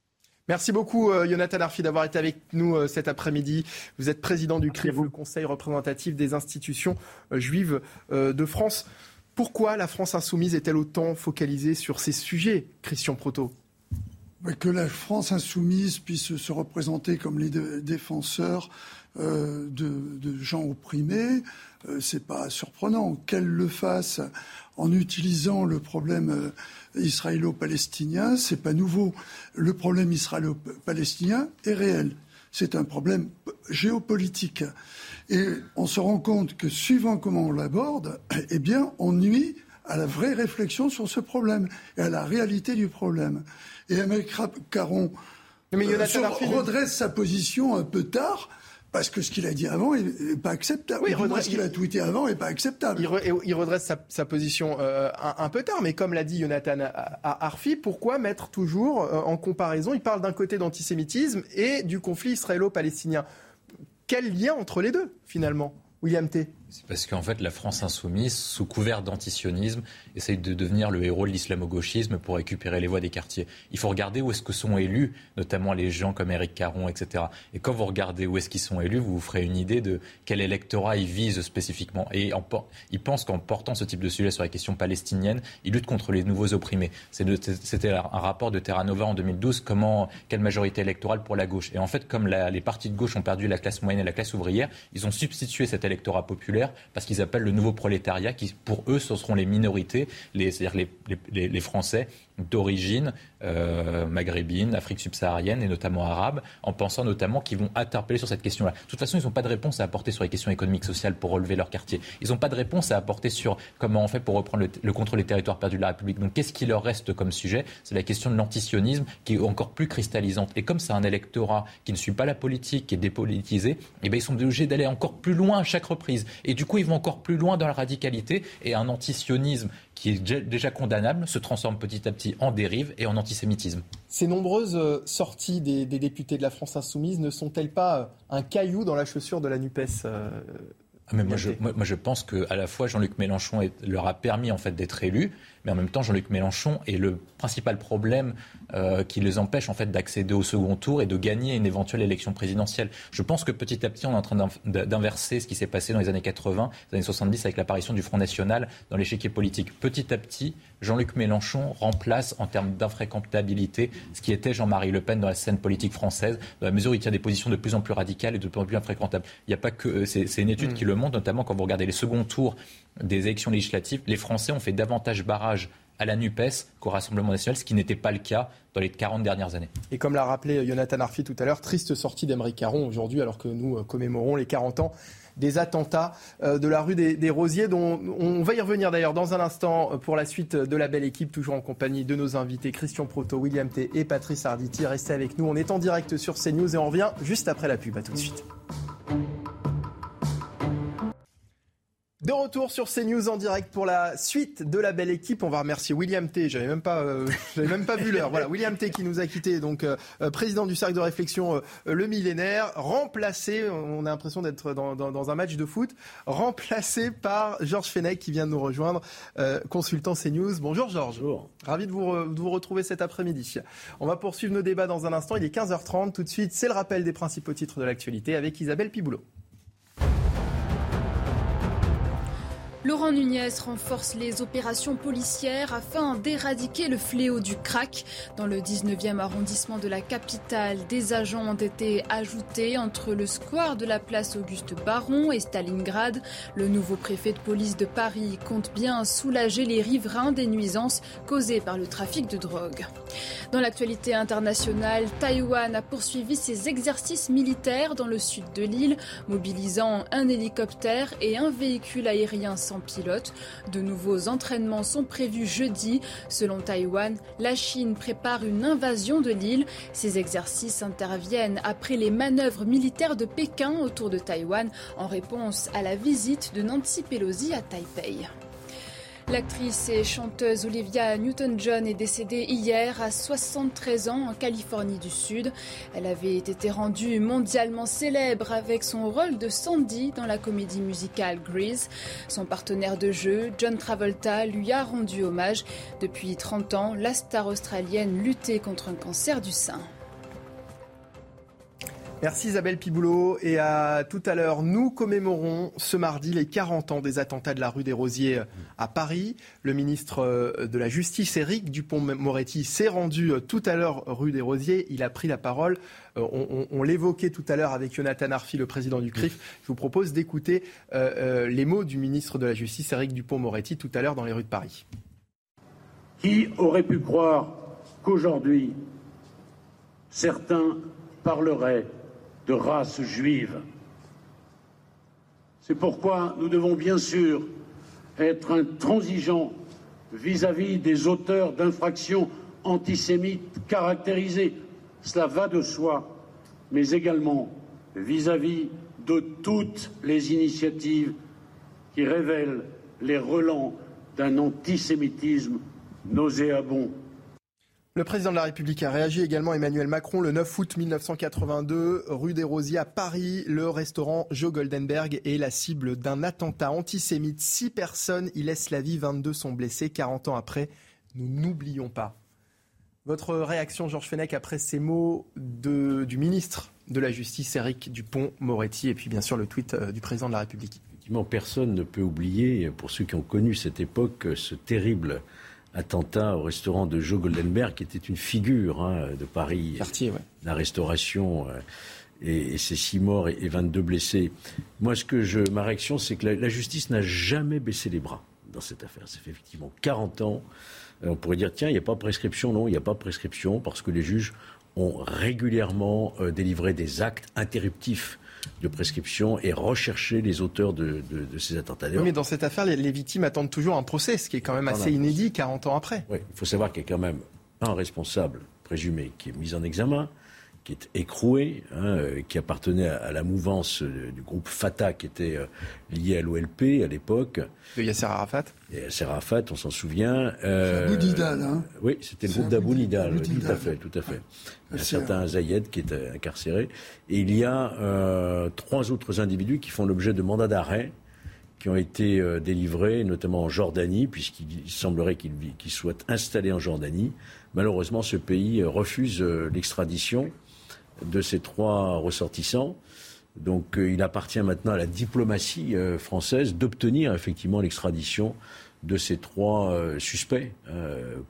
Merci beaucoup, euh, Jonathan Arfi, d'avoir été avec nous euh, cet après-midi. Vous êtes président du CRIF, le Conseil représentatif des institutions euh, juives de France. Pourquoi la France insoumise est-elle autant focalisée sur ces sujets, Christian Proto? Que la France insoumise puisse se représenter comme les défenseurs de, de, gens opprimés, c'est pas surprenant. Qu'elle le fasse en utilisant le problème israélo-palestinien, c'est pas nouveau. Le problème israélo-palestinien est réel. C'est un problème géopolitique. Et on se rend compte que suivant comment on l'aborde, eh bien, on nuit à la vraie réflexion sur ce problème et à la réalité du problème. Et Amérique Caron euh, redresse sa position un peu tard parce que ce qu'il a dit avant n'est pas acceptable. Oui, ce qu'il a tweeté avant n'est pas acceptable. Il, redresse sa, position euh, un, peu tard, mais comme l'a dit Jonathan Arfi, pourquoi mettre toujours euh, en comparaison Il parle d'un côté d'antisémitisme et du conflit israélo-palestinien? Quel lien entre les deux, finalement William T? C'est parce qu'en fait, la France insoumise, sous couvert d'antisionisme, essaye de devenir le héros de l'islamo-gauchisme pour récupérer les voix des quartiers. Il faut regarder où est-ce que sont élus, notamment les gens comme Éric Caron, etc. Et quand vous regardez où est-ce qu'ils sont élus, vous vous ferez une idée de quel électorat ils visent spécifiquement. Et ils pensent qu'en portant ce type de sujet sur la question palestinienne, ils luttent contre les nouveaux opprimés. C'était un rapport de Terra Nova en 2012, comment, quelle majorité électorale pour la gauche. Et en fait, comme les partis de gauche ont perdu la classe moyenne et la classe ouvrière, ils ont substitué cet électorat populaire parce qu'ils appellent le nouveau prolétariat, qui pour eux, ce seront les minorités, c'est-à-dire les, Français d'origine euh, maghrébine, Afrique subsaharienne et notamment arabe, en pensant notamment qu'ils vont interpeller sur cette question-là. De toute façon, ils n'ont pas de réponse à apporter sur les questions économiques, sociales pour relever leur quartier. Ils n'ont pas de réponse à apporter sur comment on fait pour reprendre le, contrôle des territoires perdus de la République. Donc, qu'est-ce qui leur reste comme sujet? C'est la question de l'antisionisme qui est encore plus cristallisante. Et comme c'est un électorat qui ne suit pas la politique, qui est dépolitisé, eh bien, ils sont obligés d'aller encore plus loin à chaque reprise. Et du coup, ils vont encore plus loin dans la radicalité et un antisionisme qui est déjà condamnable se transforme petit à petit en dérive et en antisémitisme. Ces nombreuses euh, sorties des, députés de la France insoumise ne sont-elles pas euh, un caillou dans la chaussure de la NUPES euh, ah, mais moi, je, moi, je pense qu'à la fois Jean-Luc Mélenchon leur a permis en fait d'être élu, mais en même temps Jean-Luc Mélenchon est le principal problème euh, qui les empêche en fait d'accéder au second tour et de gagner une éventuelle élection présidentielle. Je pense que petit à petit on est en train d'inverser ce qui s'est passé dans les années 80, les années 70 avec l'apparition du Front National dans l'échiquier politique. Petit à petit, Jean-Luc Mélenchon remplace en termes d'infréquentabilité ce qui était Jean-Marie Le Pen dans la scène politique française, dans la mesure où il tient des positions de plus en plus radicales et de plus en plus infréquentables. Il n'y a pas que, c'est une étude qui le le montre, notamment quand vous regardez les seconds tours des élections législatives. Les Français ont fait davantage barrage à la NUPES qu'au Rassemblement national, ce qui n'était pas le cas dans les 40 dernières années. Et comme l'a rappelé Jonathan Arfi tout à l'heure, triste sortie d'Emeric Caron aujourd'hui, alors que nous euh, commémorons les 40 ans des attentats euh, de la rue des, Rosiers, dont on va y revenir d'ailleurs dans un instant euh, pour la suite de la belle équipe, toujours en compagnie de nos invités Christian Proto, William T et Patrice Arditi. Restez avec nous, on est en direct sur CNews et on revient juste après la pub. À tout de suite. De retour sur CNews en direct pour la suite de la belle équipe. On va remercier William T. J'avais même pas, euh, j'avais même pas vu l'heure. Voilà, William T. qui nous a quitté, donc euh, euh, président du cercle de réflexion Le Millénaire, remplacé. On a l'impression d'être dans, dans, un match de foot, remplacé par Georges Fenech qui vient de nous rejoindre, consultant CNews. Bonjour Georges. Bonjour. Ravi de vous, de vous retrouver cet après-midi. On va poursuivre nos débats dans un instant. Il est 15h30. Tout de suite, c'est le rappel des principaux titres de l'actualité avec Isabelle Piboulot. Laurent Nunez renforce les opérations policières afin d'éradiquer le fléau du crack. Dans le 19e arrondissement de la capitale, des agents ont été ajoutés entre le square de la place Auguste Baron et Stalingrad. Le nouveau préfet de police de Paris compte bien soulager les riverains des nuisances causées par le trafic de drogue. Dans l'actualité internationale, Taïwan a poursuivi ses exercices militaires dans le sud de l'île, mobilisant un hélicoptère et un véhicule aérien sans pilote. De nouveaux entraînements sont prévus jeudi. Selon Taïwan, la Chine prépare une invasion de l'île. Ces exercices interviennent après les manœuvres militaires de Pékin autour de Taïwan en réponse à la visite de Nancy Pelosi à Taipei. L'actrice et chanteuse Olivia Newton-John est décédée hier à 73 ans en Californie du Sud. Elle avait été rendue mondialement célèbre avec son rôle de Sandy dans la comédie musicale Grease. Son partenaire de jeu, John Travolta, lui a rendu hommage. Depuis 30 ans, la star australienne luttait contre un cancer du sein. Merci Isabelle Piboulot et à tout à l'heure. Nous commémorons ce mardi les 40 ans des attentats de la rue des Rosiers à Paris. Le ministre euh, de la Justice, Éric Dupont-Moretti, s'est rendu euh, tout à l'heure rue des Rosiers. Il a pris la parole. Euh, on, l'évoquait tout à l'heure avec Jonathan Arfi, le président du CRIF. Je vous propose d'écouter les mots du ministre de la Justice, Éric Dupont-Moretti, tout à l'heure dans les rues de Paris. Qui aurait pu croire qu'aujourd'hui, certains parleraient de race juive. C'est pourquoi nous devons bien sûr être intransigeants vis-à-vis des auteurs d'infractions antisémites caractérisées, cela va de soi, mais également vis-à-vis de toutes les initiatives qui révèlent les relents d'un antisémitisme nauséabond. Le président de la République a réagi également, Emmanuel Macron, le 9 août 1982, rue des Rosiers à Paris. Le restaurant Joe Goldenberg est la cible d'un attentat antisémite. Six personnes y laissent la vie, 22 sont blessés. 40 ans après, nous n'oublions pas. Votre réaction, Georges Fenech, après ces mots du ministre de la Justice, Éric Dupont-Moretti, et puis bien sûr le tweet euh, du président de la République? Effectivement, personne ne peut oublier, pour ceux qui ont connu cette époque, ce terrible attentat au restaurant de Joe Goldenberg, qui était une figure hein, de Paris. La restauration. Euh, et, ces six morts et, 22 blessés. Moi, ce que je, ma réaction, c'est que la, justice n'a jamais baissé les bras dans cette affaire. Ça fait effectivement 40 ans. Euh, on pourrait dire, tiens, il n'y a pas de prescription. Non, il n'y a pas de prescription parce que les juges ont régulièrement euh, délivré des actes interruptifs de prescription et rechercher les auteurs de, ces attentats. Oui, mais dans cette affaire, les, victimes attendent toujours un procès, ce qui est quand même assez inédit 40 ans après. Oui, il faut savoir qu'il y a quand même un responsable présumé qui est mis en examen, qui est écroué, hein, euh, qui appartenait à, la mouvance euh, du groupe Fatah, qui était euh, lié à l'OLP à l'époque. De Yasser Arafat Yasser Arafat, on s'en souvient. Euh, Nidal, hein Oui, c'était le groupe d'Abou Nidal, tout à fait, tout à fait. Un certain Zayed qui est incarcéré. Et il y a trois autres individus qui font l'objet de mandats d'arrêt qui ont été délivrés, notamment en Jordanie, puisqu'il semblerait qu'ils soient installés en Jordanie. Malheureusement, ce pays refuse l'extradition de ces trois ressortissants. Donc euh, il appartient maintenant à la diplomatie euh, française d'obtenir effectivement l'extradition de ces trois euh, suspects,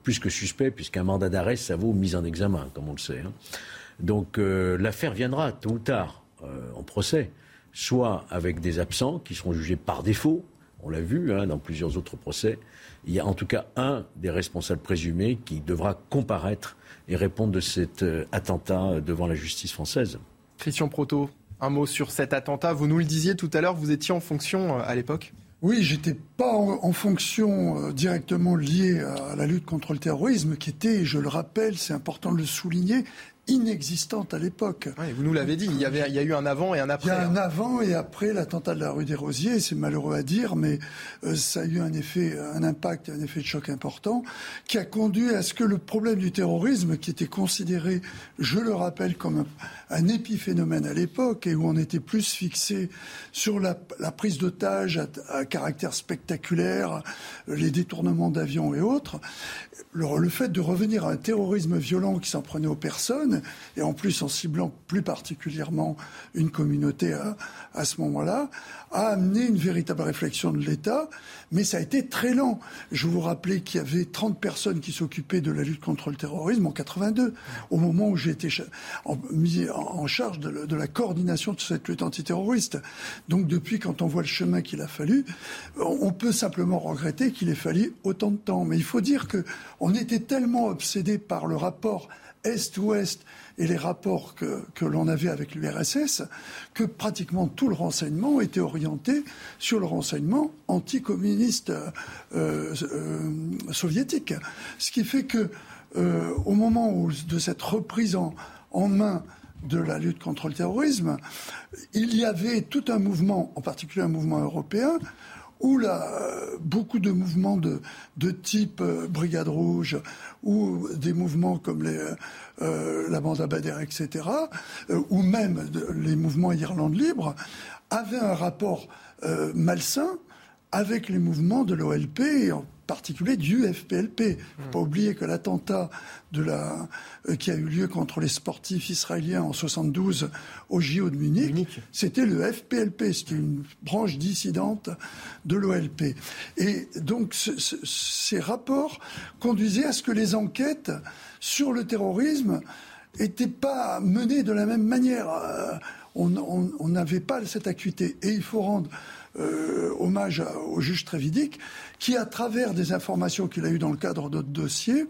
plus que suspects, puisqu'un mandat d'arrêt, ça vaut mise en examen, comme on le sait. Hein. Donc l'affaire viendra tôt ou tard en procès. soit avec des absents qui seront jugés par défaut, on l'a vu hein, dans plusieurs autres procès, il y a en tout cas un des responsables présumés qui devra comparaître et répondre de cet euh, attentat devant la justice française. Christian Proto, un mot sur cet attentat. Vous nous le disiez tout à l'heure, vous étiez en fonction euh, à l'époque? Oui, j'étais pas en, fonction euh, directement liée à la lutte contre le terrorisme, qui était, je le rappelle, c'est important de le souligner, inexistante à l'époque. vous nous l'avez dit, il y, avait, il y a eu un avant et un après. Il y a un hein. avant et après l'attentat de la rue des Rosiers, c'est malheureux à dire, mais euh, ça a eu un effet, un impact, un effet de choc important, qui a conduit à ce que le problème du terrorisme, qui était considéré, je le rappelle, comme un, épiphénomène à l'époque, et où on était plus fixé sur la, prise d'otages à, caractère spectaculaire, les détournements d'avions et autres, le, fait de revenir à un terrorisme violent qui s'en prenait aux personnes, et en plus en ciblant plus particulièrement une communauté à, à ce moment-là, a amené une véritable réflexion de l'État, mais ça a été très lent. Je vous rappelais qu'il y avait 30 personnes qui s'occupaient de la lutte contre le terrorisme en 82, au moment où j'ai été mis en charge de, la coordination de cette lutte antiterroriste. Donc depuis, quand on voit le chemin qu'il a fallu, on peut simplement regretter qu'il ait fallu autant de temps. Mais il faut dire que on était tellement obsédé par le rapport Est-Ouest et les rapports que, l'on avait avec l'URSS que pratiquement tout le renseignement était orienté sur le renseignement anticommuniste euh, euh, soviétique. Ce qui fait que euh, au moment de cette reprise en main de la lutte contre le terrorisme, il y avait tout un mouvement, en particulier un mouvement européen, où là, beaucoup de mouvements de, type euh, Brigade Rouge ou des mouvements comme euh, la bande Abadère, etc., euh, ou même les mouvements Irlande libre, avaient un rapport malsain avec les mouvements de l'OLP particulier du FPLP. Il ne faut pas oublier que l'attentat de la, euh, qui a eu lieu contre les sportifs israéliens en 72 au JO de Munich, c'était le FPLP, c'était une branche dissidente de l'OLP. Et donc ces rapports conduisaient à ce que les enquêtes sur le terrorisme n'étaient pas menées de la même manière. Euh, on n'avait pas cette acuité. Et il faut rendre euh, hommage au juge Trévidic, qui, à travers des informations qu'il a eues dans le cadre d'autres dossiers,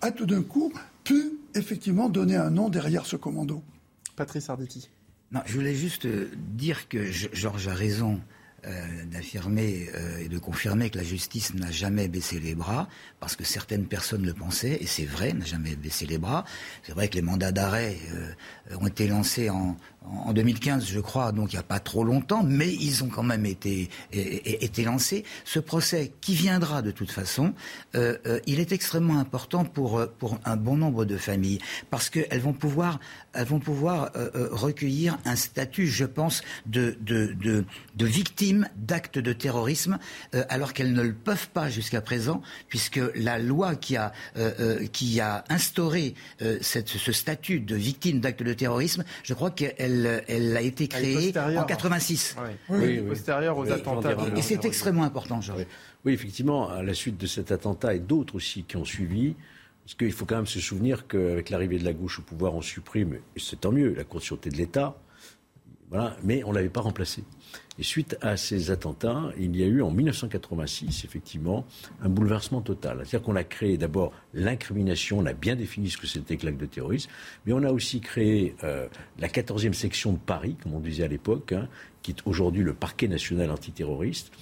a tout d'un coup pu effectivement donner un nom derrière ce commando. Patrice Arditi. Non, je voulais juste dire que Georges a raison euh, d'affirmer euh, et de confirmer que la justice n'a jamais baissé les bras, parce que certaines personnes le pensaient, et c'est vrai, n'a jamais baissé les bras. C'est vrai que les mandats d'arrêt ont été lancés en, en 2015, je crois, donc il n'y a pas trop longtemps, mais ils ont quand même été, été lancés. Ce procès, qui viendra de toute façon, euh, euh, il est extrêmement important pour, euh, pour un bon nombre de familles, parce qu'elles vont pouvoir, elles vont pouvoir recueillir un statut, je pense, de, de, de, victimes d'actes de terrorisme, alors qu'elles ne le peuvent pas jusqu'à présent, puisque la loi qui a, qui a instauré cette, ce statut de victime d'actes de terrorisme, je crois qu'elle elle, a été créée en 86. Oui, postérieure aux attentats. Et, c'est extrêmement important, Jean. Oui, effectivement, à la suite de cet attentat et d'autres aussi qui ont suivi, parce qu'il faut quand même se souvenir qu'avec l'arrivée de la gauche au pouvoir, on supprime, et c'est tant mieux, la Cour de sûreté de l'État, voilà, mais on ne l'avait pas remplacée. Et suite à ces attentats, il y a eu en 1986, effectivement, un bouleversement total. C'est-à-dire qu'on a créé d'abord l'incrimination, on a bien défini ce que c'était que l'acte de terrorisme, mais on a aussi créé euh, la 14e section de Paris, comme on disait à l'époque, hein, qui est aujourd'hui le parquet national antiterroriste.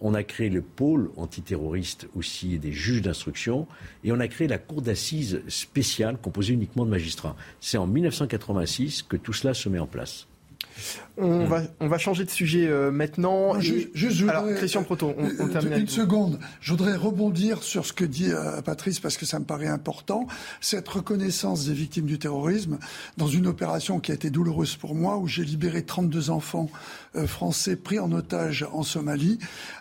On a créé le pôle antiterroriste aussi des juges d'instruction et on a créé la cour d'assises spéciale composée uniquement de magistrats. C'est en 1986 que tout cela se met en place. On, va, on va changer de sujet euh, maintenant. juste, Alors, Christian Proto, on, on termine Une seconde. Je voudrais rebondir sur ce que dit euh, Patrice parce que ça me paraît important. Cette reconnaissance des victimes du terrorisme dans une opération qui a été douloureuse pour moi, où j'ai libéré 32 enfants euh, français pris en otage en Somalie,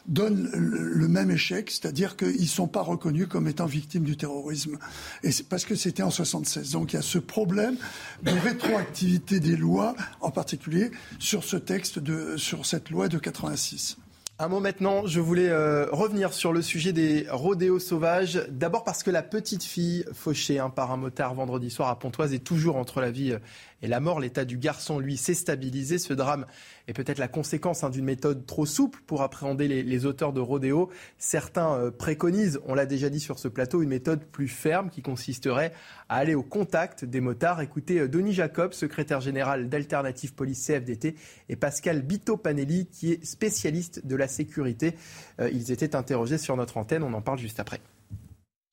donne le, même échec, c'est-à-dire qu'ils ne sont pas reconnus comme étant victimes du terrorisme. Et c'est parce que c'était en 76. Donc il y a ce problème de rétroactivité des lois, en particulier sur ce texte, de, sur cette loi de 86. Un mot maintenant, je voulais euh, revenir sur le sujet des rodéos sauvages. D'abord parce que la petite fille fauchée hein, par un motard vendredi soir à Pontoise est toujours entre la vie euh, et la mort. L'état du garçon, lui, s'est stabilisé. Ce drame est peut-être la conséquence hein, d'une méthode trop souple pour appréhender les, auteurs de rodéo. Certains euh, préconisent, on l'a déjà dit sur ce plateau, une méthode plus ferme qui consisterait à aller au contact des motards. Écoutez euh, Denis Jacob, secrétaire général d'Alternative Police CFDT, et Pascal Bito-Panelli, qui est spécialiste de la sécurité. Euh, ils étaient interrogés sur notre antenne. On en parle juste après.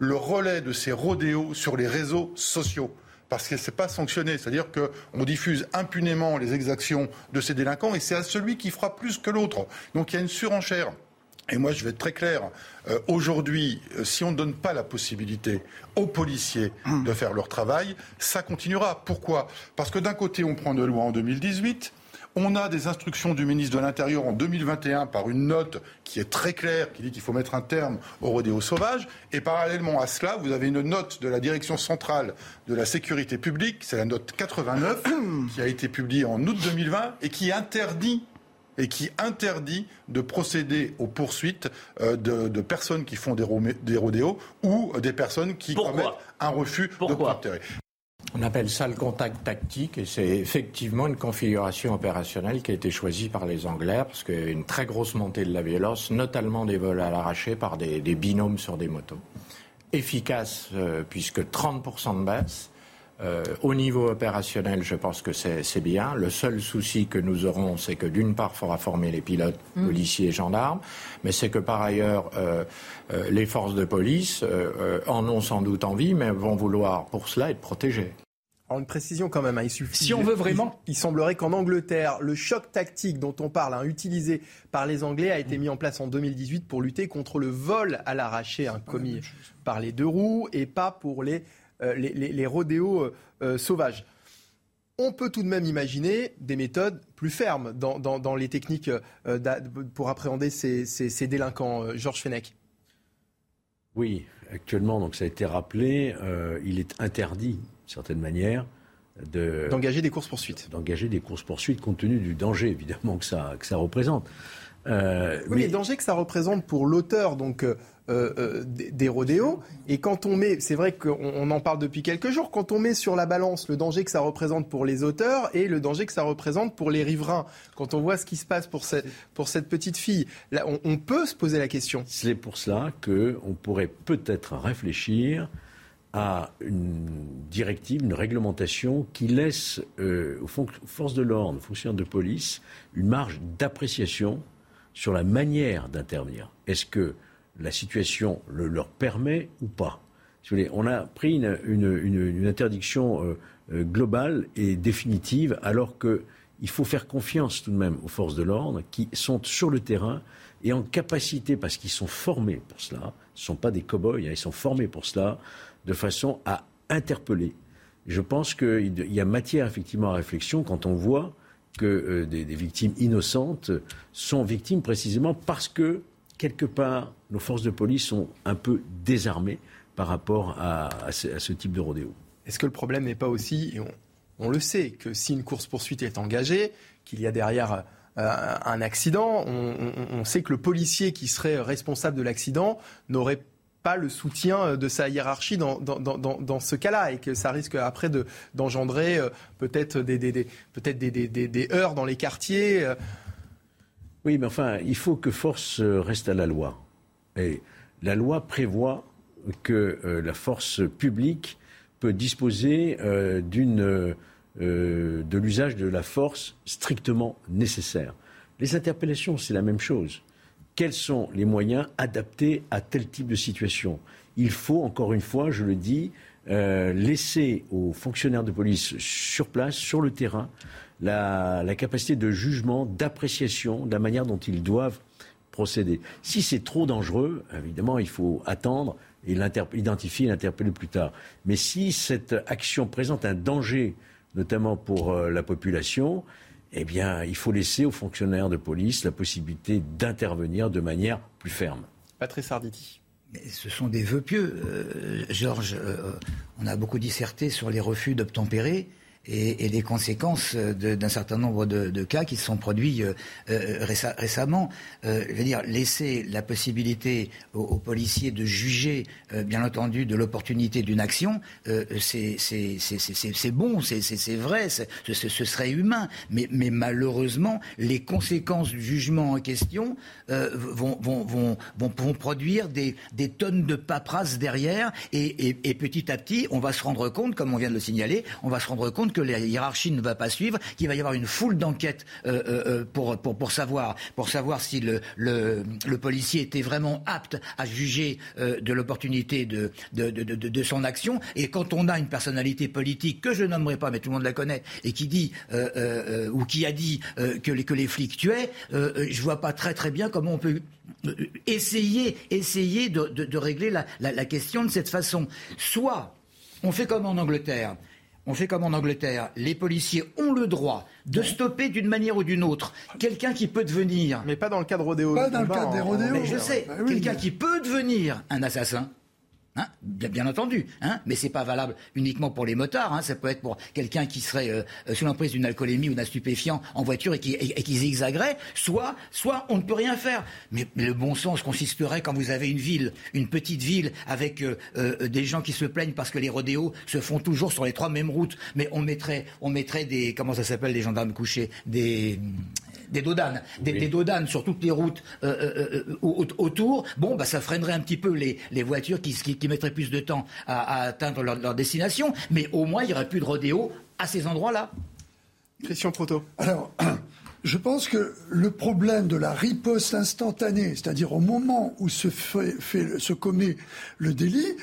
Le relais de ces rodéos sur les réseaux sociaux parce que ce n'est pas sanctionné. C'est-à-dire qu'on diffuse impunément les exactions de ces délinquants et c'est à celui qui fera plus que l'autre. Donc il y a une surenchère. Et moi, je vais être très clair. Euh, aujourd'hui, euh, si on ne donne pas la possibilité aux policiers de faire leur travail, ça continuera. Pourquoi? Parce que d'un côté, on prend une loi en 2018 on a des instructions du ministre de l'Intérieur en 2021 par une note qui est très claire, qui dit qu'il faut mettre un terme au rodéo sauvage. Et parallèlement à cela, vous avez une note de la Direction centrale de la sécurité publique, c'est la note 89, qui a été publiée en août 2020 et qui interdit et qui interdit de procéder aux poursuites euh, de, personnes qui font des, rodéos ou des personnes qui commettent un refus de d'obtempérer. On appelle ça le contact tactique et c'est effectivement une configuration opérationnelle qui a été choisie par les Anglais parce qu'il y a une très grosse montée de la violence, notamment des vols à l'arraché par des, binômes sur des motos. Efficace euh, puisque 30% de baisse, euh, au niveau opérationnel, je pense que c'est bien. Le seul souci que nous aurons, c'est que d'une part, il faudra former les pilotes, mmh. policiers et gendarmes, mais c'est que par ailleurs, euh, euh, les forces de police en ont sans doute envie, mais vont vouloir pour cela être protégées. En une précision quand même, hein, il suffit. Si on veut vraiment. Il, semblerait qu'en Angleterre, le choc tactique dont on parle, hein, utilisé par les Anglais, a été mis en place en 2018 pour lutter contre le vol à l'arraché hein, commis par les deux roues et pas pour les euh, les, rodéos euh, euh, sauvages. On peut tout de même imaginer des méthodes plus fermes dans, les techniques pour appréhender ces, délinquants. Georges Fenech. Oui, actuellement, donc ça a été rappelé, il est interdit, d'une certaine manière, d'engager des courses-poursuites. D'engager des courses-poursuites compte tenu du danger, évidemment, que ça, que ça représente. Oui, mais... le danger que ça représente pour l'auteur, donc euh, euh, des rodéos. Et quand on met, c'est vrai qu'on en parle depuis quelques jours, quand on met sur la balance le danger que ça représente pour les auteurs et le danger que ça représente pour les riverains, quand on voit ce qui se passe pour cette, pour cette petite fille, là, on, peut se poser la question. C'est pour cela qu'on pourrait peut-être réfléchir à une directive, une réglementation qui laisse euh, aux, forces de l'ordre, aux fonctionnaires de police, une marge d'appréciation sur la manière d'intervenir. Est-ce que la situation le leur permet ou pas? on a pris une, interdiction euh, euh, globale et définitive alors qu'il faut faire confiance tout de même aux forces de l'ordre qui sont sur le terrain et en capacité, parce qu'ils sont formés pour cela, ce ne sont pas des cow-boys, hein, ils sont formés pour cela, de façon à interpeller. Je pense qu'il y a matière effectivement à réflexion quand on voit que euh, des, victimes innocentes sont victimes précisément parce que quelque part, nos forces de police sont un peu désarmées par rapport à, ce, type de rodéo. Est-ce que le problème n'est pas aussi, et on, le sait, que si une course-poursuite est engagée, qu'il y a derrière euh, un accident, on, sait que le policier qui serait responsable de l'accident n'aurait pas le soutien de sa hiérarchie dans, dans, ce cas-là et que ça risque après d'engendrer euh, peut-être des, peut-être des, heurts dans les quartiers. Euh, oui, mais enfin, il faut que force euh, reste à la loi. Et la loi prévoit que euh, la force publique peut disposer euh, de l'usage de la force strictement nécessaire. Les interpellations, c'est la même chose. Quels sont les moyens adaptés à tel type de situation Il faut, encore une fois, je le dis, laisser aux fonctionnaires de police sur place, sur le terrain, la, capacité de jugement, d'appréciation de la manière dont ils doivent procéder. Si c'est trop dangereux, évidemment, il faut attendre et identifier et l'interpeller plus tard. Mais si cette action présente un danger, notamment pour euh, la population, eh bien, il faut laisser aux fonctionnaires de police la possibilité d'intervenir de manière plus ferme. Patrice Arditi. Ce sont des vœux pieux. Euh, Georges, euh, on a beaucoup disserté sur les refus d'obtempérer. Et, les conséquences d'un certain nombre de, cas qui se sont produits récemment. je veux dire, laisser la possibilité aux, policiers de juger, bien entendu, de l'opportunité d'une action, c'est bon, c'est vrai, ce serait humain. Mais, malheureusement, les conséquences du jugement en question vont, produire des, des tonnes de paperasse derrière et, et, petit à petit, on va se rendre compte, comme on vient de le signaler, on va se rendre compte que la hiérarchie ne va pas suivre, qu'il va y avoir une foule d'enquêtes euh, euh, euh, pour, pour, savoir, pour savoir si le, le, policier était vraiment apte à juger de l'opportunité de, de, de, son action. Et quand on a une personnalité politique que je nommerai pas, mais tout le monde la connaît, et qui dit ou qui a dit que, les, que les flics tuaient, je vois pas très très bien comment on peut essayer, essayer de, de, régler la, la, question de cette façon. Soit on fait comme en Angleterre. On fait comme en Angleterre. Les policiers ont le droit de stopper d'une manière ou d'une autre quelqu'un qui peut devenir. Mais pas dans le cadre rodéo. Pas dans le cadre des rodéos. Mais je sais, bah quelqu'un qui peut devenir un assassin. Hein, bien, entendu, hein, mais c'est pas valable uniquement pour les motards. Hein, ça peut être pour quelqu'un qui serait euh, sous l'emprise d'une alcoolémie ou d'un stupéfiant en voiture et qui, et. Soit, soit on ne peut rien faire. Mais, le bon sens consisterait quand vous avez une ville, une petite ville avec euh, euh, des gens qui se plaignent parce que les rodéos se font toujours sur les trois mêmes routes. Mais on mettrait, on mettrait des, comment ça s'appelle, des gendarmes couchés, des des dodanes, des, dodanes sur toutes les routes euh, euh, euh, autour, bon, bah, ça freinerait un petit peu les, les voitures qui, qui, mettraient plus de temps à, atteindre leur, destination, mais au moins il n'y aurait plus de rodéo à ces endroits-là. Christian Proto. Alors, je pense que le problème de la riposte instantanée, c'est-à-dire au moment où se, fait, se commet le délit,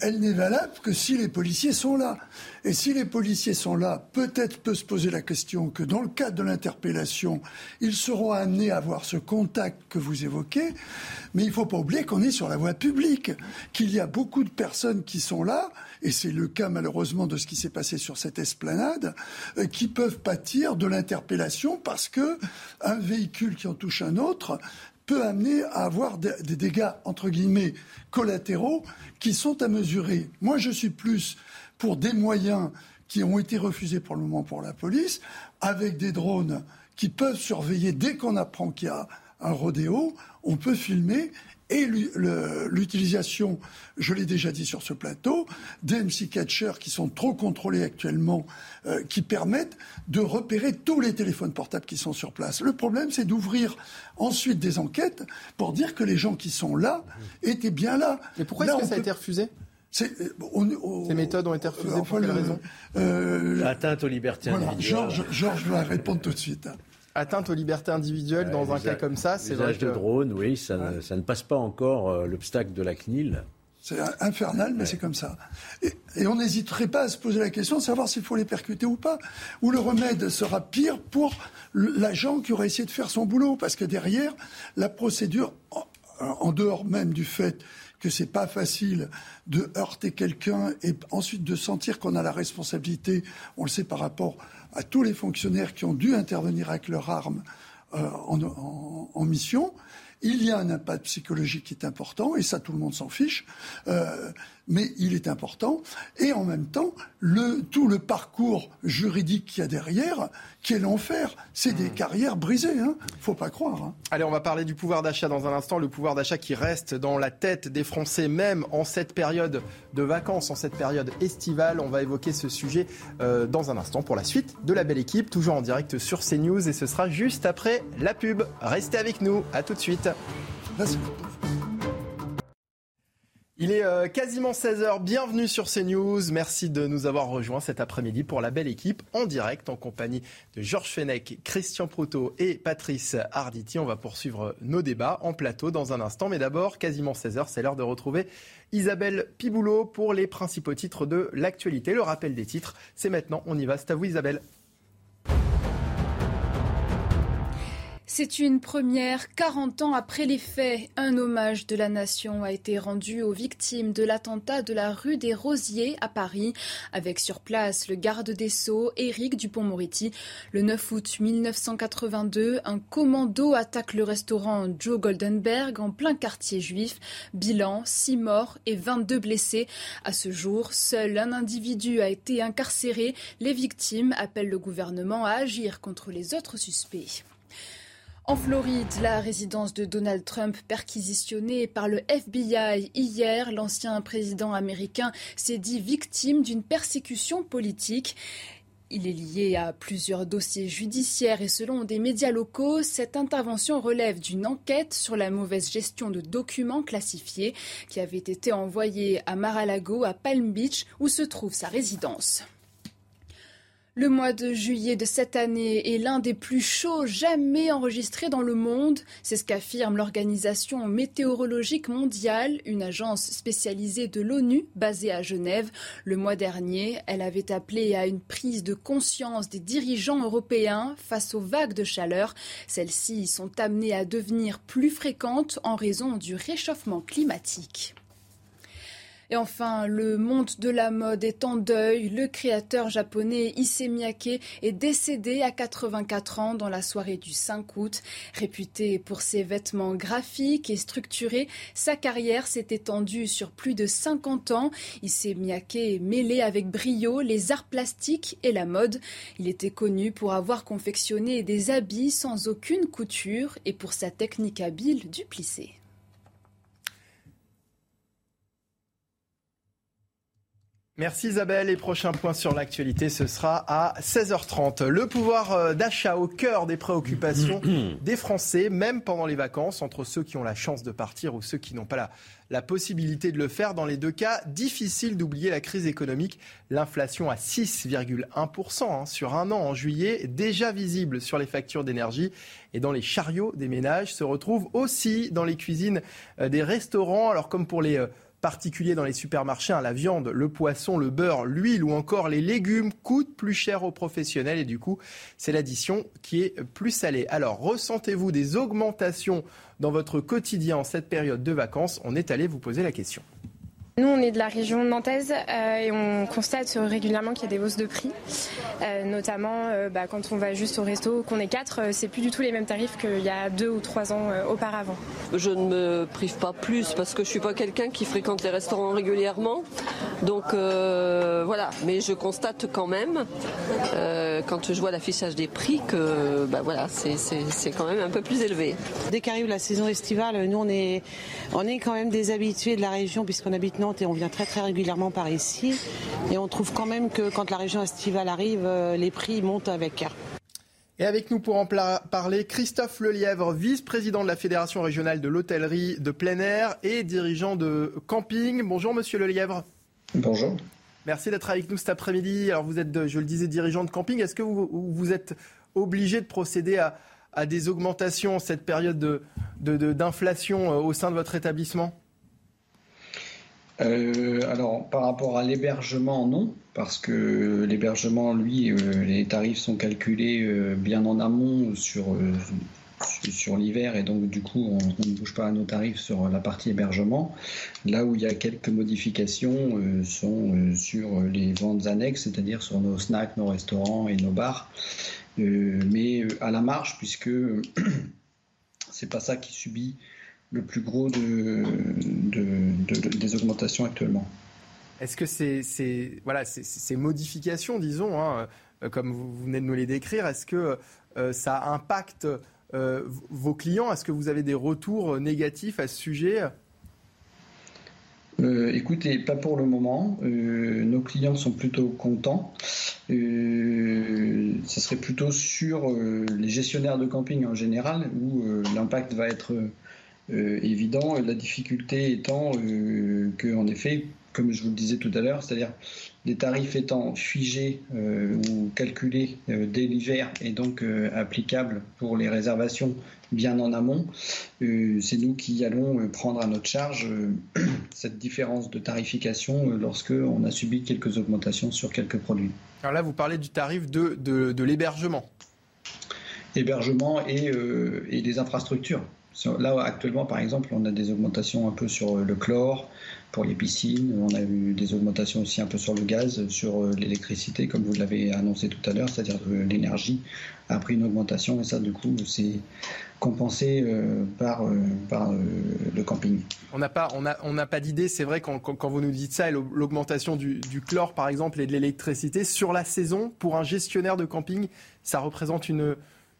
elle n'est valable que si les policiers sont là. Et si les policiers sont là, peut-être peut se poser la question que dans le cadre de l'interpellation, ils seront amenés à avoir ce contact que vous évoquez. Mais il ne faut pas oublier qu'on est sur la voie publique, qu'il y a beaucoup de personnes qui sont là, et c'est le cas malheureusement de ce qui s'est passé sur cette esplanade, euh, qui peuvent pâtir de l'interpellation parce que un véhicule qui en touche un autre peut amener à avoir des, dégâts, entre guillemets, collatéraux qui sont à mesurer. Moi, je suis plus pour des moyens qui ont été refusés pour le moment pour la police, avec des drones qui peuvent surveiller dès qu'on apprend qu'il y a un rodéo, on peut filmer et l'utilisation, je l'ai déjà dit sur ce plateau, des MC catchers qui sont trop contrôlés actuellement, euh, qui permettent de repérer tous les téléphones portables qui sont sur place. Le problème, c'est d'ouvrir ensuite des enquêtes pour dire que les gens qui sont là étaient bien là. Et pourquoi est-ce que ça a été refusé? Euh, Ces méthodes ont été refusées pour quelle raison? euh, Atteinte aux libertés individuelles. Georges, Georges va répondre tout de suite. Atteinte aux libertés individuelles dans un cas comme ça, c'est vrai. L'usage de drones, oui, ça, ne, passe pas encore euh, l'obstacle de la CNIL. C'est infernal, mais c'est comme ça. Et, on n'hésiterait pas à se poser la question de savoir s'il faut les percuter ou pas. Ou le remède sera pire pour l'agent qui aurait essayé de faire son boulot. Parce que derrière, la procédure, en dehors même du fait que c'est pas facile de heurter quelqu'un et ensuite de sentir qu'on a la responsabilité, on le sait par rapport à tous les fonctionnaires qui ont dû intervenir avec leur arme euh, en, mission, il y a un impact psychologique qui est important, et ça tout le monde s'en fiche. Euh, mais il est important. Et en même temps, le, tout le parcours juridique qu'il y a derrière, qui est l'enfer, c'est des hmm. carrières brisées. Il hein. ne faut pas croire. Hein. Allez, on va parler du pouvoir d'achat dans un instant. Le pouvoir d'achat qui reste dans la tête des Français, même en cette période de vacances, en cette période estivale. On va évoquer ce sujet euh, dans un instant pour la suite de la belle équipe, toujours en direct sur CNews. Et ce sera juste après la pub. Restez avec nous. À tout de suite. Merci. Il est euh, quasiment 16h, bienvenue sur CNews. Merci de nous avoir rejoints cet après-midi pour la belle équipe en direct en compagnie de Georges Fenech, Christian Proutot et Patrice Arditi. On va poursuivre nos débats en plateau dans un instant. Mais d'abord, quasiment 16h, c'est l'heure de retrouver Isabelle Piboulot pour les principaux titres de l'actualité. Le rappel des titres, c'est maintenant, on y va. C'est à vous Isabelle. C'est une première. 40 ans après les faits, un hommage de la nation a été rendu aux victimes de l'attentat de la rue des Rosiers à Paris, avec sur place le garde des Sceaux, Éric Dupont-Moretti. Le 9 août 1982, un commando attaque le restaurant Joe Goldenberg en plein quartier juif. Bilan, 6 morts et 22 blessés. À ce jour, seul un individu a été incarcéré. Les victimes appellent le gouvernement à agir contre les autres suspects. En Floride, la résidence de Donald Trump perquisitionnée par le FBI hier, l'ancien président américain s'est dit victime d'une persécution politique. Il est lié à plusieurs dossiers judiciaires et selon des médias locaux, cette intervention relève d'une enquête sur la mauvaise gestion de documents classifiés qui avaient été envoyés à Mar-a-Lago, à Palm Beach, où se trouve sa résidence. Le mois de juillet de cette année est l'un des plus chauds jamais enregistrés dans le monde. C'est ce qu'affirme l'Organisation météorologique mondiale, une agence spécialisée de l'ONU basée à Genève. Le mois dernier, elle avait appelé à une prise de conscience des dirigeants européens face aux vagues de chaleur. Celles-ci sont amenées à devenir plus fréquentes en raison du réchauffement climatique. Et enfin, le monde de la mode est en deuil. Le créateur japonais Issey Miyake est décédé à 84 ans dans la soirée du 5 août. Réputé pour ses vêtements graphiques et structurés, sa carrière s'est étendue sur plus de 50 ans. Issey Miyake mêlé avec brio les arts plastiques et la mode. Il était connu pour avoir confectionné des habits sans aucune couture et pour sa technique habile du plissé. Merci Isabelle. Et prochain point sur l'actualité, ce sera à 16h30. Le pouvoir euh, d'achat au cœur des préoccupations des Français, même pendant les vacances, entre ceux qui ont la chance de partir ou ceux qui n'ont pas la, la possibilité de le faire. Dans les deux cas, difficile d'oublier la crise économique. L'inflation à 6,1% hein, sur un an en juillet, déjà visible sur les factures d'énergie et dans les chariots des ménages, se retrouve aussi dans les cuisines euh, des restaurants. Alors comme pour les euh, particulier dans les supermarchés, hein, la viande, le poisson, le beurre, l'huile ou encore les légumes coûtent plus cher aux professionnels et du coup, c'est l'addition qui est plus salée. Alors, ressentez-vous des augmentations dans votre quotidien en cette période de vacances? On est allé vous poser la question. Nous, on est de la région nantaise euh, et on constate régulièrement qu'il y a des hausses de prix, euh, notamment euh, bah, quand on va juste au resto, qu'on est quatre, c'est plus du tout les mêmes tarifs qu'il y a deux ou trois ans auparavant. Je ne me prive pas plus parce que je suis pas quelqu'un qui fréquente les restaurants régulièrement, donc voilà. Mais je constate quand même, quand je vois l'affichage des prix, que bah, voilà, c'est quand même un peu plus élevé. Dès qu'arrive la saison estivale, nous on est, on est quand même des habitués de la région puisqu'on habite Nantes et on vient très très régulièrement par ici. Et on trouve quand même que quand la région estivale arrive, euh, les prix montent avec. Et avec nous pour en parler, Christophe Lelièvre, vice-président de la Fédération régionale de l'hôtellerie de plein air et dirigeant de camping. Bonjour Monsieur Lelièvre. Bonjour. Merci d'être avec nous cet après-midi. Alors vous êtes, je le disais, dirigeant de camping. Est-ce que vous, vous êtes obligé de procéder à, à des augmentations en cette période d'inflation de, de, au sein de votre établissement? Euh, alors, par rapport à l'hébergement, non, parce que l'hébergement, lui, euh, les tarifs sont calculés euh, bien en amont sur, sur l'hiver et donc du coup, on, ne bouge pas nos tarifs sur la partie hébergement. Là où il y a quelques modifications sont sur les ventes annexes, c'est-à-dire sur nos snacks, nos restaurants et nos bars, mais à la marge, puisque c'est pas ça qui subit le plus gros de, des augmentations actuellement. Est-ce que ces, voilà, ces, modifications, disons, hein, euh, comme vous venez de nous les décrire, est-ce que euh, ça impacte euh, vos clients? Est-ce que vous avez des retours négatifs à ce sujet? Écoutez, pas pour le moment. nos clients sont plutôt contents. ça serait plutôt sur les gestionnaires de camping en général où l'impact va être euh, évident. La difficulté étant euh, que, en effet, comme je vous le disais tout à l'heure, c'est-à-dire les tarifs étant figés euh, ou calculés dès l'hiver et donc applicables pour les réservations bien en amont, c'est nous qui allons prendre à notre charge cette différence de tarification lorsque on a subi quelques augmentations sur quelques produits. Alors là, vous parlez du tarif de, de l'hébergement. hébergement et, et des infrastructures. Là, actuellement, par exemple, on a des augmentations un peu sur le chlore, pour les piscines. On a eu des augmentations aussi un peu sur le gaz, sur l'électricité, comme vous l'avez annoncé tout à l'heure, c'est-à-dire que l'énergie a pris une augmentation et ça, du coup, c'est compensé euh, par, euh, par euh, le camping. On n'a pas, on a, on pas d'idée, c'est vrai, quand, quand, vous nous dites ça, l'augmentation du, chlore, par exemple, et de l'électricité, sur la saison, pour un gestionnaire de camping, ça représente une,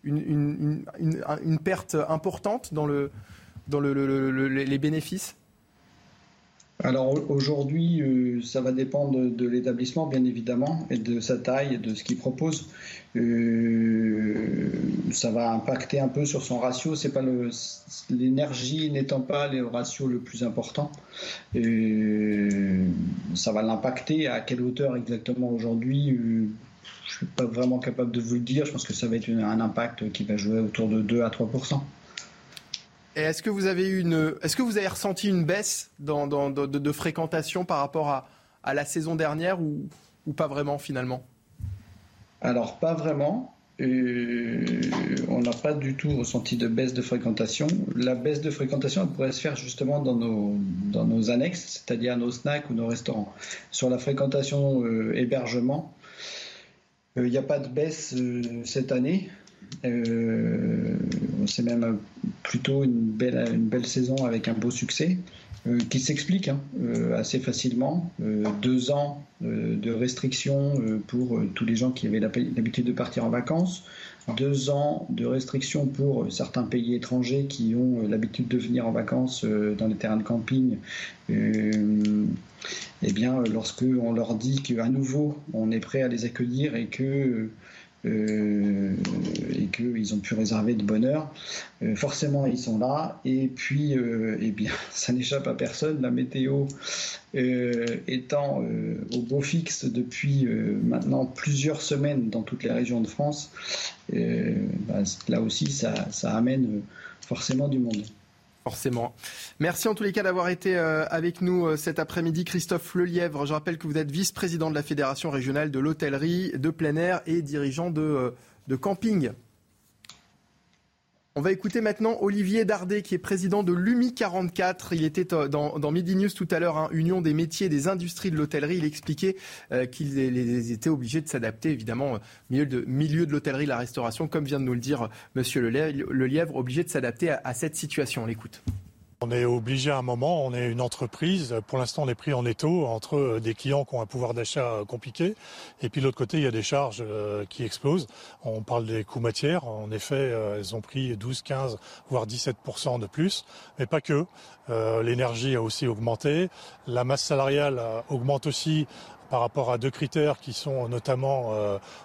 une, perte importante dans, le, dans le, les bénéfices alors aujourd'hui, euh, ça va dépendre de, l'établissement, bien évidemment, et de sa taille de ce qu'il propose. Euh, ça va impacter un peu sur son ratio. C'est pas l'énergie n'étant pas le ratio le plus important. Euh, ça va l'impacter. À quelle hauteur exactement aujourd'hui suis pas vraiment capable de vous le dire. Je pense que ça va être un impact qui va jouer autour de 2 à 3 est-ce que vous avez une, est-ce que vous avez ressenti une baisse dans, de, fréquentation par rapport à, à la saison dernière ou, ou, pas vraiment finalement? Alors pas vraiment. Euh, on n'a pas du tout ressenti de baisse de fréquentation. La baisse de fréquentation elle pourrait se faire justement dans nos, dans nos annexes, c'est-à-dire nos snacks ou nos restaurants. Sur la fréquentation euh, hébergement, il n'y a pas de baisse cette année. Euh, c'est même plutôt une belle, saison avec un beau succès. Euh, qui s'explique hein, euh, assez facilement. deux ans de restrictions pour tous les gens qui avaient l'habitude de partir en vacances, deux ans de restrictions pour certains pays étrangers qui ont l'habitude de venir en vacances dans les terrains de camping. eh bien, lorsque on leur dit qu'à nouveau on est prêt à les accueillir et que euh, et qu'ils ont pu réserver de bonheur. Euh, forcément, ils sont là. Et puis, euh, eh bien, ça n'échappe à personne. La météo étant au beau fixe depuis maintenant plusieurs semaines dans toutes les régions de France, bah, là aussi, ça amène forcément du monde. Merci en tous les cas d'avoir été euh, avec nous euh, cet après-midi. Christophe Lelièvre, je rappelle que vous êtes vice-président de la Fédération régionale de l'hôtellerie de plein air et dirigeant de, euh, de camping. On va écouter maintenant Olivier Dardet, qui est président de l'UMI 44. Il était euh, dans, Midi News tout à l'heure, hein, Union des métiers et des industries de l'hôtellerie. Il expliquait euh, qu'ils étaient obligés de s'adapter, évidemment, au milieu de, milieu de la restauration, comme vient de nous le dire Monsieur Le Lièvre, obligé de s'adapter à cette situation. On l'écoute. On est obligé à un moment, on est une entreprise, pour l'instant on est pris en étau entre des clients qui ont un pouvoir d'achat compliqué et puis de l'autre côté il y a des charges euh, qui explosent. On parle des coûts matières, en effet euh, elles ont pris 12, 15, voire 17% de plus, mais pas que. Euh, l'énergie a aussi augmenté, la masse salariale augmente aussi par rapport à deux critères qui sont notamment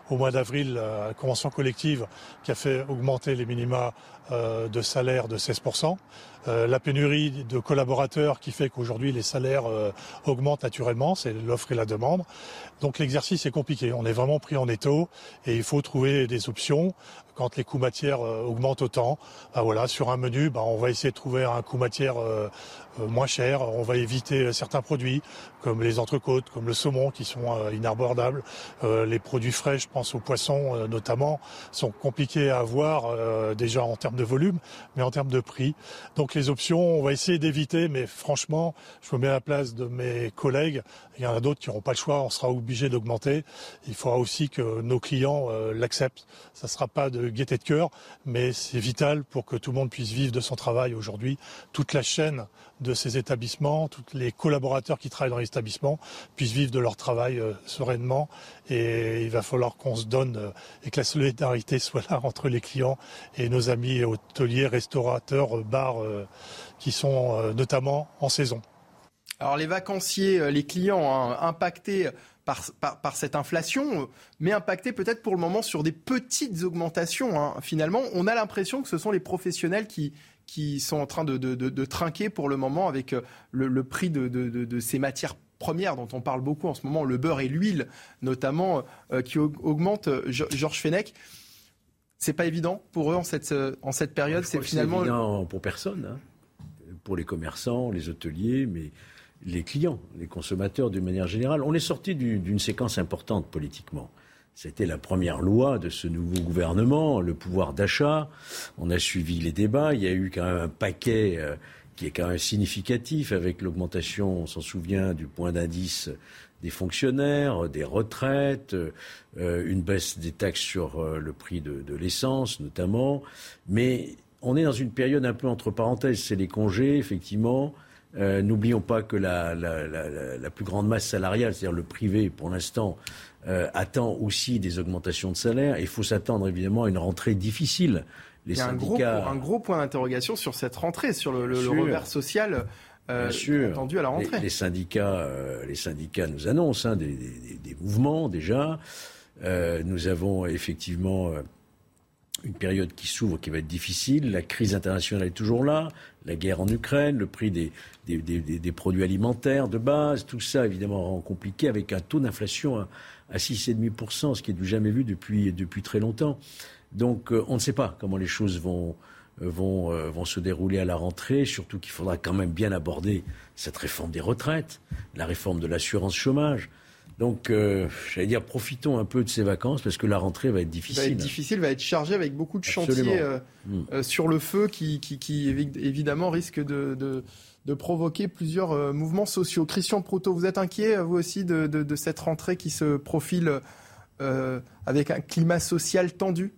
au mois d'avril la convention collective qui a fait augmenter les minima de salaire de 16%. Euh, la pénurie de collaborateurs qui fait qu'aujourd'hui les salaires euh, augmentent naturellement, c'est l'offre et la demande. Donc l'exercice est compliqué. On est vraiment pris en étau et il faut trouver des options quand les coûts matières euh, augmentent autant. Bah voilà, sur un menu, bah, on va essayer de trouver un coût matière moins cher. On va éviter certains produits comme les entrecôtes, comme le saumon qui sont inabordables. les produits frais, je pense aux poissons notamment, sont compliqués à avoir déjà en termes de volume, mais en termes de prix. Donc les options, on va essayer d'éviter, mais franchement, je me mets à la place de mes collègues. Il y en a d'autres qui n'auront pas le choix, on sera obligé d'augmenter. Il faudra aussi que nos clients euh, l'acceptent. Ça ne sera pas de gaieté de cœur, mais c'est vital pour que tout le monde puisse vivre de son travail aujourd'hui. Toute la chaîne de ces établissements, tous les collaborateurs qui travaillent dans les établissements puissent vivre de leur travail euh, sereinement. Et il va falloir qu'on se donne euh, et que la solidarité soit là entre les clients et nos amis hôteliers, restaurateurs, bars qui sont notamment en saison. Alors les vacanciers, les clients hein, impactés par, par, cette inflation, mais impactés peut-être pour le moment sur des petites augmentations. Hein. Finalement, on a l'impression que ce sont les professionnels qui, qui sont en train de, de, trinquer pour le moment avec euh, le, prix de, ces matières premières dont on parle beaucoup en ce moment, le beurre et l'huile notamment, euh, qui augmentent. Euh, Georges Fenech, c'est pas évident pour eux en cette, en cette période. C'est finalement évident pour personne, hein. pour les commerçants, les hôteliers, mais les clients, les consommateurs d'une manière générale. On est sorti d'une séquence importante politiquement. C'était la première loi de ce nouveau gouvernement, le pouvoir d'achat. On a suivi les débats. Il y a eu quand même un paquet euh, qui est quand même significatif avec l'augmentation, on s'en souvient, du point d'indice des fonctionnaires, des retraites, euh, une baisse des taxes sur euh, le prix de, l'essence notamment. Mais on est dans une période un peu entre parenthèses. C'est les congés, effectivement. N'oublions pas que la, la, plus grande masse salariale, c'est-à-dire le privé, pour l'instant, euh, attend aussi des augmentations de salaire. Il faut s'attendre évidemment à une rentrée difficile. Les Il y a syndicats... un, gros, point d'interrogation sur cette rentrée, sur le, revers social. Euh, attendu à la rentrée. Les, syndicats, euh, les syndicats nous annoncent hein, des, mouvements déjà. nous avons effectivement une période qui s'ouvre qui va être difficile. La crise internationale est toujours là. La guerre en Ukraine, le prix des, des, produits alimentaires de base, tout ça évidemment rend compliqué avec un taux d'inflation à 6,5%, ce qui est du jamais vu depuis, depuis très longtemps. Donc euh, on ne sait pas comment les choses vont, euh, vont, euh, vont se dérouler à la rentrée, surtout qu'il faudra quand même bien aborder cette réforme des retraites, la réforme de l'assurance chômage. Donc, j'allais dire, profitons un peu de ces vacances parce que la rentrée va être difficile. Va être difficile, va être chargée avec beaucoup de chantiers mm. sur le feu qui, qui, qui évidemment risquent de de provoquer plusieurs euh, mouvements sociaux. Christian Proto, vous êtes inquiet, vous aussi, de, cette rentrée qui se profile euh, avec un climat social tendu?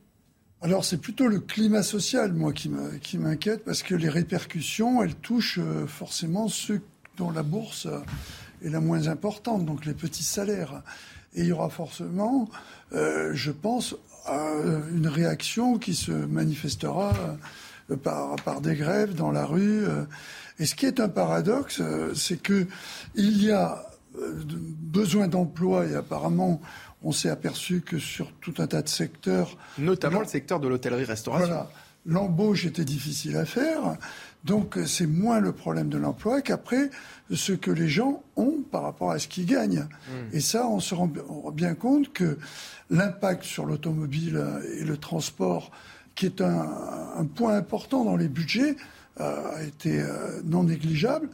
Alors c'est plutôt le climat social, moi, qui m'inquiète, parce que les répercussions, elles touchent euh, forcément ceux dont la bourse est la moins importante, donc les petits salaires. Et il y aura forcément, je pense, une réaction qui se manifestera par des grèves dans la rue. Et ce qui est un paradoxe, euh, c'est que il y a euh, besoin d'emploi et apparemment on s'est aperçu que sur tout un tas de secteurs, notamment le secteur de l'hôtellerie-restauration, voilà, l'embauche était difficile à faire. Donc euh, c'est moins le problème de l'emploi qu'après ce que les gens ont par rapport à ce qu'ils gagnent. Hmm. Et ça, on se rend bien compte que l'impact sur l'automobile et le transport, qui est un, un, point important dans les budgets, a été euh, non négligeable,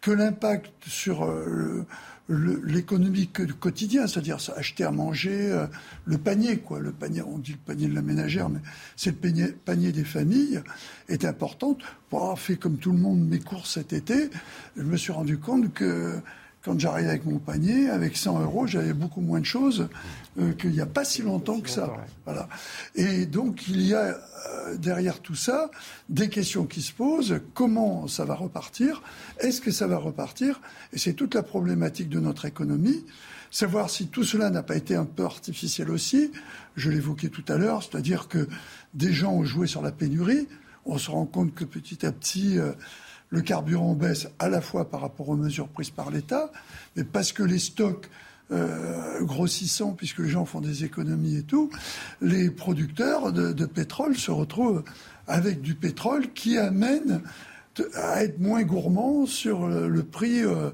que l'impact sur euh, l'économie quotidien, c'est-à-dire acheter à manger, euh, le panier, quoi, le panier, on dit le panier de la ménagère, mais c'est le panier, panier, des familles, est importante. Pour avoir fait comme tout le monde mes courses cet été, je me suis rendu compte que quand j'arrivais avec mon panier, avec 100 euros, j'avais beaucoup moins de choses euh, qu'il n'y a pas si longtemps que ça. Voilà. Et donc, il y a euh, derrière tout ça des questions qui se posent. Comment ça va repartir? Est-ce que ça va repartir? Et c'est toute la problématique de notre économie. Savoir si tout cela n'a pas été un peu artificiel aussi. Je l'évoquais tout à l'heure, c'est-à-dire que des gens ont joué sur la pénurie. On se rend compte que petit à petit, euh, le carburant baisse à la fois par rapport aux mesures prises par l'État, mais parce que les stocks euh, grossissant, puisque les gens font des économies et tout, les producteurs de, pétrole se retrouvent avec du pétrole qui amène à être moins gourmand sur le, prix euh,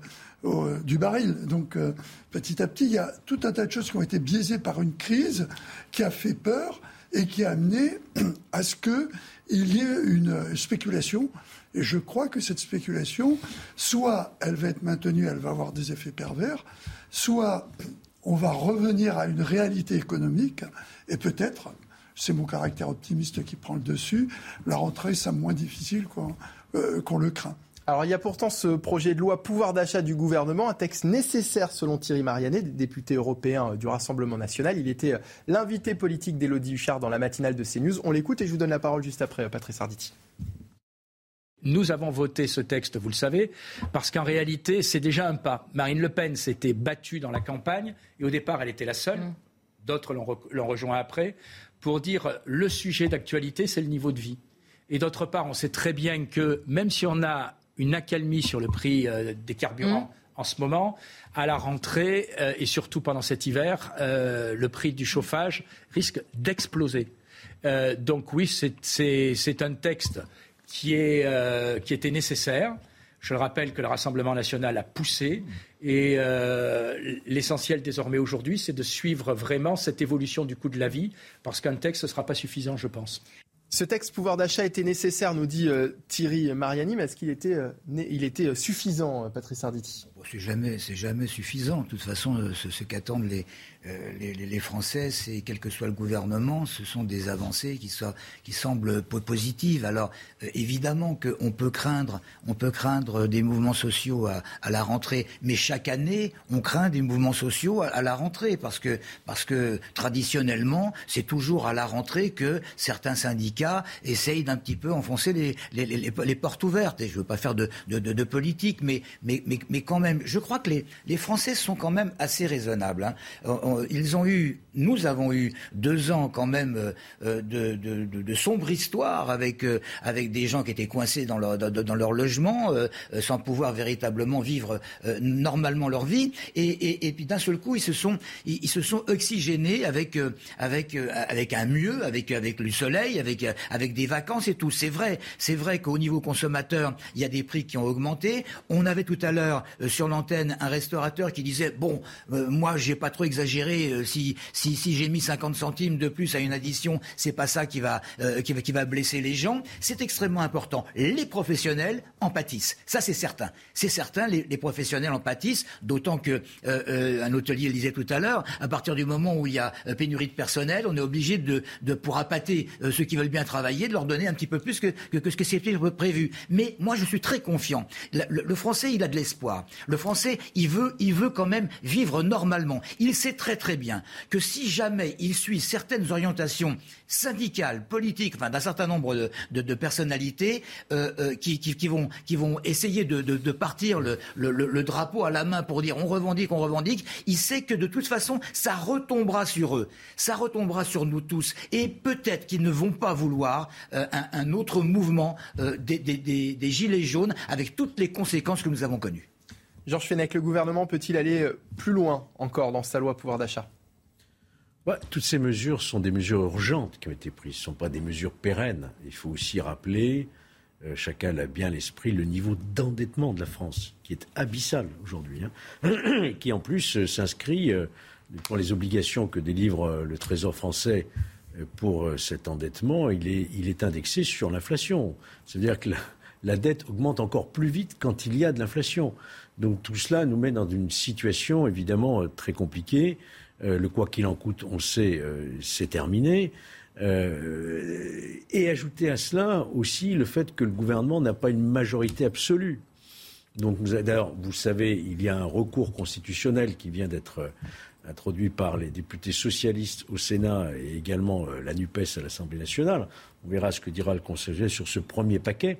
du baril. Donc euh, petit à petit, il y a tout un tas de choses qui ont été biaisées par une crise qui a fait peur et qui a amené à ce qu'il y ait une spéculation et je crois que cette spéculation, soit elle va être maintenue, elle va avoir des effets pervers, soit on va revenir à une réalité économique, et peut-être, c'est mon caractère optimiste qui prend le dessus, la rentrée sera moins difficile euh, qu'on le craint. Alors il y a pourtant ce projet de loi pouvoir d'achat du gouvernement, un texte nécessaire selon Thierry Marianet, député européen euh, du Rassemblement national. Il était euh, l'invité politique d'Élodie Huchard dans la matinale de CNews. On l'écoute et je vous donne la parole juste après, Patrice Arditi. Nous avons voté ce texte, vous le savez, parce qu'en réalité, c'est déjà un pas. Marine Le Pen s'était battue dans la campagne, et au départ, elle était la seule. Mm. D'autres l'ont rejoint après, pour dire le sujet d'actualité, c'est le niveau de vie. Et d'autre part, on sait très bien que même si on a une accalmie sur le prix euh, des carburants mm. en ce moment, à la rentrée euh, et surtout pendant cet hiver, euh, le prix du chauffage risque d'exploser. donc oui, c'est un texte qui, est, euh, qui était nécessaire. Je le rappelle que le Rassemblement national a poussé et euh, l'essentiel désormais aujourd'hui, c'est de suivre vraiment cette évolution du coût de la vie, parce qu'un texte ne sera pas suffisant, je pense. Ce texte pouvoir d'achat était nécessaire, nous dit euh, Thierry Mariani, mais est-ce qu'il était, il était suffisant, Patrice Arditi? C'est jamais, c'est jamais suffisant. De toute façon, ce qu'attendent les, euh, les, Français, c'est quel que soit le gouvernement, ce sont des avancées qui, qui semblent positives. Alors euh, évidemment qu'on peut craindre, on peut craindre des mouvements sociaux à, la rentrée, mais chaque année, on craint des mouvements sociaux à, la rentrée parce que parce que traditionnellement, c'est toujours à la rentrée que certains syndicats essayent d'un petit peu enfoncer les, les, portes ouvertes. Et je ne veux pas faire de, de, politique, mais, mais, mais, quand même, je crois que les, Français sont quand même assez raisonnables. Hein ils ont eu, nous avons eu deux ans quand même euh, de, de, de, sombre histoire avec, euh, avec des gens qui étaient coincés dans leur, dans leur logement, euh, sans pouvoir véritablement vivre normalement leur vie. Et, puis d'un seul coup, ils se sont, ils, se sont oxygénés avec, avec, avec un mieux, avec, avec le soleil, avec, avec des vacances et tout. C'est vrai, c'est vrai qu'au niveau consommateur, il y a des prix qui ont augmenté. On avait tout à l'heure sur l'antenne un restaurateur qui disait bon, moi j'ai pas trop exagéré euh, si, si, j'ai mis 50 centimes de plus à une addition, c'est pas ça qui va, euh, qui va, qui va blesser les gens. C'est extrêmement important. Les professionnels en pâtissent. Ça, c'est certain. C'est certain, les, professionnels en pâtissent, d'autant que euh, un hôtelier le disait tout à l'heure, à partir du moment où il y a pénurie de personnel, on est obligé de, de pour appâter ceux qui veulent bien travailler, de leur donner un petit peu plus que, que, que ce que c'était prévu. Mais moi, je suis très confiant. Le, Français, il a de l'espoir. Le Français, il veut, quand même vivre normalement. Il sait très très bien que si jamais il suit certaines orientations syndicales, politiques, d'un certain nombre de, personnalités euh, euh, qui, vont, essayer de, partir le, drapeau à la main pour dire on revendique, on revendique, il sait que de toute façon ça retombera sur eux, ça retombera sur nous tous, et peut-être qu'ils ne vont pas vouloir euh, un, autre mouvement des gilets jaunes avec toutes les conséquences que nous avons connues. Georges Fenech, le gouvernement peut-il aller plus loin encore dans sa loi pouvoir d'achat? Toutes ces mesures sont des mesures urgentes qui ont été prises, ce ne sont pas des mesures pérennes. Il faut aussi rappeler, euh, chacun a bien l'esprit, le niveau d'endettement de la France, qui est abyssal aujourd'hui, hein, qui en plus euh, s'inscrit euh, pour les obligations que délivre le Trésor français pour cet endettement, il est indexé sur l'inflation. C'est-à-dire que la dette augmente encore plus vite quand il y a de l'inflation. Donc tout cela nous met dans une situation évidemment euh, très compliquée. Euh, le quoi qu'il en coûte, on sait, euh, c'est terminé. et ajouter à cela aussi le fait que le gouvernement n'a pas une majorité absolue. Donc d'ailleurs, vous savez, il y a un recours constitutionnel qui vient d'être introduit par les députés socialistes au Sénat et également la NUPES à l'Assemblée nationale. On verra ce que dira le Conseil sur ce premier paquet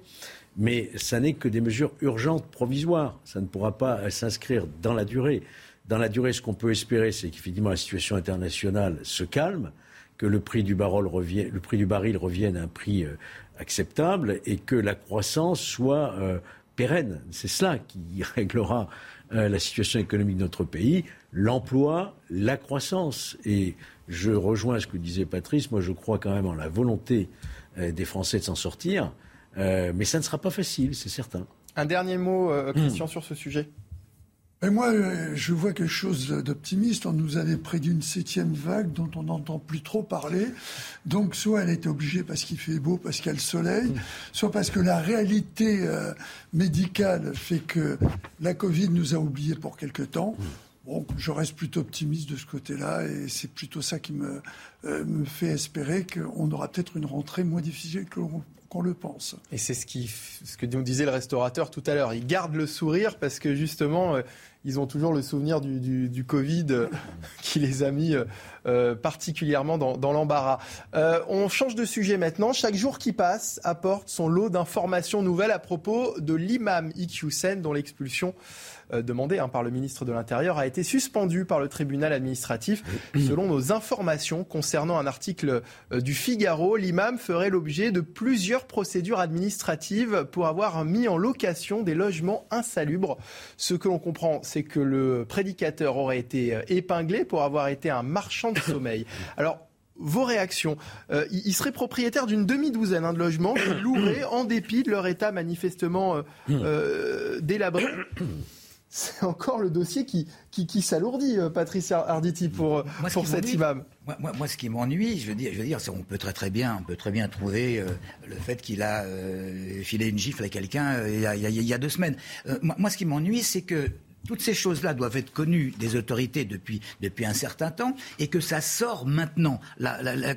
mais ça n'est que des mesures urgentes provisoires. Ça ne pourra pas s'inscrire dans la durée. Dans la durée, ce qu'on peut espérer, c'est qu'effectivement la situation internationale se calme, que le prix du, baril revienne, à un prix euh, acceptable et que la croissance soit euh, pérenne. C'est cela qui réglera euh, la situation économique de notre pays, l'emploi, la croissance. Et je rejoins ce que disait Patrice. Moi, je crois quand même en la volonté des Français de s'en sortir. Euh, mais ça ne sera pas facile, c'est certain. Un dernier mot, euh, Christian, sur ce sujet et moi, euh, je vois quelque chose d'optimiste. On nous avait prédit une septième vague dont on n'entend plus trop parler. Donc, soit elle était obligée parce qu'il fait beau, parce qu'il y a le soleil, soit parce que la réalité médicale fait que la Covid nous a oubliés pour quelque temps. Bon, je reste plutôt optimiste de ce côté-là et c'est plutôt ça qui me, me fait espérer qu'on aura peut-être une rentrée moins difficile que le pense. Et c'est ce, que nous disait le restaurateur tout à l'heure. Ils gardent le sourire parce que justement, euh, ils ont toujours le souvenir du, Covid euh, qui les a mis euh, particulièrement dans, l'embarras. on change de sujet maintenant. Chaque jour qui passe apporte son lot d'informations nouvelles à propos de l'imam Iqiyoussen dont l'expulsion demandé hein, par le ministre de l'Intérieur a été suspendu par le tribunal administratif. Selon nos informations concernant un article euh, du Figaro, l'imam ferait l'objet de plusieurs procédures administratives pour avoir mis en location des logements insalubres. Ce que l'on comprend, c'est que le prédicateur aurait été euh, épinglé pour avoir été un marchand de sommeil. Alors, vos réactions. il serait propriétaire d'une demi-douzaine hein, de logements qu'il louerait en dépit de leur état manifestement délabré c'est encore le dossier qui, qui, s'alourdit, euh, Patricia Arditi, pour, euh, pour cet imam. Moi, moi, ce qui m'ennuie, je veux dire, je veux dire, on peut très très bien, on peut très bien trouver euh, le fait qu'il a filé une gifle à quelqu'un il, il, y a deux semaines. moi, ce qui m'ennuie, c'est que toutes ces choses-là doivent être connues des autorités depuis, depuis un certain temps et que ça sort maintenant,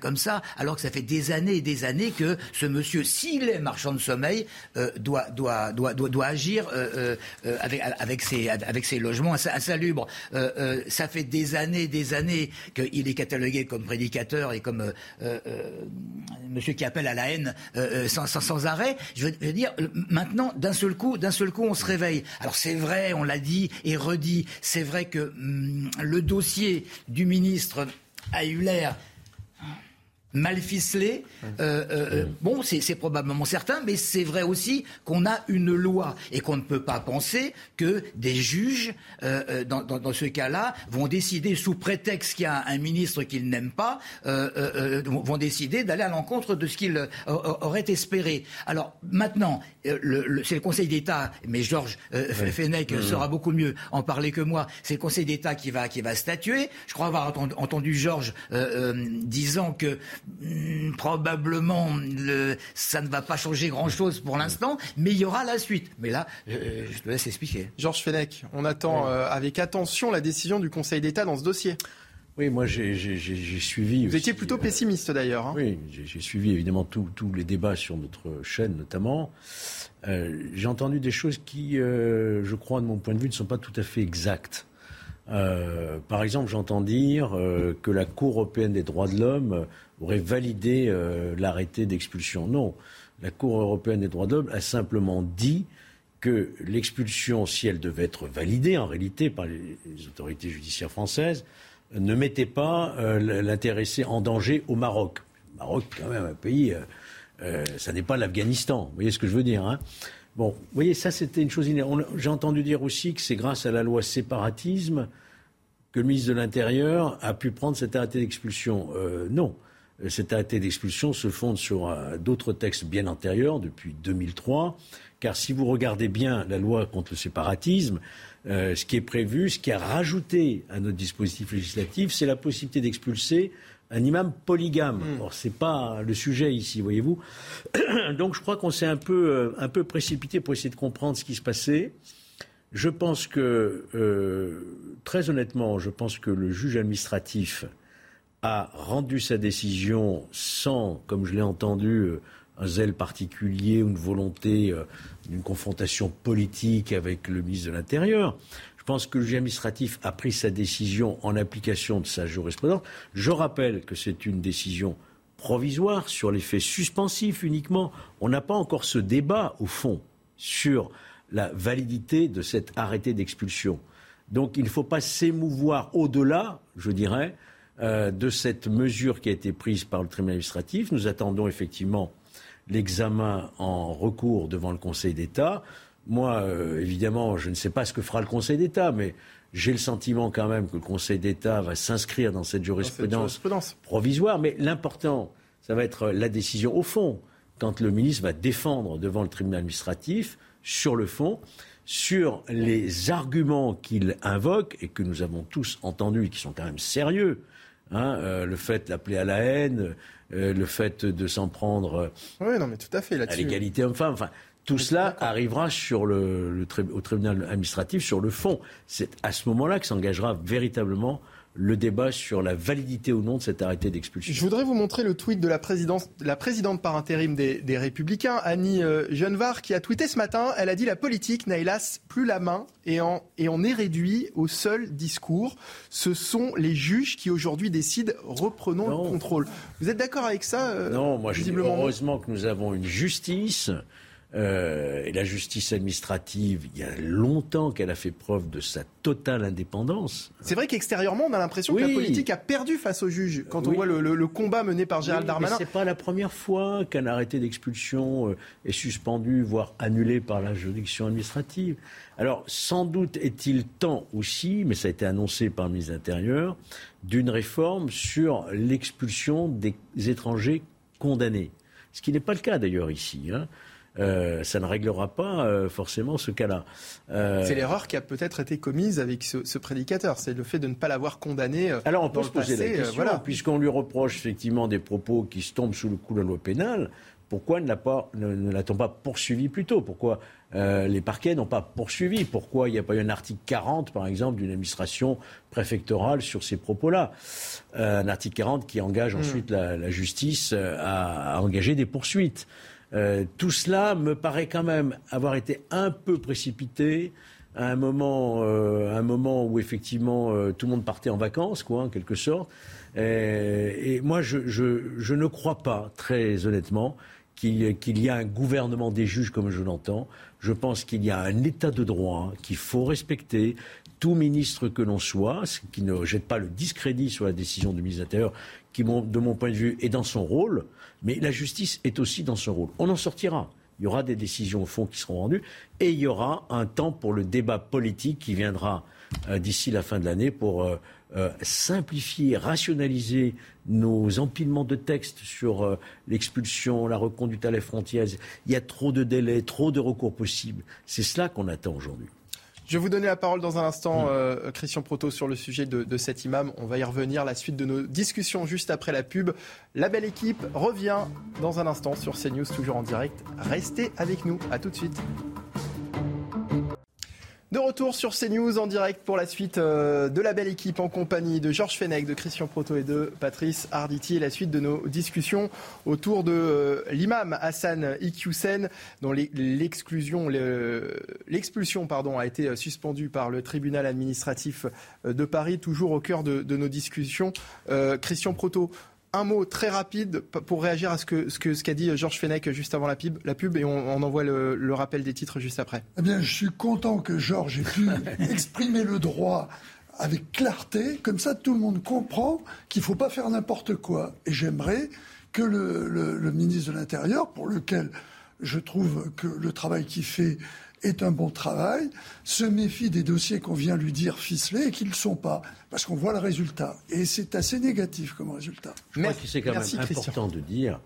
comme ça, alors que ça fait des années et des années que ce monsieur, s'il est marchand de sommeil, euh, doit, doit, doit, doit, doit agir euh, euh, avec, ses, avec ses logements insalubres. ça fait des années et des années qu'il est catalogué comme prédicateur et comme monsieur qui appelle à la haine sans, sans, sans, arrêt. Je veux, je veux dire, maintenant, d'un seul coup, d'un seul coup, on se réveille. Alors c'est vrai, on l'a dit, et redit. C'est vrai que hum, le dossier du ministre a eu l'air mal ficelé. Euh, euh, euh, bon, c'est probablement certain, mais c'est vrai aussi qu'on a une loi et qu'on ne peut pas penser que des juges, dans, ce cas-là, vont décider, sous prétexte qu'il y a un ministre qu'ils n'aiment pas, vont décider d'aller à l'encontre de ce qu'ils auraient espéré. Alors maintenant, c'est le Conseil d'État, mais Georges Fenech saura beaucoup mieux en parler que moi. C'est le Conseil d'État qui va, qui va statuer. Je crois avoir entendu Georges disant que Hmm, probablement ça ne va pas changer grand-chose pour l'instant, mais il y aura la suite. Mais là, euh, je te laisse expliquer. Georges Fenech, on attend euh, avec attention la décision du Conseil d'État dans ce dossier. Oui, moi j'ai suivi. Vous étiez plutôt pessimiste d'ailleurs. Hein. Oui, j'ai suivi évidemment tous les débats sur notre chaîne notamment. Euh, j'ai entendu des choses qui, je crois, de mon point de vue, ne sont pas tout à fait exactes. Par exemple, j'entends dire que la Cour européenne des droits de l'homme aurait validé euh, l'arrêté d'expulsion. Non, la Cour européenne des droits de l'homme a simplement dit que l'expulsion, si elle devait être validée en réalité par les, autorités judiciaires françaises, ne mettait pas euh, l'intéressé en danger au Maroc. Le Maroc, quand même, un pays, euh, ça n'est pas l'Afghanistan. Vous voyez ce que je veux dire hein? Bon, vous voyez, ça c'était une chose. J'ai entendu dire aussi que c'est grâce à la loi séparatisme que le ministre de l'Intérieur a pu prendre cet arrêté d'expulsion. non. Euh, cet arrêté d'expulsion se fonde sur euh, d'autres textes bien antérieurs, depuis 2003, car si vous regardez bien la loi contre le séparatisme, euh, ce qui est prévu, ce qui est rajouté à notre dispositif législatif, c'est la possibilité d'expulser un imam polygame. Hmm. Or, ce n'est pas le sujet ici, voyez-vous. Donc, je crois qu'on s'est un peu, un peu précipité pour essayer de comprendre ce qui se passait. Je pense que, très honnêtement, je pense que le juge administratif a rendu sa décision sans, comme je l'ai entendu, euh, un zèle particulier ou une volonté euh, d'une confrontation politique avec le ministre de l'Intérieur. Je pense que le juge administratif a pris sa décision en application de sa jurisprudence. Je rappelle que c'est une décision provisoire sur les faits suspensifs uniquement. On n'a pas encore ce débat, au fond, sur la validité de cet arrêté d'expulsion. Donc il ne faut pas s'émouvoir au-delà, je dirais, euh, de cette mesure qui a été prise par le tribunal administratif. Nous attendons effectivement l'examen en recours devant le Conseil d'État. Moi, euh, évidemment, je ne sais pas ce que fera le Conseil d'État, mais j'ai le sentiment quand même que le Conseil d'État va s'inscrire dans cette jurisprudence, provisoire. Mais l'important, ça va être la décision au fond, quand le ministre va défendre devant le tribunal administratif sur le fond sur les arguments qu'il invoque et que nous avons tous entendus et qui sont quand même sérieux. Hein, euh, le fait d'appeler à la haine, euh, le fait de s'en prendre oui, non, mais tout à, fait, à l'égalité homme-femme. Enfin, tout cela arrivera sur le, au tribunal administratif sur le fond. C'est à ce moment-là que s'engagera véritablement le débat sur la validité ou non de cet arrêté d'expulsion. Je voudrais vous montrer le tweet de la, la présidente par intérim des, Républicains, Annie euh, qui a tweeté ce matin. Elle a dit La politique n'a hélas plus la main et, en, et on est réduit au seul discours. Ce sont les juges qui aujourd'hui décident reprenons le contrôle. Vous êtes d'accord avec ça euh, Non, moi je dis heureusement que nous avons une justice euh, et la justice administrative, il y a longtemps qu'elle a fait preuve de sa totale indépendance. C'est vrai qu'extérieurement, on a l'impression que la politique a perdu face aux juges. Quand on voit le, combat mené par Gérald oui, Darmanin. Ce n'est pas la première fois qu'un arrêté d'expulsion euh, est suspendu, voire annulé par la juridiction administrative. Alors, sans doute est-il temps aussi, mais ça a été annoncé par le ministre de l'Intérieur, d'une réforme sur l'expulsion des étrangers condamnés. Ce qui n'est pas le cas d'ailleurs ici. Hein. Euh, ça ne réglera pas euh, forcément ce cas-là. Euh, c'est l'erreur qui a peut-être été commise avec ce, prédicateur, c'est le fait de ne pas l'avoir condamné. Alors on peut se poser la question, puisqu'on lui reproche effectivement des propos qui se tombent sous le coup de la loi pénale. pourquoi ne l'a-t-on pas poursuivi plus tôt? Pourquoi euh, les parquets n'ont pas poursuivi? Pourquoi il n'y a pas eu un article 40, par exemple, d'une administration préfectorale sur ces propos-là? Euh, Un article 40 qui engage hmm. ensuite la, justice euh, à, engager des poursuites. Tout cela me paraît quand même avoir été un peu précipité à un moment, un moment où effectivement tout le monde partait en vacances, quoi, en quelque sorte. et moi, je, ne crois pas, très honnêtement, qu'il y a un gouvernement des juges comme je l'entends. Je pense qu'il y a un état de droit qu'il faut respecter. Tout ministre que l'on soit, qui ne jette pas le discrédit sur la décision du ministre de l'Intérieur, qui, de mon point de vue, est dans son rôle, mais la justice est aussi dans son rôle. On en sortira. Il y aura des décisions au fond qui seront rendues et il y aura un temps pour le débat politique qui viendra euh, d'ici la fin de l'année pour euh, euh, simplifier, rationaliser nos empilements de textes sur l'expulsion, la reconduite à la frontière. Il y a trop de délais, trop de recours possibles. C'est cela qu'on attend aujourd'hui. Je vais vous donner la parole dans un instant, mm. euh, Christian Proto, sur le sujet de, de, cet imam. On va y revenir. La suite de nos discussions juste après la pub. La belle équipe revient dans un instant sur CNews, toujours en direct. Restez avec nous. À tout de suite. De retour sur CNews en direct pour la suite euh, de la belle équipe en compagnie de Georges Fenech, de Christian Proto et de Patrice Arditi et la suite de nos discussions autour de euh, l'imam Hassan Iqiyoussen dont l'expulsion a été suspendue par le tribunal administratif de Paris toujours au cœur de, nos discussions. Euh, Christian Proto, un mot très rapide pour réagir à ce qu'a ce que, ce qu'a dit Georges Fenech juste avant la pub, la pub et on, envoie le, rappel des titres juste après. Eh bien, je suis content que Georges ait pu exprimer le droit avec clarté. Comme ça, tout le monde comprend qu'il ne faut pas faire n'importe quoi. Et j'aimerais que le, le ministre de l'Intérieur, pour lequel je trouve que le travail qu'il fait est un bon travail, se méfie des dossiers qu'on vient lui dire ficelés et qui ne le sont pas, parce qu'on voit le résultat. Et c'est assez négatif comme résultat. Je crois que c'est quand même important de dire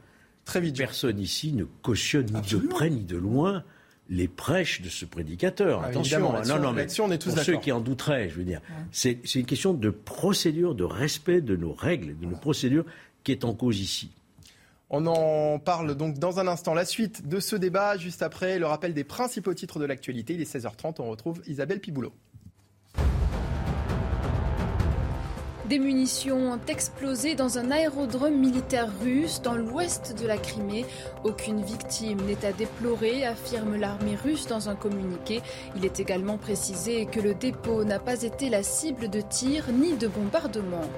Très vite, personne ici ne cautionne ni de près ni de loin les prêches de ce prédicateur. Ah, Attention, hein. non, non, mais on est tous pour ceux qui en douteraient, je veux dire, c'est une question de procédure, de respect de nos règles, de nos procédures qui est en cause ici. On en parle donc dans un instant. La suite de ce débat, juste après le rappel des principaux titres de l'actualité. Il est 16h30, on retrouve Isabelle Piboulot. Des munitions ont explosé dans un aérodrome militaire russe dans l'ouest de la Crimée. Aucune victime n'est à déplorer, affirme l'armée russe dans un communiqué. Il est également précisé que le dépôt n'a pas été la cible de tirs ni de bombardements.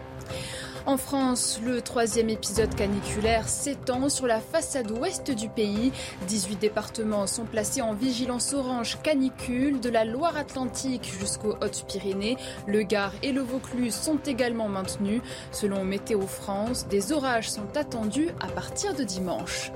En France, le troisième épisode caniculaire s'étend sur la façade ouest du pays. 18 départements sont placés en vigilance orange canicule, de la Loire-Atlantique jusqu'aux Hautes-Pyrénées. Le Gard et le Vaucluse sont également maintenus. Selon Météo France, des orages sont attendus à partir de dimanche.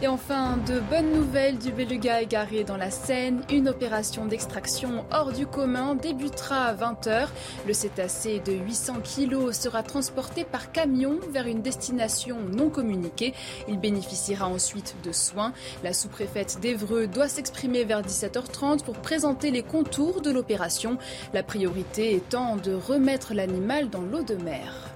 Et enfin, de bonnes nouvelles du beluga égaré dans la Seine. Une opération d'extraction hors du commun débutera à 20h. Le cétacé de 800 kg sera transporté par camion vers une destination non communiquée. Il bénéficiera ensuite de soins. La sous-préfète d'Evreux doit s'exprimer vers 17h30 pour présenter les contours de l'opération. La priorité étant de remettre l'animal dans l'eau de mer.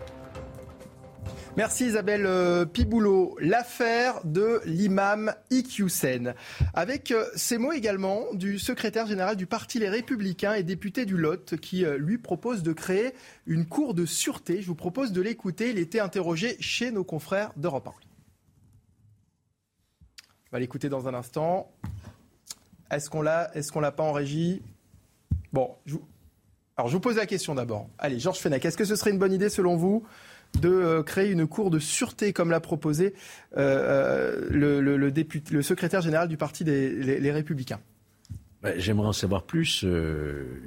Merci Isabelle euh, Piboulot. L'affaire de l'imam Iqiyoussen. Avec euh, ces mots également du secrétaire général du Parti Les Républicains et député du Lot qui euh, lui propose de créer une cour de sûreté. Je vous propose de l'écouter. Il était interrogé chez nos confrères d'Europe 1. On va l'écouter dans un instant. Est-ce qu'on l'a Est-ce qu'on l'a pas en régie? Bon, alors je vous pose la question d'abord. Allez, Georges Fenech, est-ce que ce serait une bonne idée selon vous de euh, créer une cour de sûreté comme l'a proposé euh, euh, le, député, le secrétaire général du Parti des les, Républicains. Ben, j'aimerais en savoir plus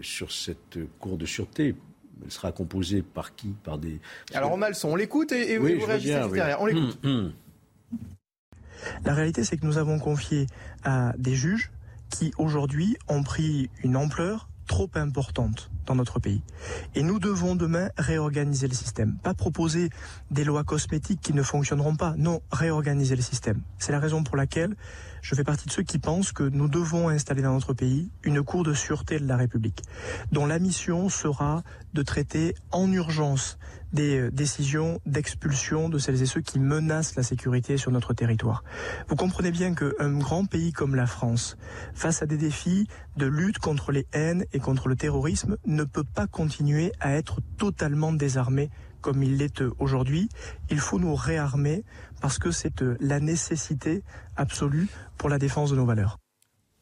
sur cette cour de sûreté. Elle sera composée par qui? Par des. Alors on a le son, on l'écoute et, vous réagissez derrière. On l'écoute. Hum, hum. La réalité, c'est que nous avons confié à des juges qui aujourd'hui ont pris une ampleur trop importante dans notre pays. Et nous devons demain réorganiser le système. Pas proposer des lois cosmétiques qui ne fonctionneront pas. Non, réorganiser le système. C'est la raison pour laquelle je fais partie de ceux qui pensent que nous devons installer dans notre pays une cour de sûreté de la République, dont la mission sera de traiter en urgence des euh, décisions d'expulsion de celles et ceux qui menacent la sécurité sur notre territoire. Vous comprenez bien qu'un grand pays comme la France, face à des défis de lutte contre les haines et contre le terrorisme, ne peut pas continuer à être totalement désarmé comme il l'est aujourd'hui. Il faut nous réarmer parce que c'est euh, la nécessité absolue pour la défense de nos valeurs.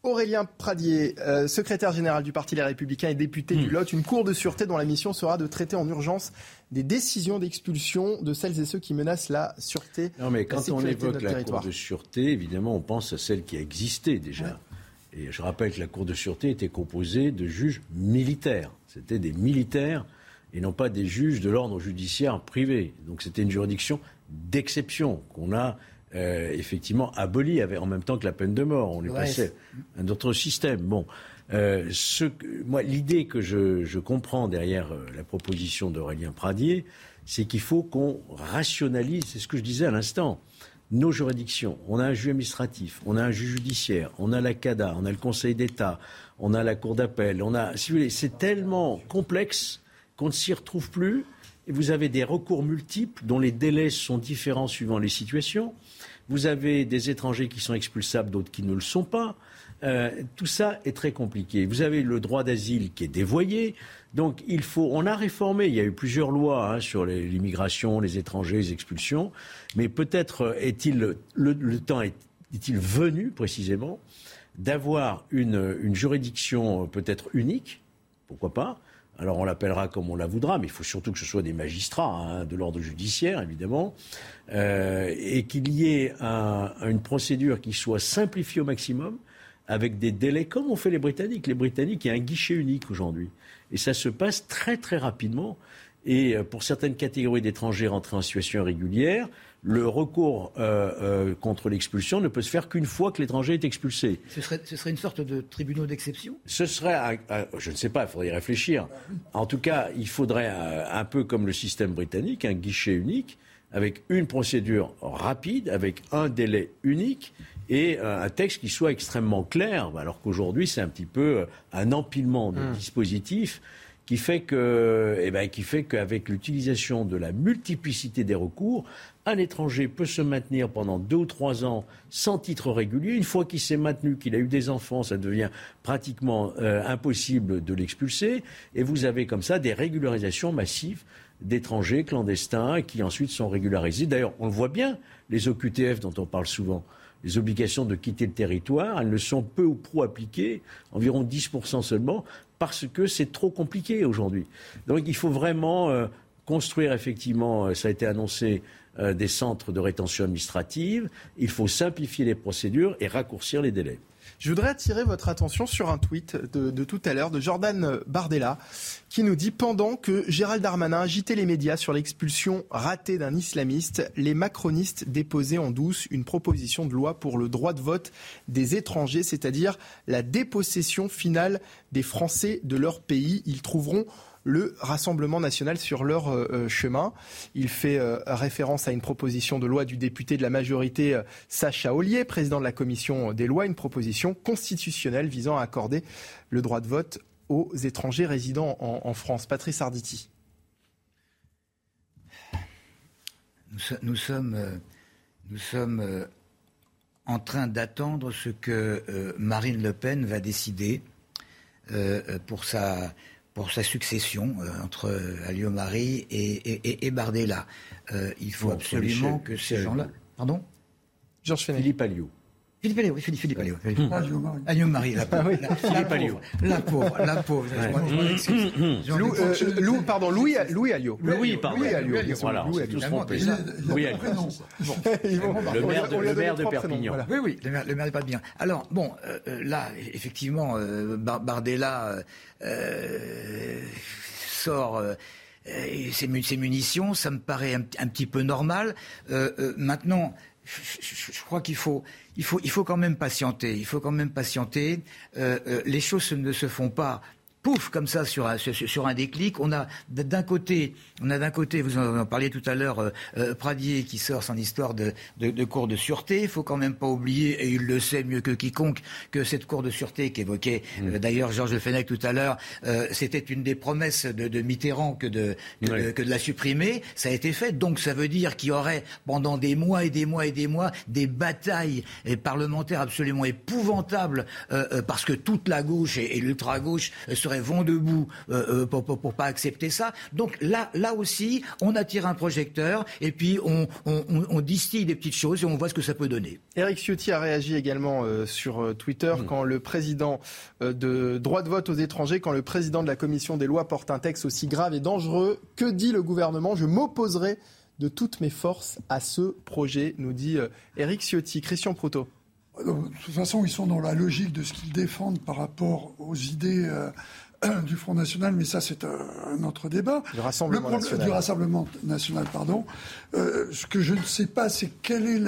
Aurélien Pradier, euh, secrétaire général du Parti Les Républicains et député du hmm. Lot, une cour de sûreté dont la mission sera de traiter en urgence des décisions d'expulsion de celles et ceux qui menacent la sûreté. Non, mais quand on évoque la cour de sûreté, évidemment, on pense à celle qui a existé déjà. Et je rappelle que la cour de sûreté était composée de juges militaires. C'était des militaires et non pas des juges de l'ordre judiciaire privé. Donc c'était une juridiction d'exception qu'on a euh, effectivement aboli avait, en même temps que la peine de mort. On est passé à un autre système. Bon, euh, ce, moi, l'idée que je, je, comprends derrière euh, la proposition d'Aurélien Pradier, c'est qu'il faut qu'on rationalise, c'est ce que je disais à l'instant, nos juridictions. On a un juge administratif, on a un juge judiciaire, on a la CADA, on a le Conseil d'État, on a la Cour d'appel, on a, si vous voulez, c'est tellement complexe qu'on ne s'y retrouve plus. Vous avez des recours multiples dont les délais sont différents suivant les situations. Vous avez des étrangers qui sont expulsables, d'autres qui ne le sont pas. Euh, tout ça est très compliqué. Vous avez le droit d'asile qui est dévoyé. Donc il faut, on a réformé. Il y a eu plusieurs lois hein, sur l'immigration, les étrangers, les expulsions. Mais peut-être est-il le, temps est-il venu précisément d'avoir une, une juridiction peut-être unique, pourquoi pas, alors on l'appellera comme on la voudra, mais il faut surtout que ce soit des magistrats hein, de l'ordre judiciaire, évidemment, euh, et qu'il y ait une procédure qui soit simplifiée au maximum, avec des délais comme ont fait les Britanniques. Les Britanniques, il y a un guichet unique aujourd'hui, et ça se passe très très rapidement. Et euh, pour certaines catégories d'étrangers rentrés en situation irrégulière, le recours euh, euh, contre l'expulsion ne peut se faire qu'une fois que l'étranger est expulsé. Ce serait, ce serait, une sorte de tribunal d'exception? Ce serait, je ne sais pas, il faudrait y réfléchir. En tout cas, il faudrait, un peu comme le système britannique, un guichet unique, avec une procédure rapide, avec un délai unique et un texte qui soit extrêmement clair, alors qu'aujourd'hui, c'est un petit peu un empilement de hum. dispositifs qui fait eh ben, qui fait qu'avec l'utilisation de la multiplicité des recours, un étranger peut se maintenir pendant deux ou trois ans sans titre régulier. Une fois qu'il s'est maintenu, qu'il a eu des enfants, ça devient pratiquement euh, impossible de l'expulser. Et vous avez comme ça des régularisations massives d'étrangers clandestins qui ensuite sont régularisés. D'ailleurs, on le voit bien, les OQTF dont on parle souvent les obligations de quitter le territoire, elles ne sont peu ou prou appliquées, environ 10% seulement, parce que c'est trop compliqué aujourd'hui. Donc il faut vraiment euh, construire effectivement, euh, ça a été annoncé, euh, des centres de rétention administrative, il faut simplifier les procédures et raccourcir les délais. Je voudrais attirer votre attention sur un tweet de, tout à l'heure de Jordan Bardella qui nous dit pendant que Gérald Darmanin agitait les médias sur l'expulsion ratée d'un islamiste, les macronistes déposaient en douce une proposition de loi pour le droit de vote des étrangers, c'est-à-dire la dépossession finale des Français de leur pays. Ils trouveront le Rassemblement national sur leur euh, euh, chemin. Il fait euh, référence à une proposition de loi du député de la majorité Sacha Ollier, président de la commission des lois, une proposition constitutionnelle visant à accorder le droit de vote aux étrangers résidant en, France. Patrice Arditi. Nous, sommes, nous sommes en train d'attendre ce que Marine Le Pen va décider pour sa pour sa succession euh, entre Alliot-Marie et, et, Bardella. Euh, il faut absolument que ces gens-là. Pardon? Georges Philippe Alliot. Philippe Alliot, oui, Philippe, Philippe Alliot. Alliot Marie, la pauvre. La, Philippe Alliot. La pauvre, la pauvre. Lou, euh, Lou, pardon, Louis, Louis Alliot. Louis, pardon. Louis Alliot. Voilà. Louis Alliot. Le maire de, le maire de Perpignan. Oui, oui, le maire, le maire de Perpignan. Alors, bon, là, effectivement, Bardella sort ses, munitions, ça me paraît un, un petit peu normal. maintenant, je, crois qu'il faut, il faut, quand même patienter. Euh, euh, les choses ne se font pas pouf, comme ça, sur un, sur, un déclic. On a d'un côté, on a d'un côté, vous en parliez tout à l'heure, euh, euh, Pradier qui sort son histoire de, de, cours de sûreté. Il faut quand même pas oublier, et il le sait mieux que quiconque, que cette cour de sûreté qu'évoquait mmh. d'ailleurs Georges Fenech tout à l'heure, c'était une des promesses de, Mitterrand que de, que, de, la supprimer. Ça a été fait. Donc ça veut dire qu'il y aurait pendant des mois et des mois et des mois des batailles parlementaires absolument épouvantables parce que toute la gauche et, et l'ultra-gauche seraient vont debout euh, euh, pour, pour, pas accepter ça. Donc là, là aussi, on attire un projecteur et puis on, on, distille des petites choses et on voit ce que ça peut donner. Eric Ciotti a réagi également euh, sur Twitter mmh. quand le président de droit de vote aux étrangers, quand le président de la commission des lois porte un texte aussi grave et dangereux. Que dit le gouvernement? Je m'opposerai de toutes mes forces à ce projet, nous dit Eric Ciotti. Christian Proto. De toute façon, ils sont dans la logique de ce qu'ils défendent par rapport aux idées du Front National, mais ça c'est un, autre débat. Du Rassemblement National. Du Rassemblement National, pardon. Euh, ce que je ne sais pas, c'est quel est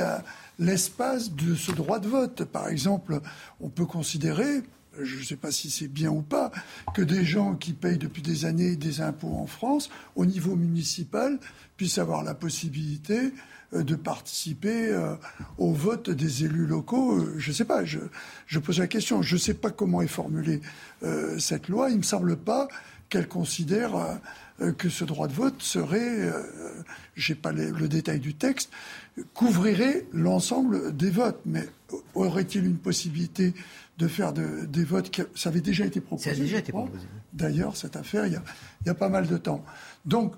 l'espace de ce droit de vote. Par exemple, on peut considérer, je ne sais pas si c'est bien ou pas, que des gens qui payent depuis des années des impôts en France, au niveau municipal, puissent avoir la possibilité euh, de participer euh, au vote des élus locaux. Euh, je ne sais pas, je, pose la question. Je ne sais pas comment est formulée cette loi. Il ne me semble pas qu'elle considère que ce droit de vote serait, je n'ai pas le détail du texte, couvrirait l'ensemble des votes. Mais aurait-il une possibilité de faire des votes Ça avait déjà été proposé. Ça a déjà été proposé. D'ailleurs, cette affaire, il y, a, il y a pas mal de temps. Donc,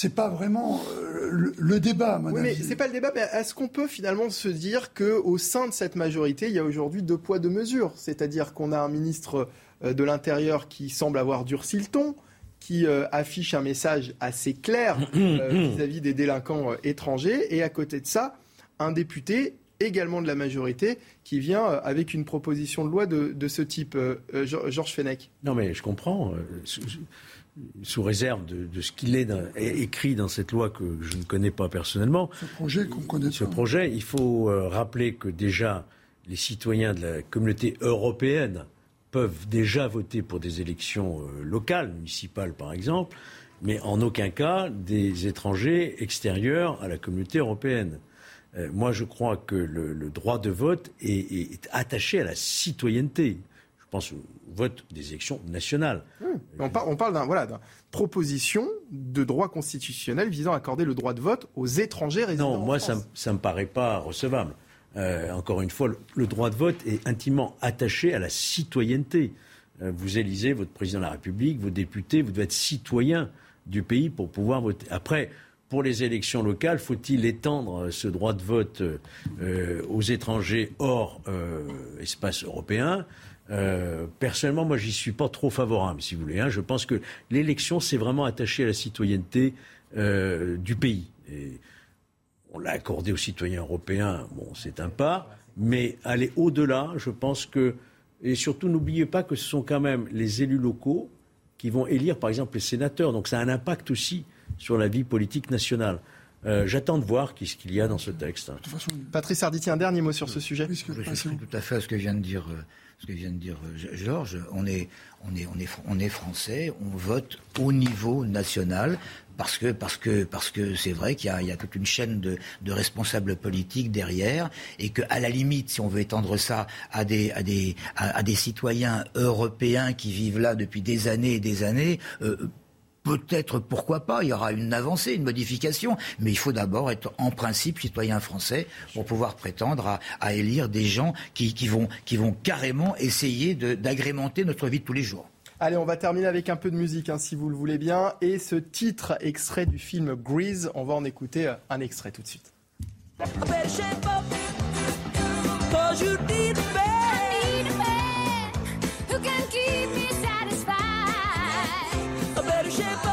c'est pas vraiment euh, le, débat, à mon oui, Mais c'est pas le débat. Mais est-ce qu'on peut finalement se dire que au sein de cette majorité, il y a aujourd'hui deux poids deux mesures, c'est-à-dire qu'on a un ministre euh, de l'Intérieur qui semble avoir durci le ton, qui euh, affiche un message assez clair vis-à-vis des délinquants étrangers, et à côté de ça, un député également de la majorité qui vient avec une proposition de loi de, de ce type. Georges Fenech. Non mais je comprends sous réserve de, ce qu'il est, écrit dans cette loi que je ne connais pas personnellement. Ce projet qu'on connaît Ce projet, il faut euh, rappeler que déjà les citoyens de la communauté européenne peuvent déjà voter pour des élections euh, locales, municipales par exemple, mais en aucun cas des étrangers extérieurs à la communauté européenne. Euh, moi, je crois que le, droit de vote est, attaché à la citoyenneté. Je pense vote des élections nationales. On, parle d'un voilà, proposition de droit constitutionnel visant à accorder le droit de vote aux étrangers résidents. Non, moi, ça ne me paraît pas recevable. Euh, encore une fois, le, droit de vote est intimement attaché à la citoyenneté. Euh, vous élisez votre président de la République, vos députés, vous devez être citoyen du pays pour pouvoir voter. Après, pour les élections locales, faut-il étendre ce droit de vote euh, aux étrangers hors espace européen euh, personnellement, moi, j'y suis pas trop favorable, si vous voulez. Hein. Je pense que l'élection, c'est vraiment attaché à la citoyenneté euh, du pays. Et on l'a accordé aux citoyens européens, bon, c'est un pas, mais aller au-delà, je pense que. Et surtout, n'oubliez pas que ce sont quand même les élus locaux qui vont élire, par exemple, les sénateurs. Donc, ça a un impact aussi sur la vie politique nationale. Euh, j'attends de voir ce qu'il y a dans ce texte. Patrice Arditi, un dernier mot sur ce sujet. je suis tout à fait à ce que vient de dire ce que vient de dire euh, Georges, on est, on est, on est, on est français, on vote au niveau national parce que parce que parce que c'est vrai qu'il y, y a, toute une chaîne de, de responsables politiques derrière et que à la limite si on veut étendre ça à des à des à, des citoyens européens qui vivent là depuis des années et des années euh, peut-être, pourquoi pas, il y aura une avancée, une modification, mais il faut d'abord être en principe citoyen français pour pouvoir prétendre à, élire des gens qui, vont, carrément essayer d'agrémenter notre vie de tous les jours. Allez, on va terminer avec un peu de musique, si vous le voulez bien. Et ce titre extrait du film Grease, on va en écouter un extrait tout de suite. 是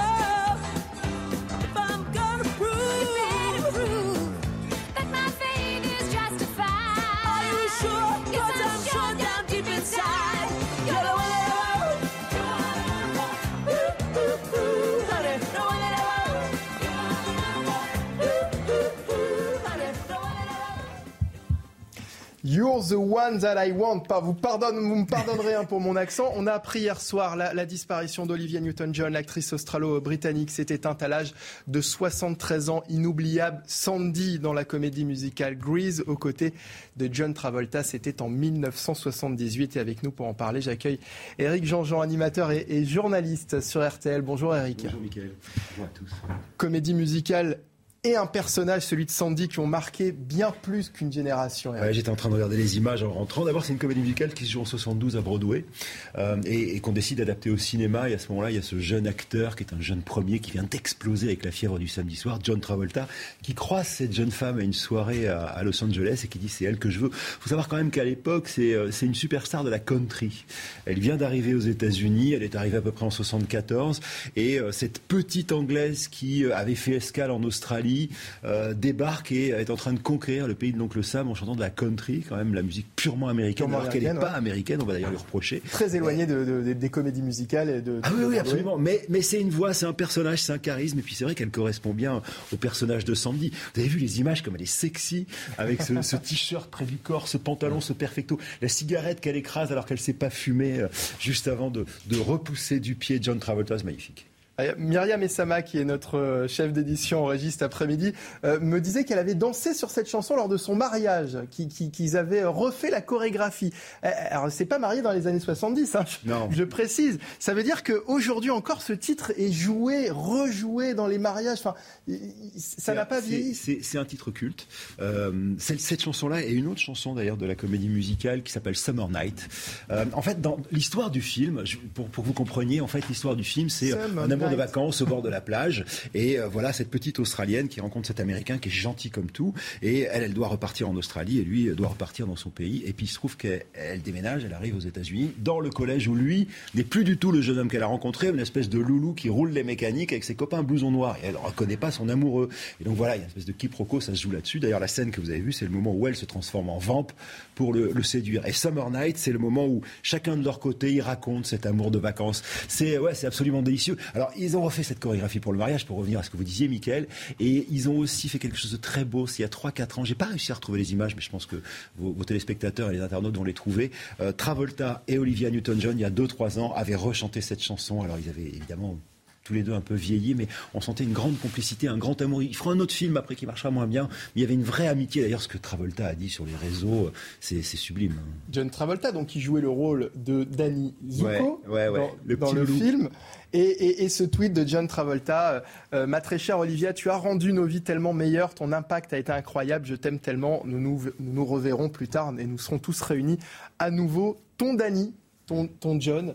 You're the one that I want. Pas, vous, pardonne, vous me pardonnerez hein, pour mon accent. On a appris hier soir la, la disparition d'Olivia Newton-John, l'actrice australo-britannique, s'est éteinte à l'âge de 73 ans. Inoubliable Sandy dans la comédie musicale Grease aux côtés de John Travolta. C'était en 1978 et avec nous pour en parler, j'accueille Eric Jean-Jean, animateur et, et, journaliste sur RTL. Bonjour Eric. Bonjour Mickaël. Bonjour à tous. Comédie musicale et un personnage, celui de Sandy, qui ont marqué bien plus qu'une génération. J'étais en train de regarder les images en rentrant. D'abord, c'est une comédie musicale qui se joue en 72 à Broadway euh, et, qu'on décide d'adapter au cinéma. Et à ce moment-là, il y a ce jeune acteur qui est un jeune premier qui vient d'exploser avec la fièvre du samedi soir, John Travolta, qui croise cette jeune femme à une soirée à, à Los Angeles et qui dit c'est elle que je veux. Il faut savoir quand même qu'à l'époque, c'est euh, une superstar de la country. Elle vient d'arriver aux États-Unis. Elle est arrivée à peu près en 74 et euh, cette petite anglaise qui euh, avait fait escale en Australie euh, débarque et est en train de conquérir le pays de l'oncle Sam en chantant de la country, quand même la musique purement américaine, Purement alors qu'elle n'est pas américaine, on va d'ailleurs lui reprocher. Très éloigné de, de- de- des comédies musicales et de. Ah oui, oui, absolument. Mais, mais c'est une voix, c'est un personnage, c'est un charisme. Et puis c'est vrai qu'elle correspond bien au personnage de Sandy. Vous avez vu les images comme elle est sexy, avec ce, ce t-shirt près du corps, ce pantalon, ce perfecto, la cigarette qu'elle écrase alors qu'elle ne sait pas fumer euh, juste avant de, de repousser du pied John Travolta, c'est magnifique. Euh, Myriam Essama, qui est notre euh, chef d'édition registre après-midi, euh, me disait qu'elle avait dansé sur cette chanson lors de son mariage, qui- qui- qu'ils avaient refait la chorégraphie. Alors, c'est pas marié dans les années 70, hein, je, Non. je précise. Ça veut dire qu'aujourd'hui encore, ce titre est joué, rejoué dans les mariages. Enfin, ça n'a pas C'est- vieilli. C'est un titre culte. Euh, cette cette chanson-là et une autre chanson d'ailleurs de la comédie musicale qui s'appelle Summer Night. Euh, en fait, dans l'histoire du film, je- pour, pour que vous compreniez, en fait, l'histoire du film, c'est un amour de vacances au bord de la plage. Et euh, voilà, cette petite Australienne qui rencontre cet Américain qui est gentil comme tout. Et elle, elle doit repartir en Australie et lui euh, doit repartir dans son pays. Et puis il se trouve qu'elle elle déménage, elle arrive aux États-Unis, dans le collège où lui n'est plus du tout le jeune homme qu'elle a rencontré, une espèce de loulou qui roule les mécaniques avec ses copains blousons noirs. Et elle ne reconnaît pas son amoureux. Et donc voilà, il y a une espèce de quiproquo, ça se joue là-dessus. D'ailleurs, la scène que vous avez vue, c'est le moment où elle se transforme en vampe pour le, séduire. Et Summer Night, c'est le moment où chacun de leur côté, ils racontent cet amour de vacances. C'est ouais, c'est absolument délicieux. Alors, ils ont refait cette chorégraphie pour le mariage, pour revenir à ce que vous disiez, Michael. Et ils ont aussi fait quelque chose de très beau. C'est il y a 3-4 ans. J'ai pas réussi à retrouver les images, mais je pense que vos, vos téléspectateurs et les internautes vont les trouver. Euh, Travolta et Olivia Newton-John, il y a 2-3 ans, avaient rechanté cette chanson. Alors, ils avaient évidemment tous les deux un peu vieillis, mais on sentait une grande complicité, un grand amour. Il fera un autre film après qui marchera moins bien, mais il y avait une vraie amitié. D'ailleurs, ce que Travolta a dit sur les réseaux, c'est sublime. John Travolta, donc qui jouait le rôle de Danny Zuko Ouais, ouais, ouais. dans Le dans le, film. Et, et- et ce tweet de John Travolta, euh, euh, ma très chère Olivia, tu as rendu nos vies tellement meilleures, ton impact a été incroyable, je t'aime tellement, nous nous, nous nous reverrons plus tard et nous serons tous réunis à nouveau. Ton Danny, ton, ton John,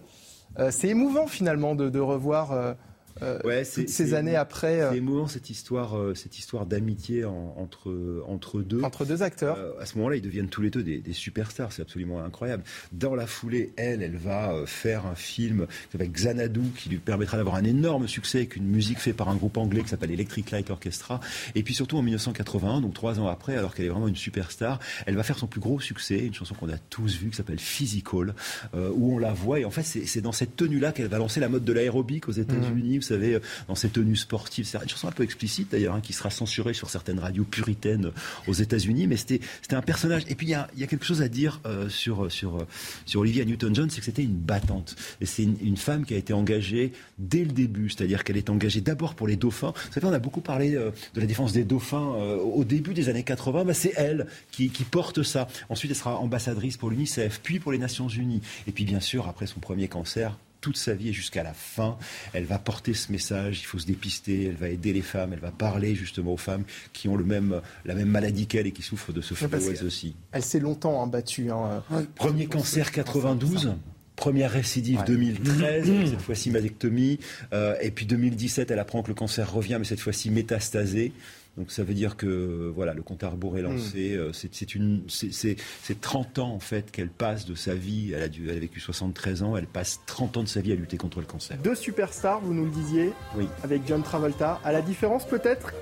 Euh, c'est émouvant finalement de, de revoir euh, euh, Ouais, toutes ces années après. euh, C'est émouvant cette histoire, euh, cette histoire d'amitié en- entre entre deux. Entre deux acteurs. À ce moment-là, ils deviennent tous les deux des, des superstars. C'est absolument incroyable. Dans la foulée, elle, elle va faire un film avec Xanadu qui lui permettra d'avoir un énorme succès avec une musique faite par un groupe anglais qui s'appelle Electric Light Orchestra. Et puis surtout en 1981, donc trois ans après, alors qu'elle est vraiment une superstar, elle va faire son plus gros succès, une chanson qu'on a tous vue qui s'appelle Physical, euh, où on la voit. Et en fait, c'est dans cette tenue-là qu'elle va lancer la mode de l'aérobic aux États-Unis. Vous savez, euh, dans ces tenues sportives. C'est une chanson un peu explicite d'ailleurs, hein, qui sera censurée sur certaines radios puritaines euh, aux États-Unis. Mais c'était un personnage. Et puis il y a, quelque chose à dire euh, sur sur sur Olivia Newton-John, c'est que c'était une battante. Et c'est une, femme qui a été engagée dès le début, c'est-à-dire qu'elle est engagée d'abord pour les dauphins. Vous savez, on a beaucoup parlé de la défense des dauphins au début des années 80. Bah, c'est elle qui, qui porte ça. Ensuite, elle sera ambassadrice pour l'UNICEF, puis pour les Nations Unies. Et puis, bien sûr, après son premier cancer, toute sa vie et jusqu'à la fin, elle va porter ce message. Il faut se dépister. Elle va aider les femmes. Elle va parler justement aux femmes qui ont le même, la même maladie qu'elle et qui souffrent de ce fléau aussi. Elle s'est longtemps hein, battue. hein. Premier cancer 92. Première récidive Ouais. 2013, avec cette fois-ci mastectomie. Euh, et puis 2017, elle apprend que le cancer revient, mais cette fois-ci métastasé. Donc ça veut dire que voilà, le compte à rebours est lancé. Euh, C'est c'est une, c'est- c'est c'est 30 ans en fait qu'elle passe de sa vie. Elle a, dû, elle a vécu 73 ans. Elle passe 30 ans de sa vie à lutter contre le cancer. Deux superstars, vous nous le disiez, Oui. avec John Travolta. À la différence peut-être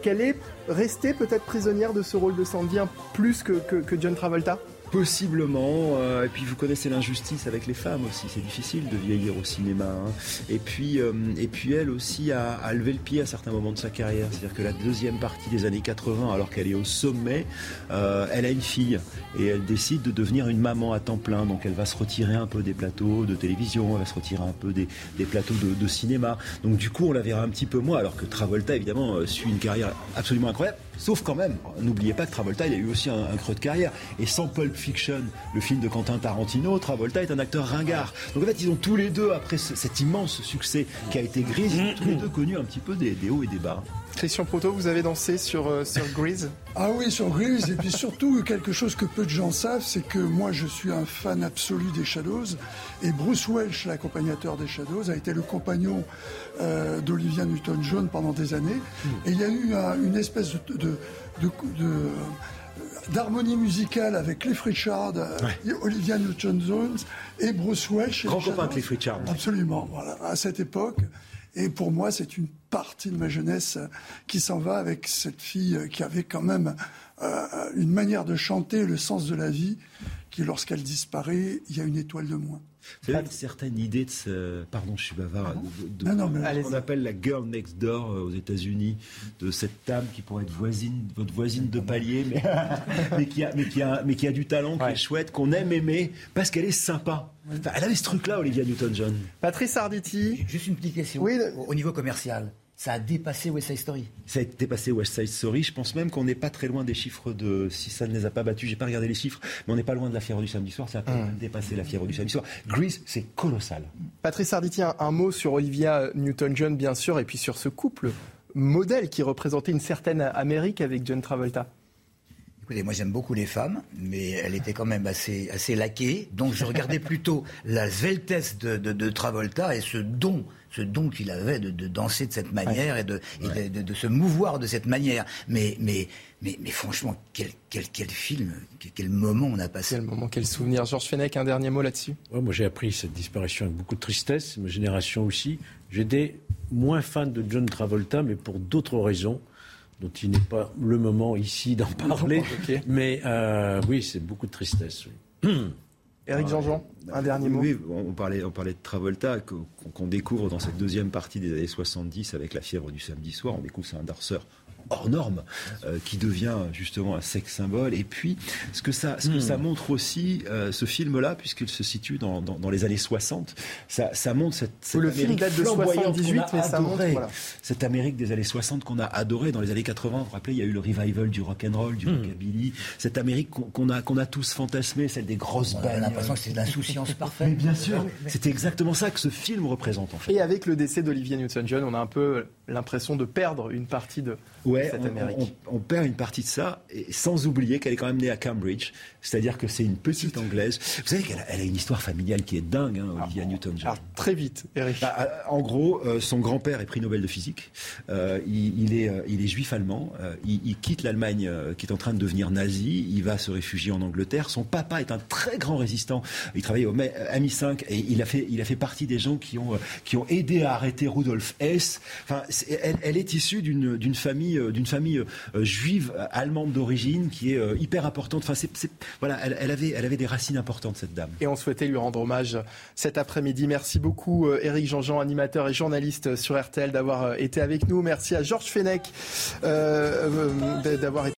qu'elle est restée peut-être prisonnière de ce rôle de Sandy hein, plus que, que, que John Travolta? Possiblement. Euh, et puis vous connaissez l'injustice avec les femmes aussi. C'est difficile de vieillir au cinéma. Hein. Et puis, euh, et puis elle aussi a, a, levé le pied à certains moments de sa carrière. C'est-à-dire que la deuxième partie des années 80, alors qu'elle est au sommet, euh, elle a une fille et elle décide de devenir une maman à temps plein. Donc elle va se retirer un peu des plateaux de télévision, elle va se retirer un peu des, des plateaux de, de, cinéma. Donc du coup, on la verra un petit peu moins. Alors que Travolta, évidemment, suit une carrière absolument incroyable. Sauf quand même, n'oubliez pas que Travolta, il a eu aussi un, creux de carrière. Et sans Pulp Fiction, le film de Quentin Tarantino, Travolta est un acteur ringard. Donc en fait, ils ont tous les deux, après cet immense succès qui a été Grease, ils ont tous les deux connu un petit peu des hauts et des bas. Christian Proto, vous avez dansé sur, euh, sur Grease? Ah oui, sur Grease. et puis surtout, quelque chose que peu de gens savent, c'est que moi, je suis un fan absolu des Shadows. Et Bruce Welch, l'accompagnateur des Shadows, a été le compagnon euh, d'Olivia Newton-John pendant des années. Et il y a eu un, une espèce de, de, de, de d'harmonie musicale avec Cliff Richard, ouais. Olivia Newton-John et Bruce Welch. Grand copain Cliff Richard. Absolument, voilà, à cette époque. Et pour moi, c'est une partie de ma jeunesse qui s'en va avec cette fille qui avait quand même euh, une manière de chanter, le sens de la vie, qui lorsqu'elle disparaît, il y a une étoile de moins. Vous avez une certaine idée de ce. Pardon, je suis bavard. De, de, non, non, ce qu'on appelle la girl next door aux États-Unis, de cette dame qui pourrait être voisine, votre voisine de palier, mais, mais, qui, a, mais, qui, a, mais qui a du talent, qui ouais. est chouette, qu'on aime aimer, parce qu'elle est sympa. Enfin, elle avait ce truc-là, Olivia Newton-John. Patrice Arditi. Juste une petite question. Oui, au niveau commercial ça a dépassé West Side Story. Ça a dépassé West Side Story. Je pense même qu'on n'est pas très loin des chiffres de. Si ça ne les a pas battus, j'ai pas regardé les chiffres, mais on n'est pas loin de la fièvre du samedi soir. Ça a mmh. dépassé la fièvre du samedi soir. Grease, c'est colossal. Patrice Arditi, un, un mot sur Olivia Newton-John, bien sûr, et puis sur ce couple modèle qui représentait une certaine Amérique avec John Travolta. Écoutez, moi j'aime beaucoup les femmes, mais elle était quand même assez, assez laquée. Donc je regardais plutôt la sveltesse de, de, de Travolta et ce don ce don qu'il avait de, de, danser de cette manière ouais. et, de, ouais. de, de, se mouvoir de cette manière. Mais, mais, mais, mais franchement, quel, quel, quel film, quel, quel, moment on a passé. Quel moment, quel souvenir. Georges Fenech, un dernier mot là-dessus? Ouais, Moi, j'ai appris cette disparition avec beaucoup de tristesse, ma génération aussi. J'étais moins fan de John Travolta, mais pour d'autres raisons dont il n'est pas le moment ici d'en parler. okay. Mais euh, oui, c'est beaucoup de tristesse. Oui. Éric Jean-Jean, un dernier mot. Oui, on parlait, on parlait de Travolta, qu'on qu découvre dans cette deuxième partie des années 70 avec la fièvre du samedi soir. On découvre c'est un danseur hors norme, euh, qui devient justement un sexe symbole. Et puis, ce que ça, ce que mmh. ça montre aussi, euh, ce film-là, puisqu'il se situe dans, dans, dans, les années 60, ça, ça montre cette, cette le film date de 78, mais ça montre, voilà. cette Amérique des années 60 qu'on a adoré dans les années 80. Vous vous rappelez, il y a eu le revival du rock and roll, du mmh. rockabilly, cette Amérique qu'on qu a, qu'on a tous fantasmé, celle des grosses bandes. On a l'impression que c'est de l'insouciance parfaite. Mais bien sûr, c'était exactement ça que ce film représente en fait. Et avec le décès d'Olivia Newton-John, on a un peu l'impression de perdre une partie de, ouais, cette on, Amérique. On, on, perd une partie de ça, et sans oublier qu'elle est quand même née à Cambridge, c'est-à-dire que c'est une petite anglaise. Vous savez qu'elle a, elle a, une histoire familiale qui est dingue, hein, Olivia ah, Newton-John. Très vite, Eric. Bah, en gros, euh, son grand-père est prix Nobel de physique. Euh, il, il, est, euh, il est juif allemand. Euh, il, il, quitte l'Allemagne euh, qui est en train de devenir nazie. Il va se réfugier en Angleterre. Son papa est un très grand résistant. Il travaillait au MI5 et il a fait, il a fait partie des gens qui ont, euh, qui ont aidé à arrêter Rudolf Hess. Enfin, elle, elle, est issue d'une famille, d'une famille juive allemande d'origine qui est hyper importante. Enfin, c'est, voilà, elle, elle, avait, elle avait des racines importantes cette dame. Et on souhaitait lui rendre hommage cet après-midi. Merci beaucoup, Eric Jean-Jean, animateur et journaliste sur RTL, d'avoir été avec nous. Merci à Georges Fenech euh, d'avoir été.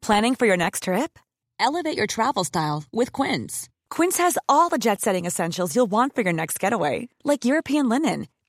Planning for your next trip? Elevate your travel style with Quince. Quince has all the jet-setting essentials you'll want for your next getaway, like European linen,